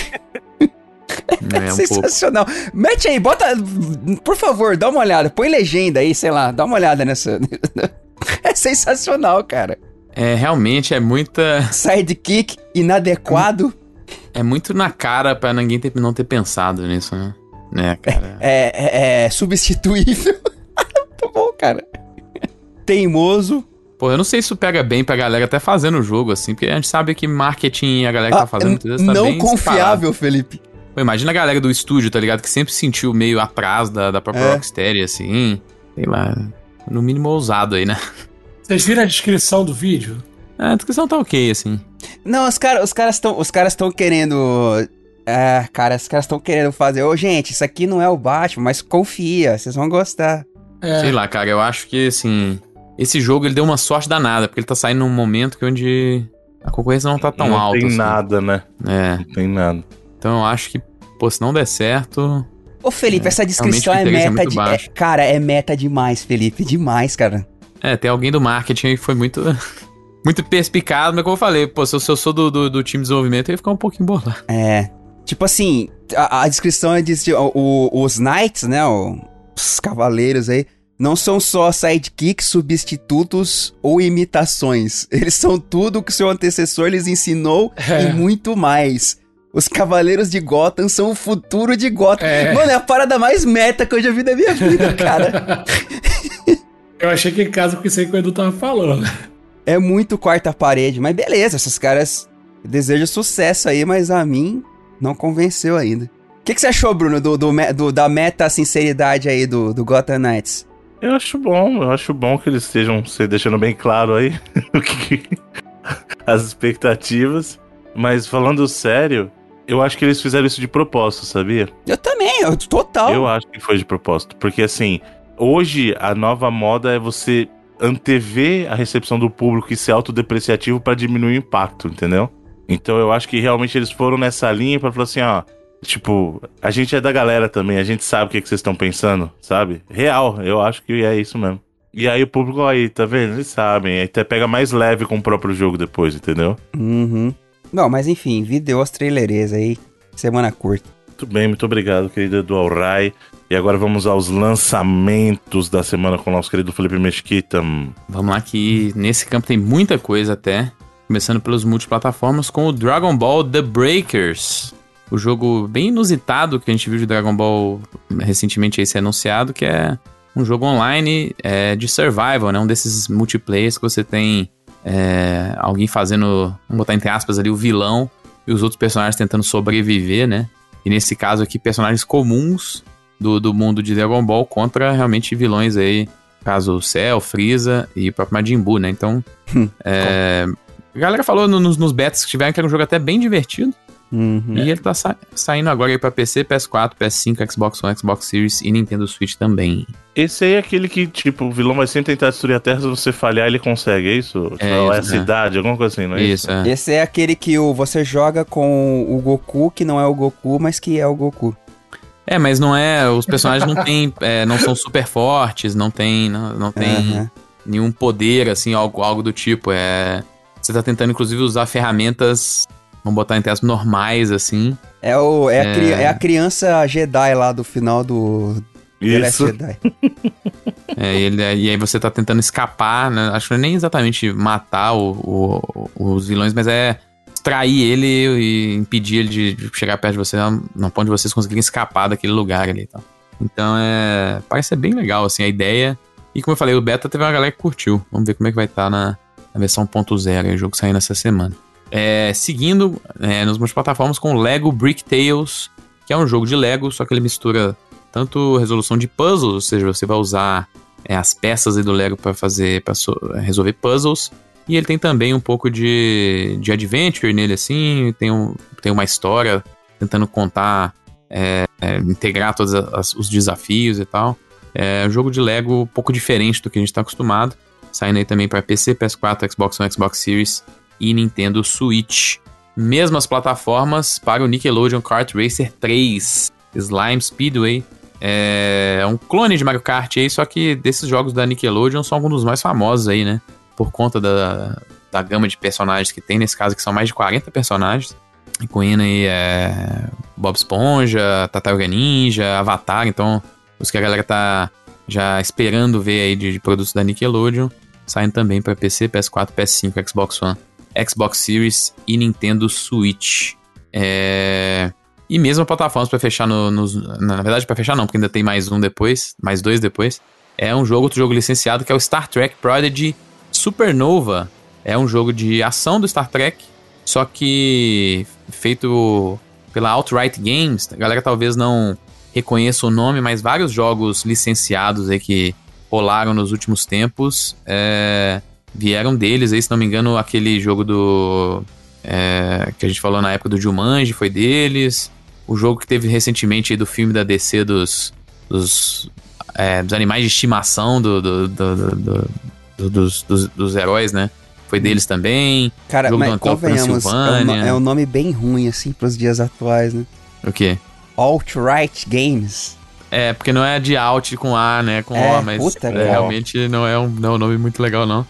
É, um pouco. Sensacional. Mete aí, bota. Por favor, dá uma olhada. Põe legenda aí, sei lá, dá uma olhada nessa. É sensacional, cara. É, realmente é muita. Sidekick inadequado. É muito na cara pra ninguém ter, não ter pensado nisso, né? É, cara. É, é, é substituível. Muito bom, cara. Teimoso. Pô, eu não sei se isso pega bem pra galera até fazendo o jogo, assim, porque a gente sabe que marketing a galera tá Ah, fazendo tá não bem separado. confiável, Felipe. Pô, imagina a galera do estúdio, tá ligado? Que sempre se sentiu meio atrás da, da própria É. Rocksteady, assim. Sei lá. No mínimo ousado aí, né? Vocês viram a descrição do vídeo? A descrição tá ok, assim. Não, os caras os caras estão os caras estão querendo é, cara, os caras estão querendo fazer, ô gente, isso aqui não é o Batman, mas confia, vocês vão gostar. É, Sei lá, cara, eu acho que, assim. Esse jogo ele deu uma sorte danada, porque ele tá saindo num momento que onde a concorrência não tá tão não alta. tem assim. nada, né? É. Não tem nada. Então eu acho que, pô, se não der certo. Ô Felipe, essa descrição é o é meta muito de, é- cara, é meta demais, Felipe, demais, cara. É, tem alguém do marketing aí que foi muito. Muito perspicaz, mas como eu falei, pô, se eu, se eu sou do, do, do time de desenvolvimento, eu ia ficar um pouquinho bolado. É. Tipo assim, a, a descrição é diz que o- o- os knights, né? o- os cavaleiros aí, não são só sidekicks, substitutos ou imitações. Eles são tudo que seu antecessor lhes ensinou É. e muito mais. Os cavaleiros de Gotham são o futuro de Gotham. É. Mano, é a parada mais meta que eu já vi da minha vida, cara. Eu achei que em casa com isso aí que o Edu tava falando. É muito quarta parede, mas beleza, esses caras desejam sucesso aí, mas a mim não convenceu ainda. O que, que você achou, Bruno, do, do do- da meta sinceridade aí do, do Gotham Knights? Eu acho bom, eu acho bom que eles estejam se deixando bem claro aí o que- as expectativas. Mas falando sério, eu acho que eles fizeram isso de propósito, sabia? Eu também, eu, total. Eu acho que foi de propósito. Porque assim, hoje a nova moda é você antever a recepção do público e ser autodepreciativo pra diminuir o impacto, entendeu? Então eu acho que realmente eles foram nessa linha pra falar assim, ó. Tipo, a gente é da galera também, a gente sabe o que, que vocês estão pensando, sabe? Real, eu acho que é isso mesmo. E aí o público aí, tá vendo? Eles sabem, aí até pega mais leve com o próprio jogo depois, entendeu? Uhum. Não, mas enfim, vídeo as trailerês aí, semana curta. Muito bem, muito obrigado, querido Edu Alray. E agora vamos aos lançamentos da semana com o nosso querido Felipe Mesquita. Vamos lá, que nesse campo tem muita coisa até. Começando pelos multiplataformas com o Dragon Ball The Breakers. O jogo bem inusitado que a gente viu de Dragon Ball recentemente aí ser anunciado, que é um jogo online é, de survival, né? Um desses multiplayers que você tem é, alguém fazendo, vamos botar entre aspas ali, o vilão e os outros personagens tentando sobreviver, né? E nesse caso aqui, personagens comuns do, do mundo de Dragon Ball contra realmente vilões aí, caso Cell, Freeza e o próprio Majin Buu, né? Então, é, a galera falou no- nos, nos betas que tiveram que era um jogo até bem divertido. Uhum. E ele tá sa- saindo agora aí pra PC, PS4, PS5, Xbox One, Xbox Series e Nintendo Switch também. Esse aí é aquele que, tipo, o vilão vai sempre tentar destruir a Terra, se você falhar, ele consegue, é isso? Tipo, É é, a isso, né? cidade, alguma coisa assim, não é isso? Isso, é. Esse é aquele que o, você joga com o Goku, que não é o Goku, mas que é o Goku. É, mas não é. Os personagens não tem, é, não são super fortes, não tem, não, não tem Aham. nenhum poder, assim, algo, algo do tipo. É, você tá tentando, inclusive, usar ferramentas, vamos botar em aspas, normais, assim. É, o, é, A É. cri- é a criança Jedi lá do final do The Last Isso. Jedi. É, e, ele- e aí você tá tentando escapar, né? Acho que não é nem exatamente matar o- o- os vilões, mas é distrair ele e impedir ele de, de chegar perto de você, no ponto de vocês conseguirem escapar daquele lugar ali e tal. Então é. Parece ser bem legal, assim, a ideia. E como eu falei, o beta teve uma galera que curtiu. Vamos ver como é que vai estar na, na versão 1.0, aí, o jogo saindo essa semana. É, seguindo é, nas multiplataformas com Lego Brick Tales, que é um jogo de Lego, só que ele mistura tanto resolução de puzzles, ou seja, você vai usar é, as peças do Lego para fazer, para resolver puzzles. E ele tem também um pouco de, de adventure nele, assim, tem, um, tem uma história tentando contar, é, é, integrar todos as- os desafios e tal. É um jogo de Lego um pouco diferente do que a gente está acostumado. Saindo aí também para PC, PS4, Xbox One, Xbox Series e Nintendo Switch. Mesmas plataformas para o Nickelodeon Kart Racer 3, Slime Speedway. É um clone de Mario Kart aí, só que desses jogos da Nickelodeon são alguns dos mais famosos aí, né? Por conta da, da gama de personagens que tem, nesse caso que são mais de 40 personagens. Incluindo aí é, Bob Esponja, Tartaruga Ninja, Avatar, então os que a galera tá já esperando ver aí de, de produtos da Nickelodeon, saindo também para PC, PS4, PS5, Xbox One, Xbox Series e Nintendo Switch. É... E mesmo plataformas para fechar no. Na verdade, para fechar não, porque ainda tem mais um depois, mais dois depois. É um jogo, outro jogo licenciado, que é o Star Trek Prodigy Supernova é um jogo de ação do Star Trek, só que feito pela Outright Games. A galera talvez não reconheça o nome, mas vários jogos licenciados aí que rolaram nos últimos tempos é, vieram deles. Aí, se não me engano, aquele jogo do. É, que a gente falou na época do Jumanji foi deles. O jogo que teve recentemente do filme da DC dos, dos, é, dos animais de estimação do, do, do, dos, dos, dos heróis, né? Foi deles também. Cara, jogo mas convenhamos, é um, é um nome bem ruim, assim, pros dias atuais, né? O quê? Alt-Right Games. É, porque não é de alt com A, né? Com É, O, mas puta, é, realmente não é, um, não é um nome muito legal, não.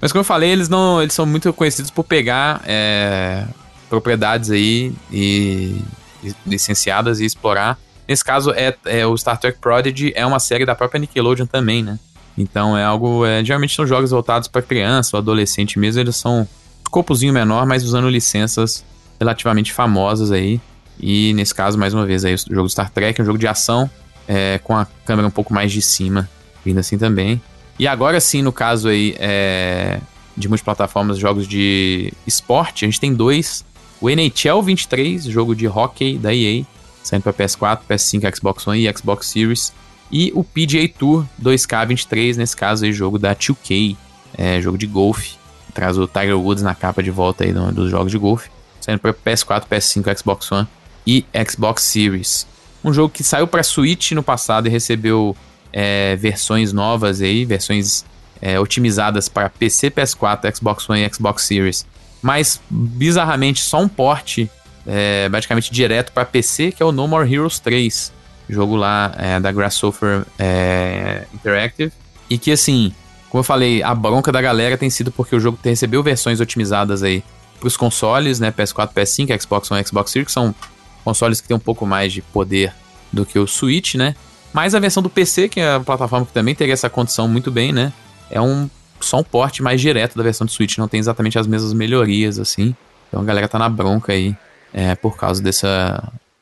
Mas como eu falei, eles não. Eles são muito conhecidos por pegar é, propriedades aí e, e licenciadas e explorar. Nesse caso, é, é o Star Trek Prodigy é uma série da própria Nickelodeon também, né? Então é algo. É, geralmente são jogos voltados para criança ou adolescente mesmo. Eles são um escopozinho menor, mas usando licenças relativamente famosas aí. E nesse caso, mais uma vez, aí, o jogo Star Trek, um jogo de ação, é, com a câmera um pouco mais de cima, vindo assim também. E agora sim, no caso aí é, de multiplataformas, jogos de esporte, a gente tem dois. O NHL 23, jogo de hockey da EA, saindo para PS4, PS5, Xbox One e Xbox Series. E o PGA Tour 2K23, nesse caso aí, jogo da 2K, é, jogo de golfe. Traz o Tiger Woods na capa de volta aí do- dos jogos de golfe. Saindo para PS4, PS5, Xbox One e Xbox Series. Um jogo que saiu para Switch no passado e recebeu é, versões novas aí, versões é, otimizadas para PC, PS4, Xbox One e Xbox Series. Mas, bizarramente, só um porte é, basicamente direto para PC, que é o No More Heroes 3. Jogo lá é, da Grasshopper é, Interactive. E que, assim, como eu falei, a bronca da galera tem sido porque o jogo recebeu versões otimizadas aí para os consoles, né? PS4, PS5, Xbox One, Xbox Series, que são consoles que têm um pouco mais de poder do que o Switch, né? Mas a versão do PC, que é a plataforma que também teria essa condição muito bem, né? É um só um porte mais direto da versão do Switch, não tem exatamente as mesmas melhorias assim. Então a galera tá na bronca aí é, por causa desse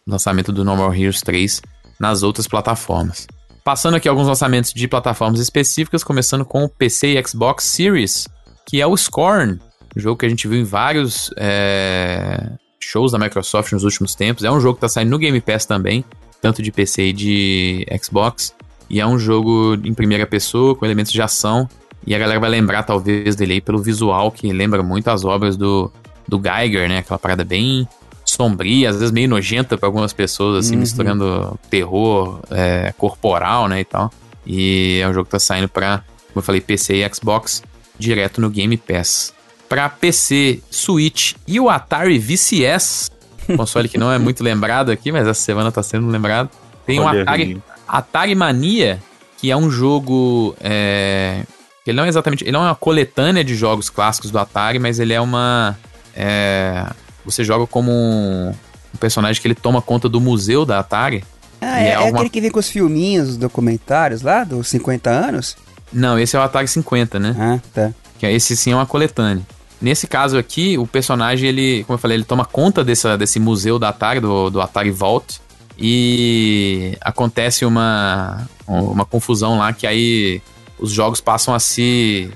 lançamento do No More Heroes 3 nas outras plataformas. Passando aqui alguns lançamentos de plataformas específicas, começando com o PC e Xbox Series, que é o Scorn, um jogo que a gente viu em vários é, shows da Microsoft nos últimos tempos. É um jogo que tá saindo no Game Pass também, tanto de PC e de Xbox. E é um jogo em primeira pessoa, com elementos de ação. E a galera vai lembrar, talvez, dele aí pelo visual, que lembra muito as obras do, do Geiger, né? Aquela parada bem sombria, às vezes meio nojenta para algumas pessoas, assim, Uhum. misturando terror é, corporal, né, e tal. E é um jogo que tá saindo pra, como eu falei, PC e Xbox, direto no Game Pass. Pra PC, Switch e o Atari VCS, console que não é muito lembrado aqui, mas essa semana tá sendo lembrado. Tem o Olha Atari. Atari Mania, que é um jogo. É, ele não é exatamente. Ele não é uma coletânea de jogos clássicos do Atari, mas ele é uma. é, você joga como um, um personagem que ele toma conta do museu da Atari. Ah, é é alguma- aquele que vem com os filminhos, os documentários lá, dos 50 anos? Não, esse é o Atari 50, né? Ah, tá. Que é- esse sim é uma coletânea. Nesse caso aqui, o personagem, ele, como eu falei, ele toma conta dessa, desse museu da Atari, do, do Atari Vault. E acontece uma, uma confusão lá que aí os jogos passam a se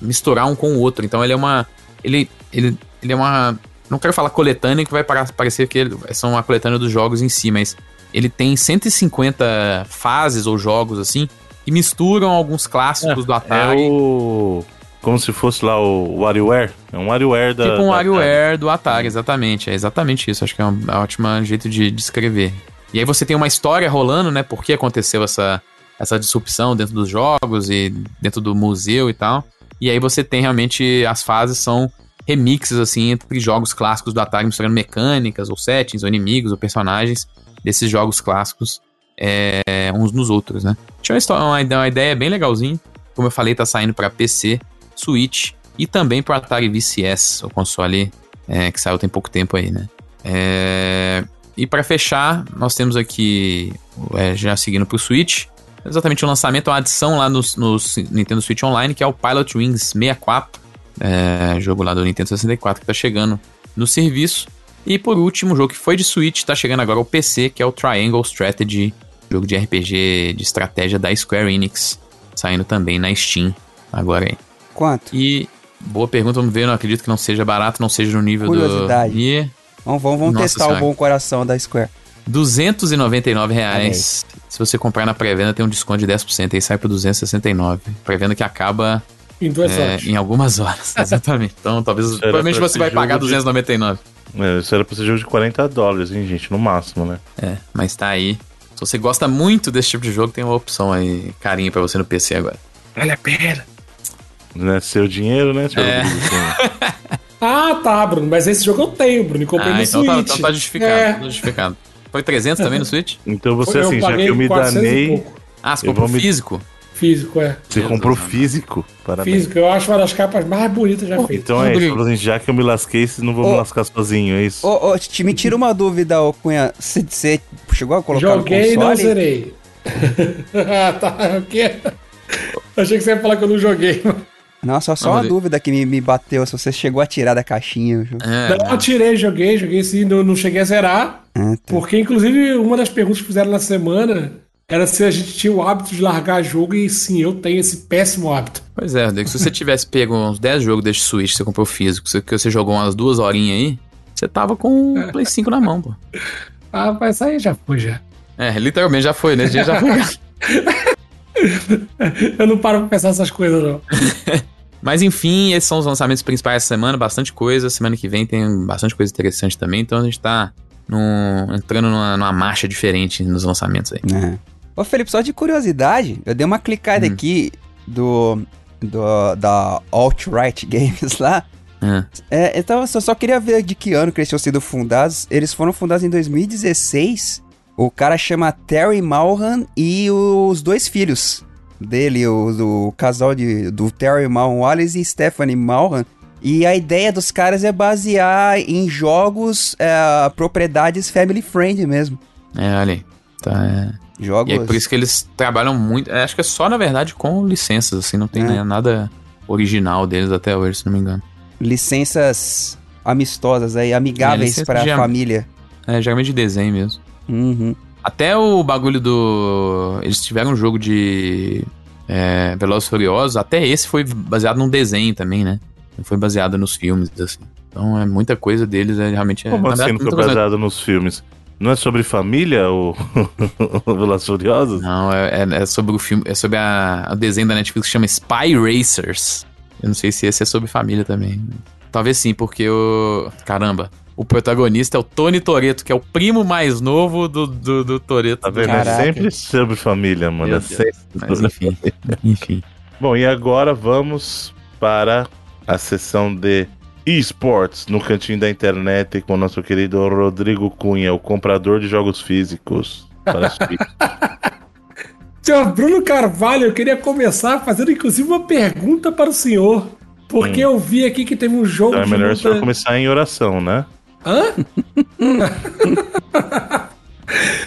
misturar um com o outro. Então ele é uma. Ele, ele, ele é uma. Não quero falar coletânea, que vai parecer que ele- são uma coletânea dos jogos em si, mas ele tem 150 fases ou jogos assim, que misturam alguns clássicos do É Atari. o. Como se fosse lá o WarioWare. É um WarioWare da. Tipo um WarioWare do Atari, exatamente. É exatamente isso. Acho que é um, é um ótimo jeito de descrever. E aí você tem uma história rolando, né? Por que aconteceu essa, essa disrupção dentro dos jogos e dentro do museu e tal. E aí você tem realmente as fases são remixes, assim, entre jogos clássicos do Atari, misturando mecânicas, ou settings, ou inimigos, ou personagens desses jogos clássicos é, uns nos outros, né? Tinha uma, uma ideia bem legalzinha. Como eu falei, tá saindo para PC, Switch e também para Atari VCS, o console é, que saiu tem pouco tempo aí, né? É, e para fechar, nós temos aqui, é, já seguindo pro Switch, exatamente o lançamento, uma adição lá no, no Nintendo Switch Online, que é o Pilot Wings 64, é, jogo lá do Nintendo 64 que tá chegando no serviço. E por último, o jogo que foi de Switch, tá chegando agora ao PC, que é o Triangle Strategy, jogo de RPG de estratégia da Square Enix, saindo também na Steam agora aí. Quanto? E boa pergunta, vamos ver, não acredito que não seja barato, não seja no nível Curiosidade. do... E Vamos, vamos, vamos testar senhora. o bom coração da Square. 299 reais. Se você comprar na pré-venda, tem um desconto de 10% aí sai por 269. Pré-venda que acaba Em duas é, horas. em algumas horas. Exatamente. Então, talvez. Era Provavelmente você vai pagar de- 299. É, isso era pra ser jogo de 40 dólares, hein, gente? No máximo, né? É, mas tá aí. Se você gosta muito desse tipo de jogo, tem uma opção aí, carinho pra você no PC agora. Vale a pena. Não é seu dinheiro, né, senhor É. Ah, tá, Bruno. Mas esse jogo eu tenho, Bruno. E comprei Ah, no então tá, Switch. então tá justificado. É. tá justificado. Foi 300 também no Switch? Então você, eu assim, já que eu me 400 e danei. Ah, você comprou vou me- físico? Físico, é. você Deus comprou físico. Parabéns. Físico. Eu acho uma das capas mais bonitas já feitas. Então é isso, assim, já que eu me lasquei, vocês não vão me Ô. lascar sozinho, é isso? Ô, ô, te- me tira uma dúvida, ô Cunha. Você você chegou a colocar Joguei e no não console? zerei. ah, tá. O quê? Achei que você ia falar que eu não joguei. Não, só, só Não, uma Rodrigo. dúvida que me, me bateu, se você chegou a tirar da caixinha. o jogo. É, Não, eu tirei, joguei, joguei sim. Não, não cheguei a zerar. Ah, tá. Porque, inclusive, uma das perguntas que fizeram na semana era se a gente tinha o hábito de largar jogo. E sim, eu tenho esse péssimo hábito. Pois é, Rodrigo, se você tivesse pego uns 10 jogos desse Switch que você comprou físico, que você jogou umas duas horinhas aí, você tava com o Play 5 na mão, pô. Ah, mas aí já foi, já. É, literalmente já foi, nesse dia já foi. Eu não paro pra pensar essas coisas, não. Mas enfim, esses são os lançamentos principais essa semana, bastante coisa. Semana que vem tem bastante coisa interessante também, então a gente tá num- entrando numa, numa marcha diferente nos lançamentos aí. É. Ô, Felipe, só de curiosidade, eu dei uma clicada Hum. aqui do, do da Alt-Right Games lá. É. É, então, eu só, só queria ver de que ano que eles tinham sido fundados. Eles foram fundados em 2016. O cara chama Terry Malhan e os dois filhos dele, o, o casal de, do Terry Malhan Wallace e Stephanie Malhan. E a ideia dos caras é basear em jogos, é, propriedades family friend mesmo. É, olha aí. Tá, é. Jogos. E é por isso que eles trabalham muito. é, acho que é só, na verdade, com licenças, assim, não tem É. né, nada original deles até hoje, se não me engano. licenças amistosas aí, amigáveis licença para a am- família. É, geralmente de desenho mesmo. Uhum. Até o bagulho do. Eles tiveram um jogo de. É, Velozes e Furiosos, até esse foi baseado num desenho também, né? Não foi baseado nos filmes, assim. Então é muita coisa deles, é realmente. É, Como na assim verdade, não foi baseado nos filmes? Não é sobre família, o Velozes e Furiosos? Não, é, é- é sobre o filme, é sobre a, o desenho da Netflix que chama Spy Racers. Eu não sei se esse é sobre família também. Talvez sim, porque o. Caramba. O protagonista é o Tony Toreto, que é o primo mais novo do, do, do Toreto. Tá vendo? Caraca. É sempre sobre família, mano. É Deus. sempre Mas sobre- enfim. enfim. Bom, e agora vamos para a sessão de esports no cantinho da internet com o nosso querido Rodrigo Cunha, o comprador de jogos físicos. Para. Senhor Bruno Carvalho, eu queria começar fazendo inclusive uma pergunta para o senhor. Porque eu vi aqui que teve um jogo então é de melhor o luta... senhor começar em oração, né? Hã?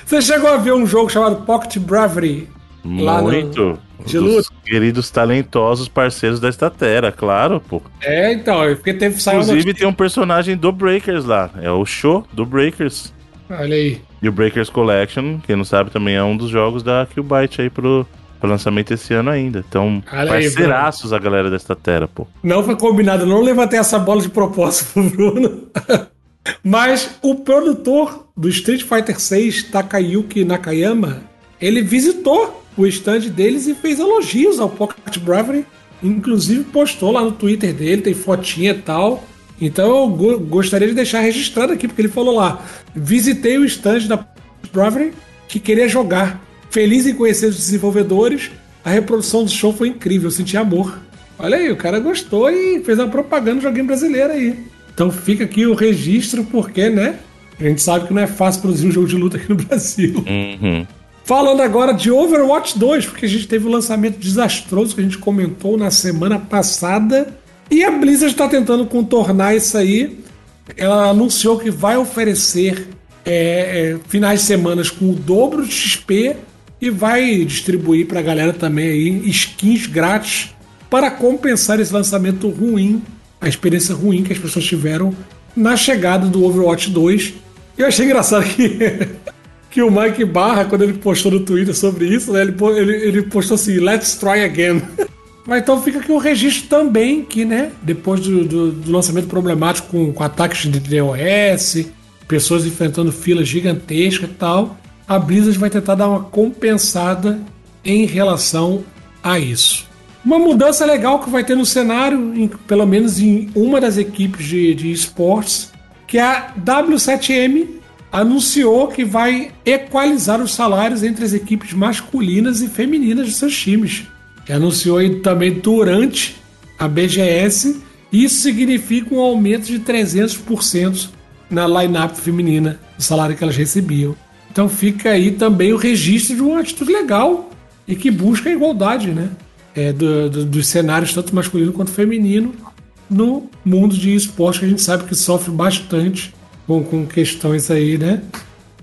Você chegou a ver um jogo chamado Pocket Bravery? Lá no- Muito. de luta. queridos talentosos parceiros da Statera, claro, pô. É, então, é porque teve saiu Inclusive tem um personagem do Breakers lá. É o show do Breakers. Olha aí. E o Breakers Collection, quem não sabe, também é um dos jogos da Killbyte aí pro, pro lançamento esse ano ainda. Então, Olha aí, parceiraços a galera da Statera, pô. Não foi combinado, eu não levantei essa bola de propósito pro Bruno. Mas o produtor do Street Fighter 6, Takayuki Nakayama, ele visitou o stand deles e fez elogios ao Pocket Bravery. Inclusive postou lá no Twitter dele, tem fotinha e tal. Então eu go- gostaria de deixar registrado aqui, porque ele falou lá: visitei o stand da Pocket Bravery que queria jogar. Feliz em conhecer os desenvolvedores, a reprodução do show foi incrível, eu senti amor. Olha aí, o cara gostou e fez uma propaganda do joguinho brasileiro aí. Então fica aqui o registro, porque, né? A gente sabe que não é fácil produzir um jogo de luta aqui no Brasil. Uhum. Falando agora de Overwatch 2, porque a gente teve um lançamento desastroso que a gente comentou na semana passada. E a Blizzard está tentando contornar isso aí. Ela anunciou que vai oferecer é, é, finais de semanas com o dobro de XP e vai distribuir para a galera também aí skins grátis para compensar esse lançamento ruim, a experiência ruim que as pessoas tiveram na chegada do Overwatch 2. Eu achei engraçado que que o Mike Barra, quando ele postou no Twitter sobre isso, né, ele, ele, ele postou assim, let's try again. Mas então fica aqui o registro também que, né, depois do, do, do lançamento problemático com, com ataques de DOS, pessoas enfrentando filas gigantescas e tal, a Blizzard vai tentar dar uma compensada em relação a isso. Uma mudança legal que vai ter no cenário, em, pelo menos em uma das equipes de, de esportes, que é a W7M anunciou que vai equalizar os salários entre as equipes masculinas e femininas de seus times. Que anunciou aí também durante a BGS. Isso significa um aumento de 300% na lineup feminina do salário que elas recebiam. Então fica aí também o registro de uma atitude legal e que busca a igualdade, né? É, do, do, dos cenários, tanto masculino quanto feminino, no mundo de esporte que a gente sabe que sofre bastante com, com questões aí, né?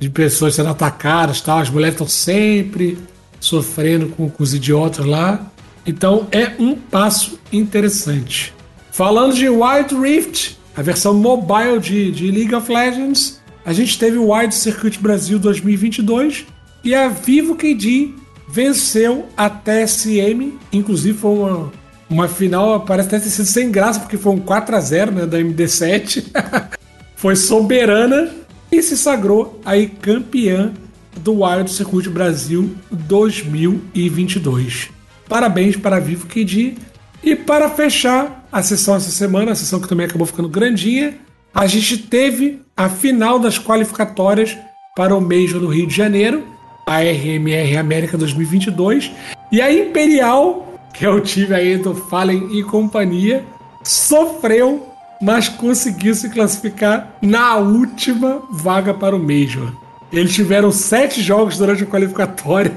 De pessoas sendo atacadas tal. As mulheres estão sempre sofrendo com, com os idiotas lá. Então é um passo interessante. Falando de Wild Rift, a versão mobile de, de League of Legends, a gente teve o Wild Circuit Brasil 2022 e a Vivo KD venceu a TSM, inclusive foi uma, uma final, parece até ter sido sem graça, porque foi um 4 a 0 né, da MD7. foi soberana e se sagrou aí campeã do Wild Circuit Brasil 2022. Parabéns para Vivo KD. E para fechar a sessão essa semana, a sessão que também acabou ficando grandinha, a gente teve a final das qualificatórias para o Major no Rio de Janeiro, a RMR América 2022, e a Imperial, que é o time aí do Fallen e companhia, sofreu, mas conseguiu se classificar na última vaga para o Major. Eles tiveram sete jogos durante a qualificatória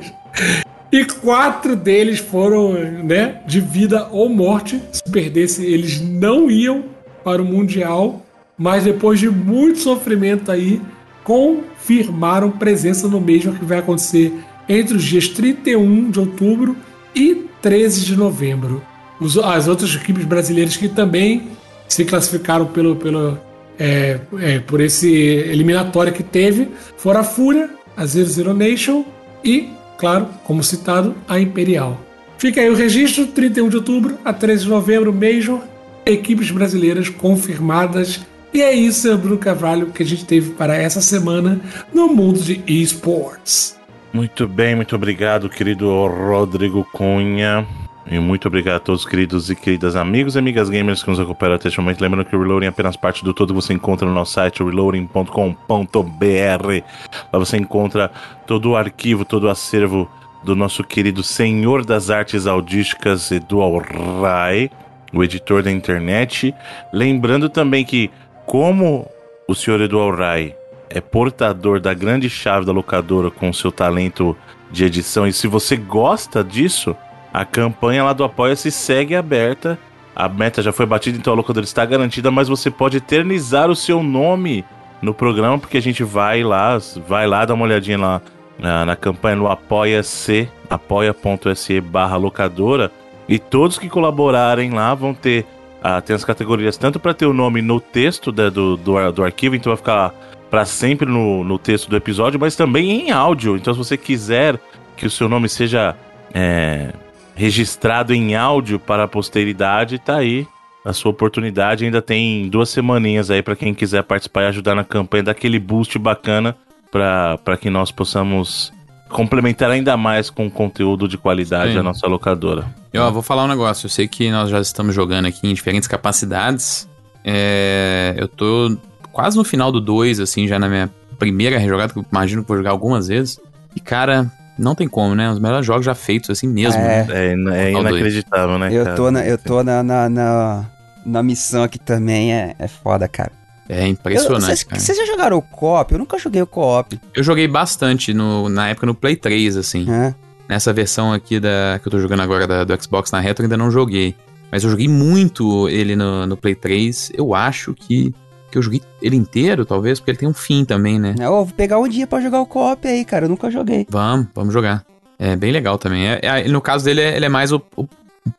e quatro deles foram né, de vida ou morte. Se perdesse, eles não iam para o Mundial mas depois de muito sofrimento aí, confirmaram presença no Major que vai acontecer entre os dias 31 de outubro e 13 de novembro. As outras equipes brasileiras que também se classificaram pelo, pelo, é, é, por esse eliminatório que teve foram a Fúria, a Zero Zero Nation e, claro, como citado, a Imperial. Fica aí o registro, 31 de outubro a 13 de novembro, Major, equipes brasileiras confirmadas e é isso, Bruno Carvalho, que a gente teve para essa semana no mundo de esportes. Muito bem, muito obrigado, querido Rodrigo Cunha. E muito obrigado a todos, queridos e queridas amigos e amigas gamers que nos acompanham até este momento. Lembrando que o Reloading é apenas parte do todo que você encontra no nosso site, reloading.com.br. Lá você encontra todo o arquivo, todo o acervo do nosso querido Senhor das Artes Audísticas, Edu Alray, o editor da internet. Lembrando também que como o senhor Edu Rai é portador da grande chave da locadora com seu talento de edição, e se você gosta disso, a campanha lá do Apoia-se segue aberta. A meta já foi batida, então a locadora está garantida, mas você pode eternizar o seu nome no programa, porque a gente vai lá, vai lá dar uma olhadinha lá na, na campanha no Apoia-se, apoia.se barra locadora, e todos que colaborarem lá vão ter ah, tem as categorias tanto para ter o nome no texto né, do, do, do, arquivo, então vai ficar para sempre no, no texto do episódio, mas também em áudio. Então, se você quiser que o seu nome seja é, registrado em áudio para a posteridade, tá aí a sua oportunidade. Ainda tem duas semaninhas aí para quem quiser participar e ajudar na campanha, daquele boost bacana para que nós possamos complementar ainda mais com conteúdo de qualidade Sim. a nossa locadora. Eu vou falar um negócio. Eu sei que nós já estamos jogando aqui em diferentes capacidades. É, eu tô quase no final do 2, assim, já na minha primeira rejogada, que eu imagino que vou jogar algumas vezes. E, cara, não tem como, né? Os melhores jogos já feitos, assim mesmo. É, né? é, é inacreditável, né? Eu tô, na, eu tô na, na, na, na missão aqui também, é, é foda, cara. É impressionante. Vocês já jogaram o co-op? Eu nunca joguei o co-op. Eu joguei bastante no, na época no Play 3, assim. É. Nessa versão aqui da, que eu tô jogando agora da, do Xbox na Retro, ainda não joguei. Mas eu joguei muito ele no, no Play 3. Eu acho que, que eu joguei ele inteiro, talvez, porque ele tem um fim também, né? É, vou pegar um dia para jogar o co-op aí, cara. Eu nunca joguei. Vamos, vamos jogar. É bem legal também. É, é, no caso dele, é, ele é mais o, o,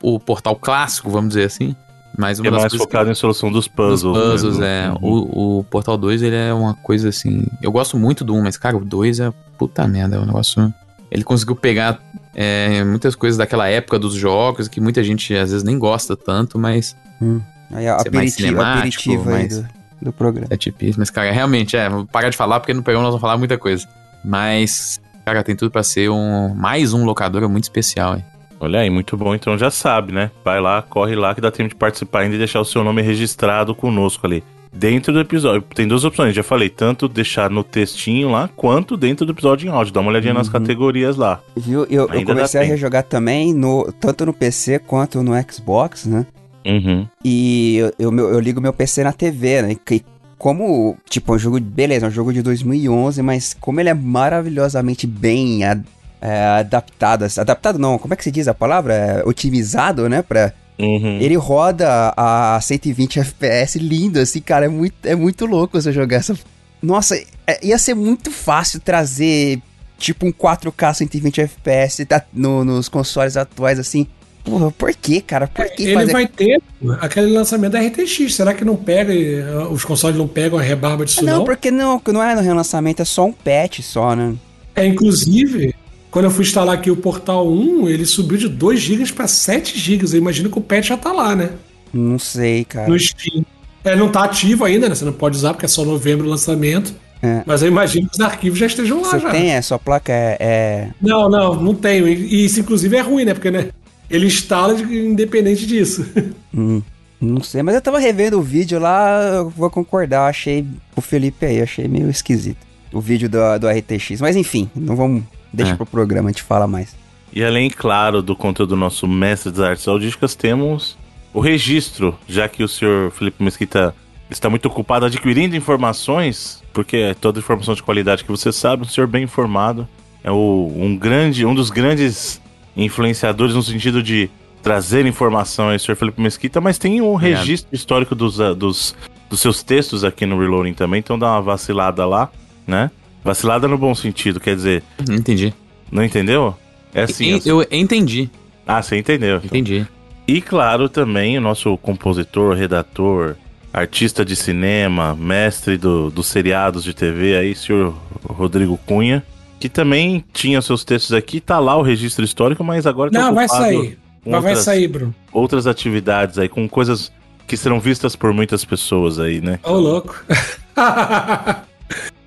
o portal clássico, vamos dizer assim. Mas é mais focado que... em solução dos puzzles. Dos puzzles, mesmo. é. Uhum. O, o Portal 2, ele é uma coisa assim. Eu gosto muito do 1, mas, cara, o 2 é puta merda. É um negócio ele conseguiu pegar é, muitas coisas daquela época dos jogos, que muita gente às vezes nem gosta tanto, mas. Hum. Aí, mais aperitivo, aperitivo aí do, do programa. É tipo. Mas, cara, realmente, é, vou parar de falar porque no programa nós vamos falar muita coisa. Mas, cara, tem tudo pra ser um mais um locadora muito especial, hein? Olha aí, muito bom. Então já sabe, né? Vai lá, corre lá que dá tempo de participar ainda e deixar o seu nome registrado conosco ali. Dentro do episódio. Tem duas opções, já falei. Tanto deixar no textinho lá, quanto dentro do episódio em áudio. Dá uma olhadinha nas Uhum. categorias lá. Viu? Eu, eu comecei a tempo. rejogar também, no, tanto no PC quanto no Xbox, né? Uhum. E eu, eu, eu ligo meu PC na TV, né? Que como, tipo, é um jogo, beleza, é um jogo de 2011, mas como ele é maravilhosamente bem é, adaptado, assim, adaptado não, como é que se diz a palavra? É, otimizado, né? Pra, Uhum. ele roda a 120 FPS lindo, assim, cara, é muito, é muito louco você jogar essa... Nossa, é- ia ser muito fácil trazer, tipo, um 4K 120 FPS tá, no- nos consoles atuais, assim. Porra, por que, cara? Por que Ele fazer... vai ter aquele lançamento da RTX. Será que não pega, eh, os consoles não pegam a rebarba disso não, não? porque não, não é no relançamento, é só um patch só, né? É, inclusive, quando eu fui instalar aqui o Portal 1, ele subiu de 2 GB para 7 GB. Eu imagino que o patch já tá lá, né? Não sei, cara. No Steam. É, não tá ativo ainda, né? Você não pode usar porque é só novembro o lançamento. É. Mas eu imagino que os arquivos já estejam lá Você já. tem, é, sua placa é... é- Não, não, não tenho. E isso, inclusive, é ruim, né? Porque, né? Ele instala de- independente disso. hum, não sei, mas eu tava revendo o vídeo lá, eu vou concordar, achei o Felipe aí, achei meio esquisito. O vídeo do, do RTX. Mas enfim, não vamos... Deixa É. pro programa, a gente fala mais. E além, claro, do conteúdo do nosso mestre das artes audísticas, temos o registro, já que o senhor Felipe Mesquita está muito ocupado adquirindo informações, porque é toda informação de qualidade que você sabe, um senhor bem informado, é o, um grande, um dos grandes influenciadores no sentido de trazer informação, o senhor Felipe Mesquita, mas tem um Obrigado. registro histórico dos, dos, dos seus textos aqui no Reloading também, então dá uma vacilada lá, né? Vacilada no bom sentido, quer dizer, Não entendi. não entendeu? É assim, En- eu entendi, ah, você entendeu. então. entendi. E claro, também o nosso compositor, redator, artista de cinema, mestre do, dos seriados de TV aí, senhor Rodrigo Cunha, que também tinha seus textos aqui, tá lá o registro histórico, mas agora tá não, vai ocupado sair. Mas vai outras, sair, Bruno. outras atividades aí, com coisas que serão vistas por muitas pessoas aí, né? Ô, louco.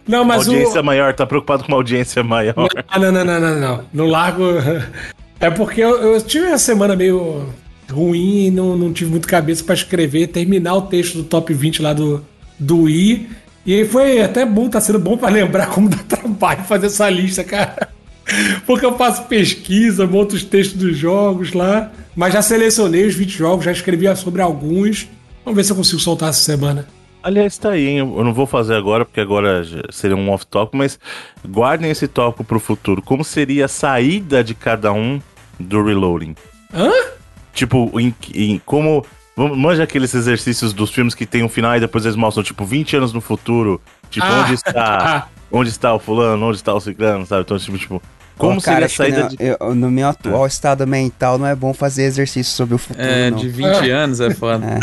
não, Uma mas audiência o. maior, tá preocupado com uma audiência maior. Ah, não, não, não, não, não. No largo. É porque eu, eu tive uma semana meio ruim e não, não tive muito cabeça pra escrever, terminar o texto do top 20 lá do, do I. E aí foi até bom, tá sendo bom pra lembrar como dá trabalho fazer essa lista, cara. Porque eu faço pesquisa, monto os textos dos jogos lá. Mas já selecionei os 20 jogos, já escrevi sobre alguns. Vamos ver se eu consigo soltar essa semana. Aliás, tá aí, hein? Eu não vou fazer agora, porque agora seria um off-topic, mas guardem esse tópico pro futuro. Como seria a saída de cada um do Reloading? Hã? Tipo, em, em como. vamos- Manja aqueles exercícios dos filmes que tem um final e depois eles mostram, tipo, 20 anos no futuro. Tipo, Ah. onde está. Onde está o fulano, onde está o ciclano, sabe? Então, tipo, tipo como Ó, seria a saída não- de. eu- no meu atual estado mental não é bom fazer exercício sobre o futuro, É, não. de 20 anos é foda.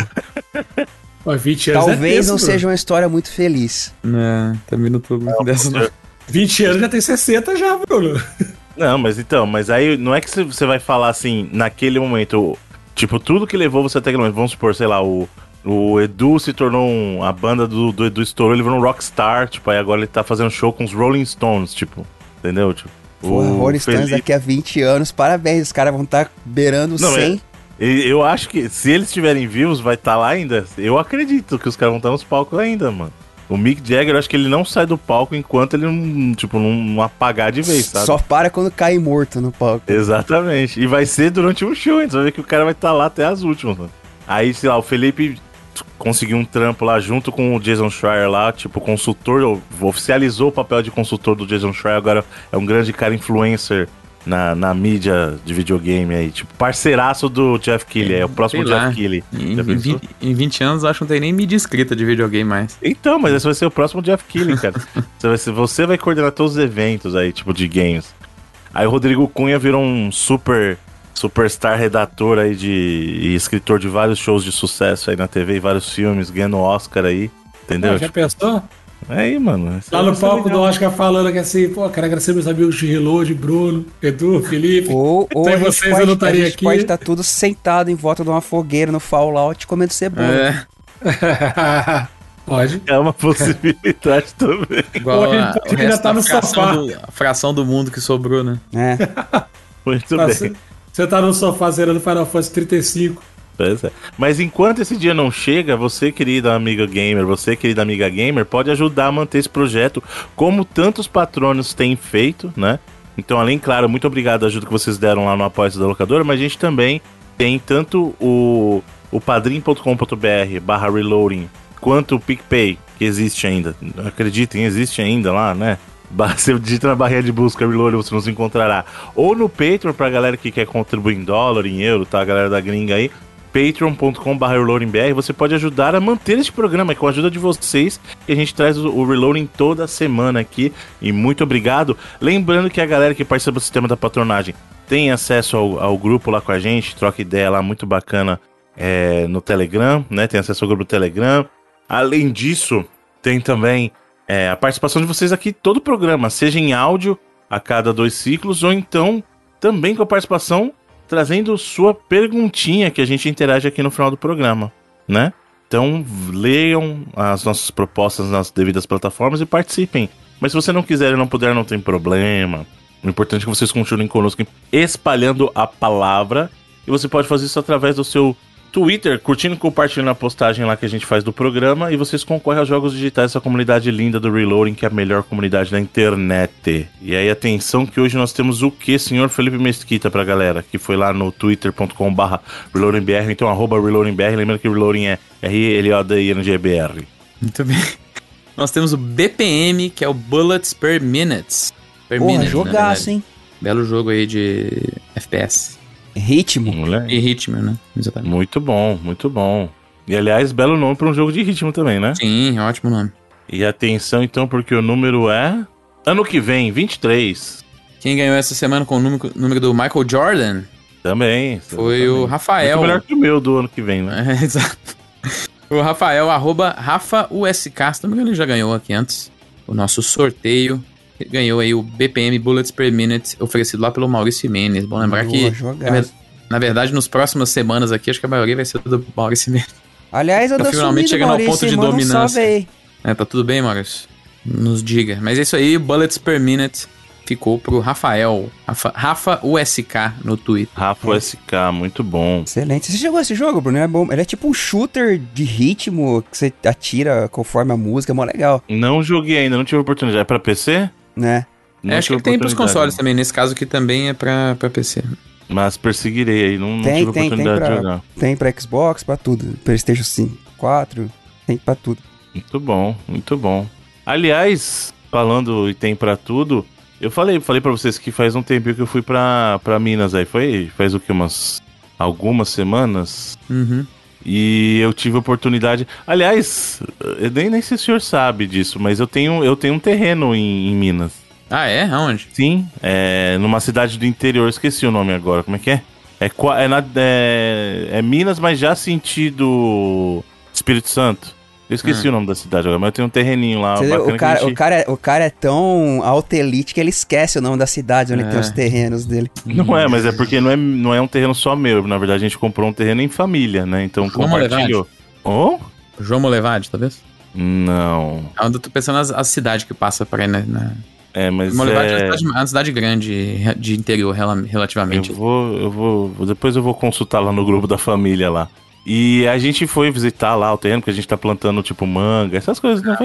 Ó, 20 anos é Talvez tenso, não seja uma história muito feliz. É, também não tô muito dessa não. 20 anos já tem 60 já, Bruno. Não, mas então, mas aí não é que você- vai falar assim, naquele momento, tipo, tudo que levou você até aquele momento, vamos supor, sei lá, o, o Edu se tornou um, a banda do, do Edu estourou, ele virou um rockstar, tipo, aí agora ele tá fazendo show com os Rolling Stones, tipo, entendeu? Tipo, Porra, o Rolling Stones Felipe- daqui a 20 anos, parabéns, os caras vão estar beirando Não, 100. E Eu acho que se eles tiverem views, vai estar lá ainda. Eu acredito que os caras vão estar nos palcos ainda, mano. O Mick Jagger, eu acho que ele não sai do palco enquanto ele não, tipo, não, não apagar de vez, sabe? Só para quando cai morto no palco. Exatamente. E vai ser durante um show, então vai ver que o cara vai estar lá até as últimas. Mano. Aí, sei lá, o Felipe conseguiu um trampo lá junto com o Jason Schreier lá, tipo, consultor, oficializou o papel de consultor do Jason Schreier, agora é um grande cara influencer na, na mídia de videogame aí, tipo, parceiraço do Jeff Keighley, é, o próximo. Jeff Keighley. Em, em, pensou? 20, em 20 anos, eu acho que não tem nem mídia escrita de videogame mais. Então, mas esse vai ser o próximo Jeff Keighley, cara. você, vai ser- você vai coordenar todos os eventos aí, tipo, de games. Aí o Rodrigo Cunha virou um super superstar redator aí de e escritor de vários shows de sucesso aí na TV e vários filmes, ganhando Oscar aí, entendeu? Ah, já Tipo, pensou? É aí, mano. Isso Lá no é palco do. Oscar falando que assim, pô, quero agradecer meus amigos de Reload, Bruno, Edu, Felipe. Ou, ou Sem vocês eu pode, não a estaria gente aqui. pode estar tudo sentado em volta de uma fogueira no Fallout comendo cebola. É, Pode. É uma possibilidade também. igual Ou a, pode o ainda tá no sofá. do, a fração do mundo que sobrou, né? É. Muito Você, bem. você tá no sofá zerando Final Fantasy 35. Pois é. Mas enquanto esse dia não chega, você, querida amiga gamer, você, querida amiga gamer, pode ajudar a manter esse projeto, como tantos patronos têm feito, né? Então, além, claro, muito obrigado a ajuda que vocês deram lá no apoio da locadora, mas a gente também tem tanto o, o padrim.com.br barra reloading, quanto o PicPay, que existe ainda. Acreditem, existe ainda lá, né? Você digita na barreira de busca Reload, você nos encontrará. Ou no Patreon, pra galera que quer contribuir em dólar, em euro, tá? A galera da gringa aí. patreon.com.br reloadingbr, você pode ajudar a manter este programa, com a ajuda de vocês, que a gente traz o, Reloading toda semana aqui, e muito obrigado. Lembrando que a galera que participa do sistema da patronagem tem acesso ao, ao grupo lá com a gente, troca ideia lá, muito bacana, é, no Telegram, né, tem acesso ao grupo do Telegram. Além disso, tem também é, a participação de vocês aqui todo o programa, seja em áudio a cada dois ciclos, ou então também com a participação trazendo sua perguntinha que a gente interage aqui no final do programa, né? Então leiam as nossas propostas nas devidas plataformas e participem. Mas se você não quiser e não puder, não tem problema. O importante é que vocês continuem conosco espalhando a palavra. E você pode fazer isso através do seu Twitter, curtindo e compartilhando a postagem lá que a gente faz do programa. E vocês concorrem aos jogos digitais dessa comunidade linda do Reloading, que é a melhor comunidade da internet. E aí, atenção que hoje nós temos o que, senhor Felipe Mesquita, pra galera? Que foi lá no twitter.com/barra reloadingbr, então arroba reloadingbr. Lembrando que reloading é R-L-O-D-I-N-G-B-R. Muito bem. Nós temos o BPM, que é o Bullets Per Minutes. Per Porra, minute, jogaço, hein? Belo jogo aí de FPS. Ritmo. Moleque. E ritmo, né? Exatamente. Muito bom, muito bom. E aliás, belo nome pra um jogo de ritmo também, né? Sim, ótimo nome. E atenção então, porque o número é. Ano que vem, 23. Quem ganhou essa semana com o número, número do Michael Jordan Também. foi o exatamente. Rafael. Muito melhor que o meu do ano que vem, né? É, exato. O Rafael, arroba RafaUSK, se não me engano, ele já ganhou aqui antes. O nosso sorteio. Ganhou aí o BPM Bullets Per Minute, oferecido lá pelo Maurício Menes. Bom lembrar Boa, que, na verdade, nas próximas semanas aqui, acho que a maioria vai ser do Maurício Menes. Aliás, eu Tá tô finalmente sumido, chegando ao Maurício, ponto de um dominância. aí. É, tá tudo bem, Maurício? Nos diga. Mas é isso aí, Bullets Per Minute ficou pro Rafael. Rafa, Rafa USK no Twitter. Rafa SK, muito bom. Excelente. Você jogou esse jogo, Bruno? É bom. Ele é tipo um shooter de ritmo que você atira conforme a música, é mó legal, Não joguei ainda, não tive oportunidade. É pra PC? Né? Não É, acho que tem pros consoles também, nesse caso aqui também é pra, pra PC. Mas perseguirei aí, não, não Tem, tive tem, tem oportunidade de pra, jogar. tem pra Xbox, pra tudo. Playstation 5, 4, tem pra tudo. Muito bom, muito bom. Aliás, falando e tem pra tudo, eu falei, falei para vocês que faz um tempinho que eu fui pra, pra Minas aí. Foi faz o que? Umas algumas semanas. Uhum. E eu tive oportunidade. Aliás, eu nem, nem sei se o senhor sabe disso, mas eu tenho, eu tenho um terreno em, em Minas. Ah, é? Aonde? Sim, é numa cidade do interior, esqueci o nome agora, como é que é? É, é, na- é, é Minas, mas já sentido Espírito Santo. Eu esqueci o nome da cidade agora, mas eu tenho um terreninho lá o, que cara, a gente... o, cara, é- o cara é tão alta elite que ele esquece o nome da cidade onde É. tem os terrenos dele. Não é, mas é porque não é, não é um terreno só meu. Na verdade, a gente comprou um terreno em família, né? Então Vamos compartilhou. Oh? João Molevade, talvez? Não. É eu tô pensando nas as cidades que passa por aí, né? Na... É, mas Molevade é... é... uma cidade, uma cidade grande, de interior, rela- relativamente. Eu vou, eu vou. Depois eu vou consultar lá no grupo da família lá. E a gente foi visitar lá o terreno, porque a gente tá plantando tipo manga, essas coisas, né?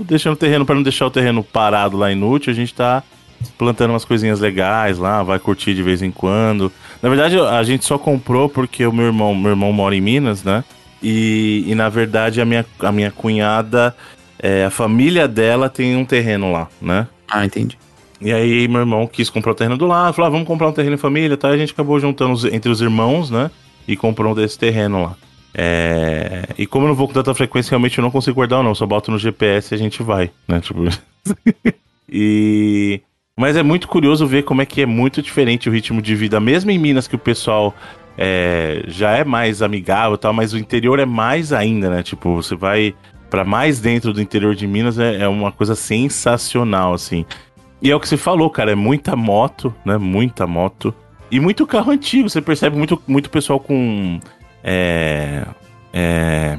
Deixando o terreno, pra não deixar o terreno parado lá inútil, a gente tá plantando umas coisinhas legais lá, vai curtir de vez em quando. Na verdade, a gente só comprou porque o meu irmão, meu irmão mora em Minas, né? E, e na verdade a minha, a minha cunhada, é, a família dela tem um terreno lá, né? Ah, entendi. E aí meu irmão quis comprar o terreno do lado, falou, ah, vamos comprar um terreno em família, tá? E a gente acabou juntando os- entre os irmãos, né? E comprou um desse terreno lá. É... E como eu não vou com tanta frequência, realmente eu não consigo guardar não, só boto no GPS e a gente vai, né? Tipo... e... Mas é muito curioso ver como é que é muito diferente o ritmo de vida, mesmo em Minas que o pessoal é, já é mais amigável e tal, mas o interior é mais ainda, né? Tipo, você vai para mais dentro do interior de Minas é, é, uma coisa sensacional, assim. E é o que você falou, cara, é muita moto, né? Muita moto. E muito carro antigo, você percebe muito, muito pessoal com. É. É.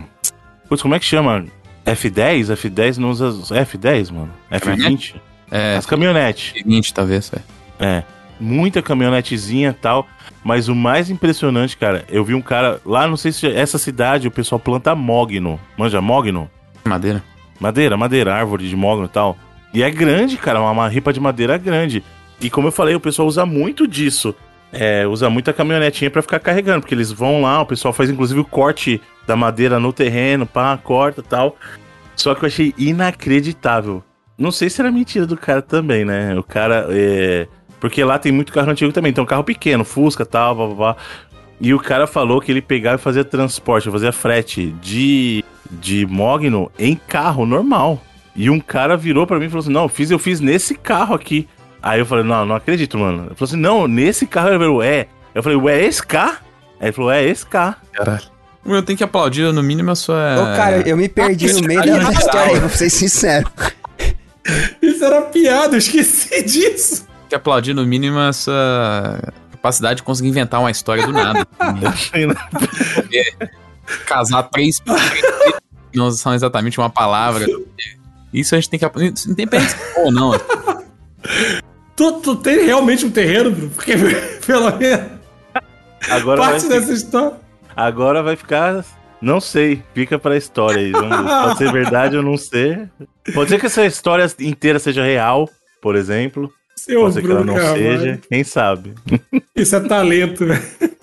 Putz, como é que chama? F10? F10 não usa. F10, mano? F20? É. As caminhonetes. F20, talvez, é. É. Muita caminhonetezinha e tal. Mas o mais impressionante, cara, eu vi um cara lá, não sei se essa cidade o pessoal planta mogno. Manja mogno? Madeira. Madeira, madeira, árvore de mogno e tal. E é grande, cara, uma, uma ripa de madeira grande. E como eu falei, o pessoal usa muito disso. É, usa muita caminhonetinha para ficar carregando, porque eles vão lá, o pessoal faz inclusive o corte da madeira no terreno, pá, corta tal. Só que eu achei inacreditável. Não sei se era mentira do cara também, né? O cara. É, porque lá tem muito carro antigo também. Então, carro pequeno, Fusca tal, blá, blá, blá. E o cara falou que ele pegava e fazia transporte, fazia frete de, de Mogno em carro normal. E um cara virou para mim e falou assim: Não, eu fiz, eu fiz nesse carro aqui. Aí eu falei: Não, não acredito, mano. Ele falou assim: Não, nesse carro. Ele falou: É. Eu falei: Ué, é esse carro? Aí ele falou: É esse carro. Caralho. Eu tenho que aplaudir, no mínimo, a sua. Ô, cara, eu me perdi no meio da história vou ser sincero. Isso era piada, eu esqueci disso que aplaudir, no mínimo, essa capacidade de conseguir inventar uma história do nada. Casar três não são exatamente uma palavra. Isso a gente tem que. Independente ou não. Tu, tu tem realmente um terreno, Bruno? Porque, pelo menos. Agora parte dessa história. Agora vai ficar. Não sei, fica pra história aí. Pode ser verdade ou não ser. Pode ser que essa história inteira seja real, por exemplo. Seu Pode ser que ela não Carvalho. seja, quem sabe. Isso é talento, né?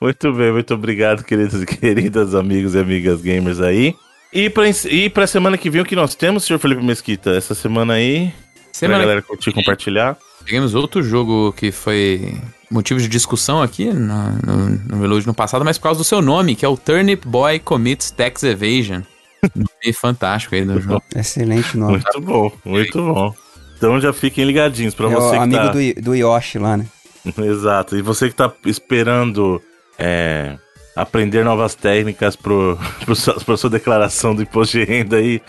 Muito bem, muito obrigado, queridos e queridas amigos e amigas gamers aí. E pra, e pra semana que vem, o que nós temos, senhor Felipe Mesquita? Essa semana aí, semana pra galera curtir e compartilhar. Tivemos outro jogo que foi motivo de discussão aqui no, no, no Veloz no passado, mas por causa do seu nome, que é o Turnip Boy Commits Tax Evasion. nome fantástico aí do jogo. Excelente nome. Muito bom, muito bom. Então já fiquem ligadinhos para é você o amigo tá... do, do Yoshi lá, né? Exato. E você que tá esperando é, aprender novas técnicas para sua declaração do imposto de renda aí,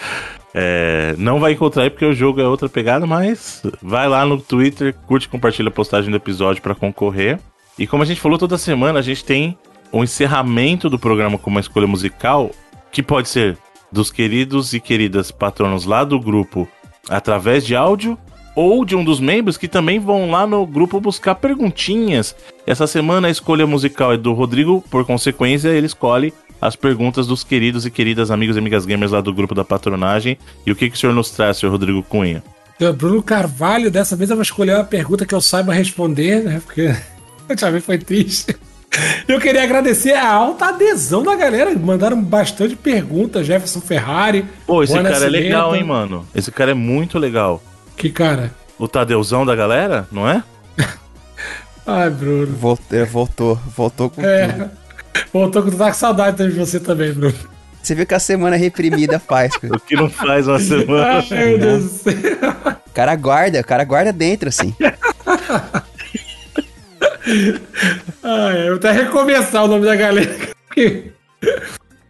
é, não vai encontrar aí porque o jogo é outra pegada, mas vai lá no Twitter, curte e compartilha a postagem do episódio para concorrer. E como a gente falou toda semana, a gente tem um encerramento do programa com uma escolha musical que pode ser dos queridos e queridas patronos lá do grupo através de áudio ou de um dos membros que também vão lá no grupo buscar perguntinhas. Essa semana a escolha musical é do Rodrigo, por consequência, ele escolhe as perguntas dos queridos e queridas amigos e amigas gamers lá do grupo da patronagem. E o que, que o senhor nos traz, senhor Rodrigo Cunha? Bruno Carvalho, dessa vez eu vou escolher uma pergunta que eu saiba responder, né? Porque última vez foi triste. Eu queria agradecer a alta adesão da galera. Mandaram bastante perguntas. Jefferson Ferrari. Pô, esse cara é legal, hein, mano? Esse cara é muito legal. Que cara? O Tadeuzão da galera, não é? Ai, Bruno. Voltou, é, voltou, voltou com é, tudo. Voltou com tá com saudade de você também, Bruno. Você viu que a semana reprimida faz. o que não faz uma semana. Ai, meu Deus do céu. O cara guarda, o cara guarda dentro, assim. ah, é, eu vou até recomeçar o nome da galera.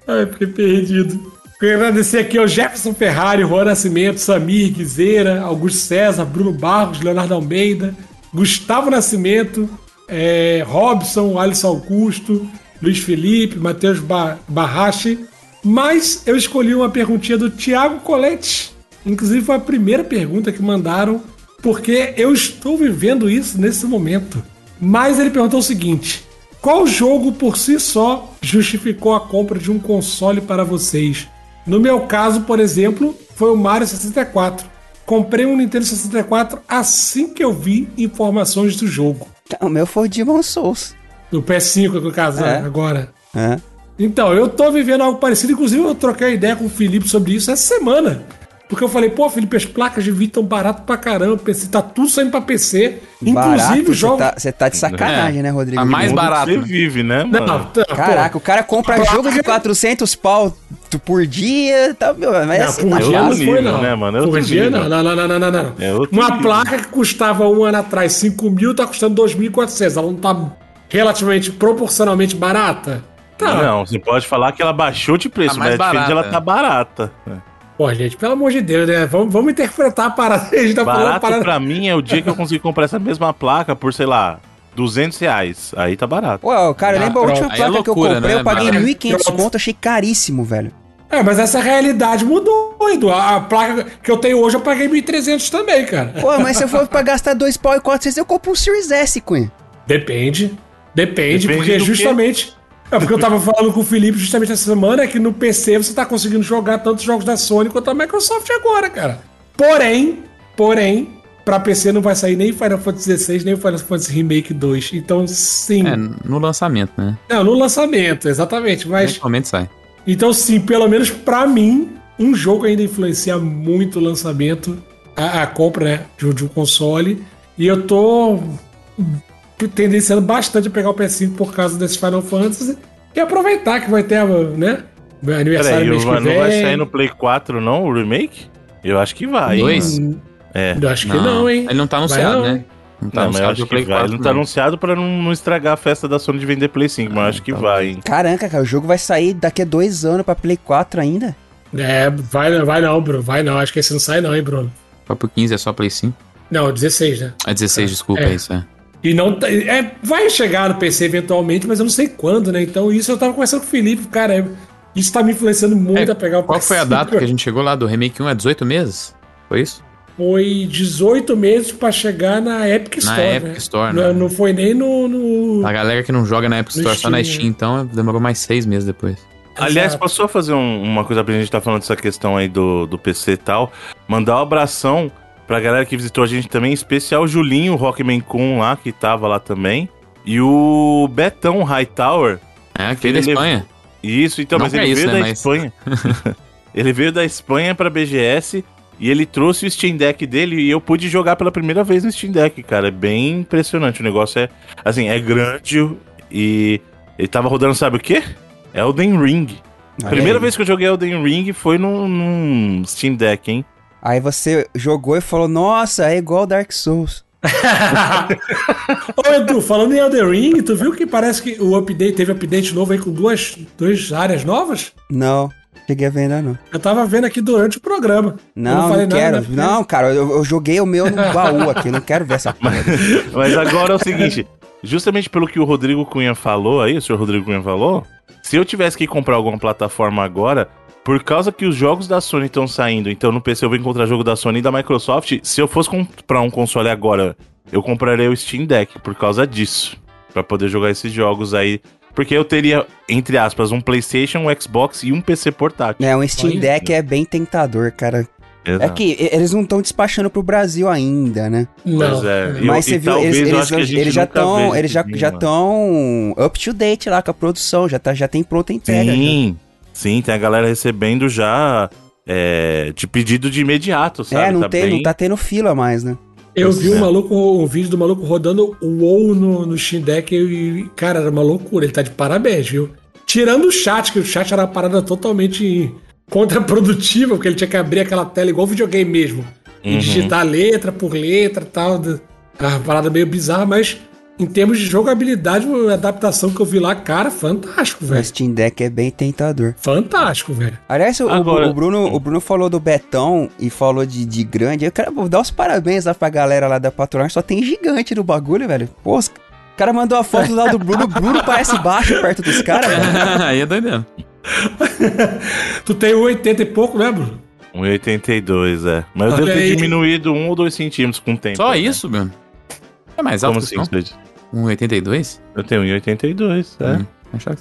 Ai, fiquei perdido. Quero agradecer aqui ao Jefferson Ferrari, Juan Nascimento, Samir Guizeira, Augusto César, Bruno Barros, Leonardo Almeida, Gustavo Nascimento, é, Robson, Alisson Augusto, Luiz Felipe, Matheus ba Barrache. Mas eu escolhi uma perguntinha do Thiago Coletti. Inclusive foi a primeira pergunta que mandaram, porque eu estou vivendo isso nesse momento. Mas ele perguntou o seguinte: qual jogo por si só justificou a compra de um console para vocês? No meu caso, por exemplo, foi o Mario 64. Comprei um Nintendo 64 assim que eu vi informações do jogo. O meu foi o Demon Souls. Do PS5, no caso, é. agora. É. Então, eu tô vivendo algo parecido. Inclusive, eu troquei ideia com o Felipe sobre isso essa semana. Porque eu falei, pô, Felipe, as placas de vídeo estão baratas pra caramba. PC, tá tudo saindo pra PC. Inclusive o jogo. Você tá, tá, de sacanagem, é. né, Rodrigo? A mais barato. Você vive, né, mano? Não, tá, Caraca, pô, o cara compra jogo de 400 pau por dia. Tá, meu, mas não, assim, por dia não foi, não. Né, mano? É por dia, não. Não, não, não, não, não. É Uma nível. placa que custava um ano atrás 5 mil tá custando 2.400. Ela não tá relativamente, proporcionalmente barata. Tá. Não, você pode falar que ela baixou de preço, Tá mas é barata. ela tá barata. Pô, gente, pelo amor de Deus, né? Vamos, vamos interpretar a parada. A gente tá falando a Barato parada. pra mim é o dia que eu consigo comprar essa mesma placa por, sei lá, 200 reais. Aí tá barato. Pô, cara, Ah, lembra a última é placa que eu loucura, comprei? né, eu paguei mano? 1.500 Pronto. conto, achei caríssimo, velho. É, mas essa realidade mudou, Edu. A, a placa que eu tenho hoje eu paguei 1.300 também, cara. Pô, mas se eu for pra gastar dois pau e 400, eu compro um Series S, Cunha. Depende. Depende, Depende porque quê? É porque eu tava falando com o Felipe justamente essa semana é que no PC você tá conseguindo jogar tantos jogos da Sony quanto da Microsoft agora, cara. Porém, porém, pra PC não vai sair nem Final Fantasy XVI, nem o Final Fantasy Remake 2. Então, sim. É, no lançamento, né? Não, no lançamento, exatamente. Mas Eventualmente sai. Então, sim, pelo menos pra mim, um jogo ainda influencia muito o lançamento, a, a compra né, de, de um console. E eu tô tendenciando bastante a pegar o PS5 por causa desse Final Fantasy e aproveitar que vai ter, né? Meu aniversário Peraí, mês que não vai sair no Play 4 não, o remake? Eu acho que vai. hein, Dois? mano. É. Eu acho que não, hein? Ele não tá Vai anunciado, não, né? hein? Não tá Não, mas eu anunciado acho Play vai. 4. Ele não tá anunciado pra não, não estragar a festa da Sony de vender Play 5, mas eu acho que tá vai, hein. Caraca, cara, o jogo vai sair daqui a dois anos pra Play 4 ainda. É, vai, vai não, Bruno. Vai não. Acho que esse não sai, não, hein, Bruno? Pro 15 é só Play 5. Não, 16, né? É 16, desculpa, É. é isso, é. E não tá- é, vai chegar no PC eventualmente, mas eu não sei quando, né? Então isso eu tava conversando com o Felipe, cara, é- isso tá me influenciando muito É, a pegar o Qual foi a PS5. data que a gente chegou lá do Remake 1? É 18 meses? Foi isso? Foi 18 meses pra chegar na Epic Na Store, Epic né? Store, não, né? não foi nem no... no- A galera que não joga na Epic No Store, só na Steam, Steam, então demorou mais seis meses depois. Aliás, posso só fazer um- uma coisa pra gente estar falando dessa questão aí do, do PC e tal? Mandar um abração pra galera que visitou a gente também, em especial o Julinho, o Rockman Kun lá, que tava lá também. E o Betão Hightower. É, aquele da Espanha. Isso, então, Não mas é ele isso, veio né, da mas- Espanha. ele veio da Espanha pra BGS e ele trouxe o Steam Deck dele e eu pude jogar pela primeira vez no Steam Deck, cara. É bem impressionante. O negócio é, assim, é grande e ele tava rodando, sabe o quê? Elden Ring. Olha Primeira aí. vez que eu joguei Elden Ring foi num, num Steam Deck, hein? Aí você jogou e falou, nossa, é igual Dark Souls. Ô, Edu, falando em Elden Ring, tu viu que parece que o update teve update novo aí com duas, duas áreas novas? Não, cheguei a ver ainda não. Eu tava vendo aqui durante o programa. Eu Não, não, falei quero. né, porque- Não, cara, eu, eu joguei o meu no baú aqui, eu não quero ver essa porra. Mas agora é o seguinte, justamente pelo que o Rodrigo Cunha falou aí, o senhor Rodrigo Cunha falou, se eu tivesse que comprar alguma plataforma agora, por causa que os jogos da Sony estão saindo, então no PC eu vou encontrar jogo da Sony e da Microsoft, se eu fosse comprar um console agora, eu compraria o Steam Deck por causa disso, Pra poder jogar esses jogos aí, porque eu teria, entre aspas, um PlayStation, um Xbox e um PC portátil. É, um Steam. Deck é bem tentador, cara. É Exato. que e- eles não estão despachando pro Brasil ainda, né? Não. Pois é. Mas eu- você viu, eles, eles, que eles já estão, eles já já estão up to date lá com a produção, já tá, já tem pronta entrega. já. Sim, sim, tem a galera recebendo já é, de pedido de imediato, sabe? É, não, Tá tem, bem- não tá tendo fila mais, né? Eu vi um é. maluco, um vídeo do maluco rodando o WoW no, no Steam Deck e, cara, era uma loucura. Ele tá de parabéns, viu? Tirando o chat, que o chat era uma parada totalmente contraprodutiva, porque ele tinha que abrir aquela tela igual videogame mesmo. E Uhum. digitar letra por letra e tal. Uma parada meio bizarra, mas em termos de jogabilidade, a adaptação que eu vi lá, cara, fantástico, O velho. Steam Deck é bem tentador. Fantástico, velho. Aliás, o, Agora- o Bruno, o Bruno falou do Betão e falou de, de grande. Eu quero dar os parabéns lá pra galera lá da patronagem. Só tem gigante no bagulho, velho. Pô, os- o cara mandou a foto lá do Bruno. O Bruno parece baixo perto dos caras, velho. Aí é doideira. Tu tem 80 e pouco, né, Bruno? 1,82, é. Mas eu devo ter diminuído um ou dois centímetros com o tempo. Só né? isso, Bruno? É mais alto Como que assim? isso, não? Cid? 1,82? Eu tenho 1,82, é. Hum,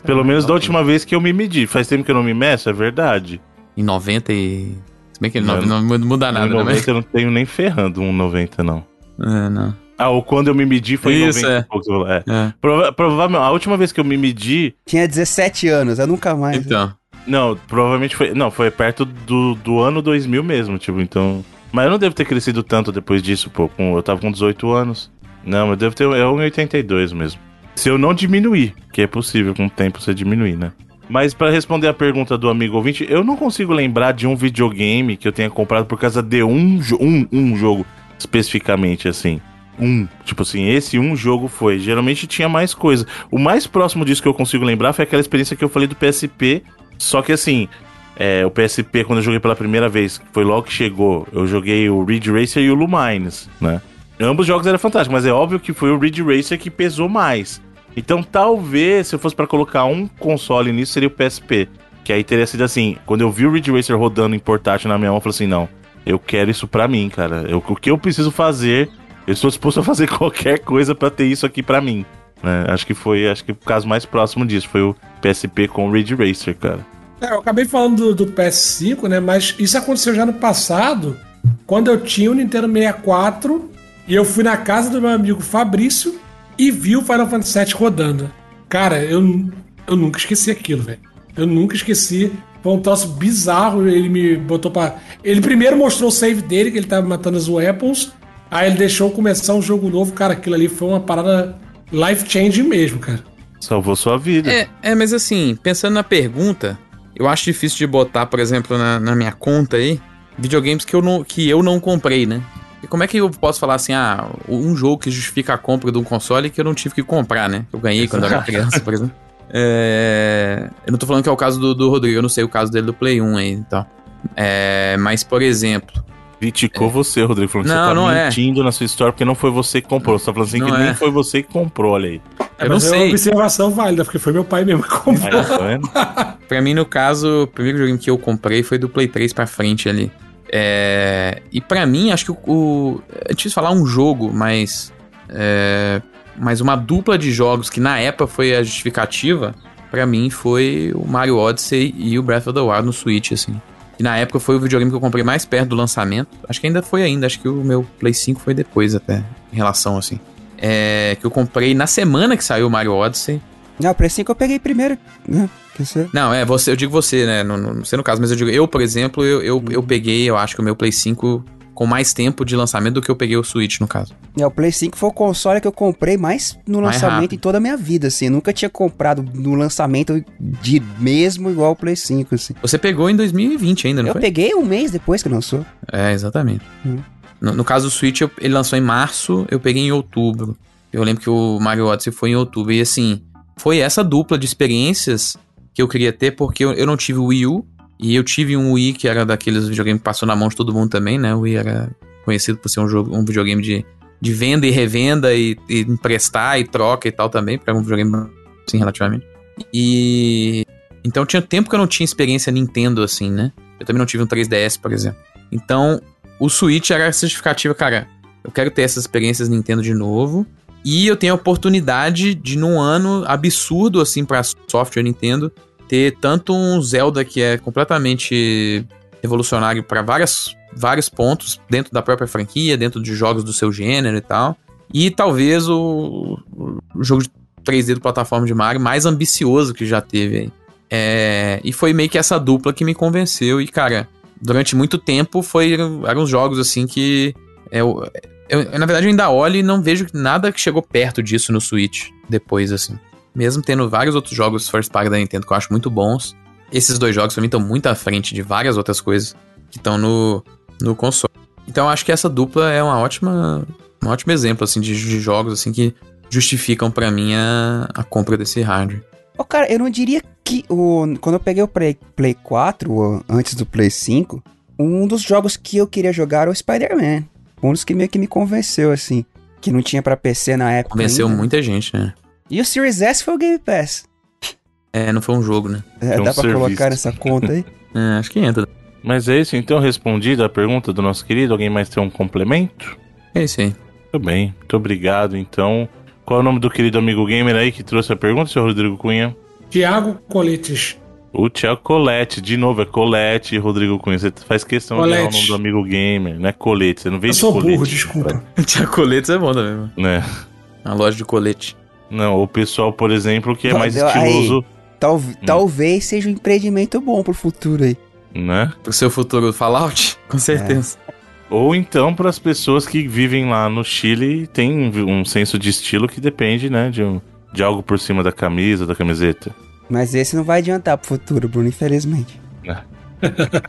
Pelo menos da última vez que eu me medi. Faz tempo que eu não me meço, é verdade. Em 90 e... Se bem que ele Não, não, não muda nada, né? 1,90 eu não tenho nem ferrando 1,90 não. É, não. Ah, ou quando eu me medi foi em Isso, 90 é. e poucos. É. É. Prova provavelmente, a última vez que eu me medi, Tinha 17 anos, eu nunca mais. Então. não, provavelmente foi, não, foi perto do, do ano 2000 mesmo, tipo, então... Mas eu não devo ter crescido tanto depois disso, pô, com, eu tava com 18 anos. Não, eu devo ter, é 1,82 mesmo. Se eu não diminuir, que é possível com o tempo você diminuir, né? Mas pra responder a pergunta do amigo ouvinte, eu não consigo lembrar de um videogame que eu tenha comprado por causa de um, um, um jogo especificamente, assim. um. Tipo assim, esse um jogo foi. Geralmente tinha mais coisa. O mais próximo disso que eu consigo lembrar foi aquela experiência que eu falei do PSP. Só que assim, é, o PSP, quando eu joguei pela primeira vez, foi logo que chegou, eu joguei o Ridge Racer e o Lumines, né? Ambos jogos eram fantásticos, mas é óbvio que foi o Ridge Racer que pesou mais. Então, talvez, se eu fosse para colocar um console nisso, seria o PSP. Que aí teria sido assim, quando eu vi o Ridge Racer rodando em portátil na minha mão, eu falei assim, não, eu quero isso pra mim, cara. Eu, o que eu preciso fazer, eu estou disposto a fazer qualquer coisa para ter isso aqui pra mim. Né? Acho que foi, acho que o caso mais próximo disso foi o PSP com o Ridge Racer, cara. É, eu acabei falando do, do, PS5, né? Mas isso aconteceu já no passado, quando eu tinha o Nintendo 64 e eu fui na casa do meu amigo Fabrício e vi o Final Fantasy VII rodando. Cara, eu, eu nunca esqueci aquilo, velho. Eu nunca esqueci. Foi um troço bizarro. Ele me botou pra. Ele primeiro mostrou o save dele, que ele tava matando as weapons. Aí ele deixou começar um jogo novo. Cara, aquilo ali foi uma parada life-changing mesmo, cara. Salvou sua vida. É, é, mas assim, pensando na pergunta, eu acho difícil de botar, por exemplo, na, na minha conta aí, videogames que eu, não, que eu não comprei, né? E como é que eu posso falar assim, ah, um jogo que justifica a compra de um console que eu não tive que comprar, né? Eu ganhei quando eu era criança, por exemplo. É... Eu não tô falando que é o caso do, do Rodrigo, eu não sei o caso dele do Play 1 aí, então. É... Mas, por exemplo, Criticou é. você, Rodrigo, falando que não, você tá é. mentindo é. na sua história porque não foi você que comprou. Você tá falando assim não que é. nem foi você que comprou, olha aí. É, eu não sei. É uma observação válida, porque foi meu pai mesmo que comprou. Tá pra mim, no caso, o primeiro jogo que eu comprei foi do Play 3 pra frente ali. É... E pra mim, acho que o. o... É difícil falar um jogo, mas. É... Mas uma dupla de jogos que na época foi a justificativa, pra mim foi o Mario Odyssey e o Breath of the Wild no Switch, assim. E na época foi o videogame que eu comprei mais perto do lançamento. Acho que ainda foi ainda, acho que o meu Play 5 foi depois até, em relação assim. É, que eu comprei na semana que saiu o Mario Odyssey. Não, o Play 5 eu peguei primeiro, né? Não, é, você, eu digo você, né? No, no, você no caso, mas eu digo, eu, por exemplo, eu, eu, eu peguei, eu acho que o meu Play 5 com mais tempo de lançamento do que eu peguei o Switch, no caso. É, o Play 5 foi o console que eu comprei mais no mais lançamento rápido. em toda a minha vida, assim. Eu nunca tinha comprado no lançamento de mesmo igual o Play 5, assim. Você pegou em 2020 ainda, não eu foi? Eu peguei um mês depois que lançou. É, exatamente. Hum. No, no, caso do Switch, eu, ele lançou em março, eu peguei em outubro. Eu lembro que o Mario Odyssey foi em outubro. E assim, foi essa dupla de experiências que eu queria ter, porque eu, eu não tive o Wii U, e eu tive um Wii que era daqueles videogames que passou na mão de todo mundo também, né? O Wii era conhecido por ser um, jogo, um videogame de, de venda e revenda e, e emprestar e troca e tal também, para um videogame assim, relativamente. E então tinha tempo que eu não tinha experiência Nintendo assim, né? Eu também não tive um 3DS, por exemplo. Então, o Switch era a cara, eu quero ter essas experiências Nintendo de novo. E eu tenho a oportunidade de, num ano absurdo, assim, pra software Nintendo, ter tanto um Zelda que é completamente revolucionário para vários pontos dentro da própria franquia, dentro de jogos do seu gênero e tal. E talvez o, o jogo de 3D do plataforma de Mario mais ambicioso que já teve aí. É, e foi meio que essa dupla que me convenceu. E, cara, durante muito tempo foi, eram os jogos assim que. Eu, eu, eu, na verdade, eu ainda olho e não vejo nada que chegou perto disso no Switch depois, assim mesmo tendo vários outros jogos first party da Nintendo que eu acho muito bons, esses dois jogos mim estão muito à frente de várias outras coisas que estão no, no console. Então eu acho que essa dupla é uma ótima, um ótimo exemplo assim de, de jogos assim que justificam para mim a, a, compra desse hardware. Oh, cara, eu não diria que o, quando eu peguei o Play, Play 4, antes do Play 5, um dos jogos que eu queria jogar era o Spider-Man. Um dos que meio que me convenceu, assim. Que não tinha para PC na época. Convenceu ainda. muita gente, né? E o Series S foi o Game Pass. É, não foi um jogo, né? É, um dá pra colocar nessa conta aí? é, acho que entra. Mas é isso, então, respondido a pergunta do nosso querido. Alguém mais tem um complemento? É isso aí. Muito bem, muito obrigado. Então, qual é o nome do querido amigo gamer aí que trouxe a pergunta, senhor Rodrigo Cunha? Tiago Coletes. O Tiago Colete, de novo, é Colete, Rodrigo Cunha. Você faz questão Colete. de dar o nome do amigo gamer, não é Colete. Você não vê Eu sou colete, burro, desculpa. Tiago Coletes é bom também, mano. É. A loja de colete. Não, o pessoal, por exemplo, que é mais estiloso. Aí, tal, hum. Talvez seja um empreendimento bom pro futuro aí. Né? Pro seu futuro Fallout? Com certeza. É. Ou então para as pessoas que vivem lá no Chile e têm um senso de estilo que depende, né, de, um, de algo por cima da camisa, da camiseta. Mas esse não vai adiantar pro futuro, Bruno, infelizmente. É.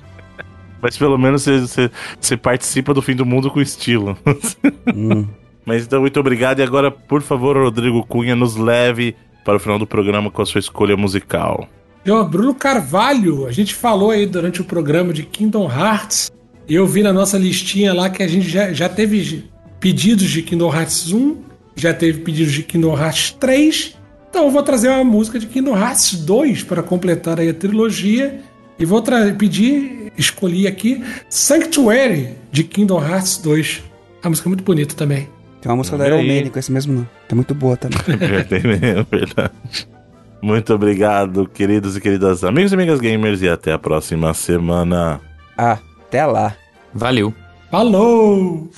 Mas pelo menos você, você, você, participa do fim do mundo com estilo. hum. Mas então, muito obrigado. E agora, por favor, Rodrigo Cunha, nos leve para o final do programa com a sua escolha musical. Eu, Bruno Carvalho, a gente falou aí durante o programa de Kingdom Hearts. E eu vi na nossa listinha lá que a gente já, já teve pedidos de Kingdom Hearts 1, já teve pedidos de Kingdom Hearts 3. Então eu vou trazer uma música de Kingdom Hearts 2 para completar aí a trilogia. E vou pedir, escolhi aqui Sanctuary de Kingdom Hearts 2. A música é muito bonita também. Tem uma música da Iron com esse mesmo nome. É muito boa também. é verdade. Muito obrigado, queridos e queridas amigos e amigas gamers, e até a próxima semana. Ah, até lá. Valeu. Falou!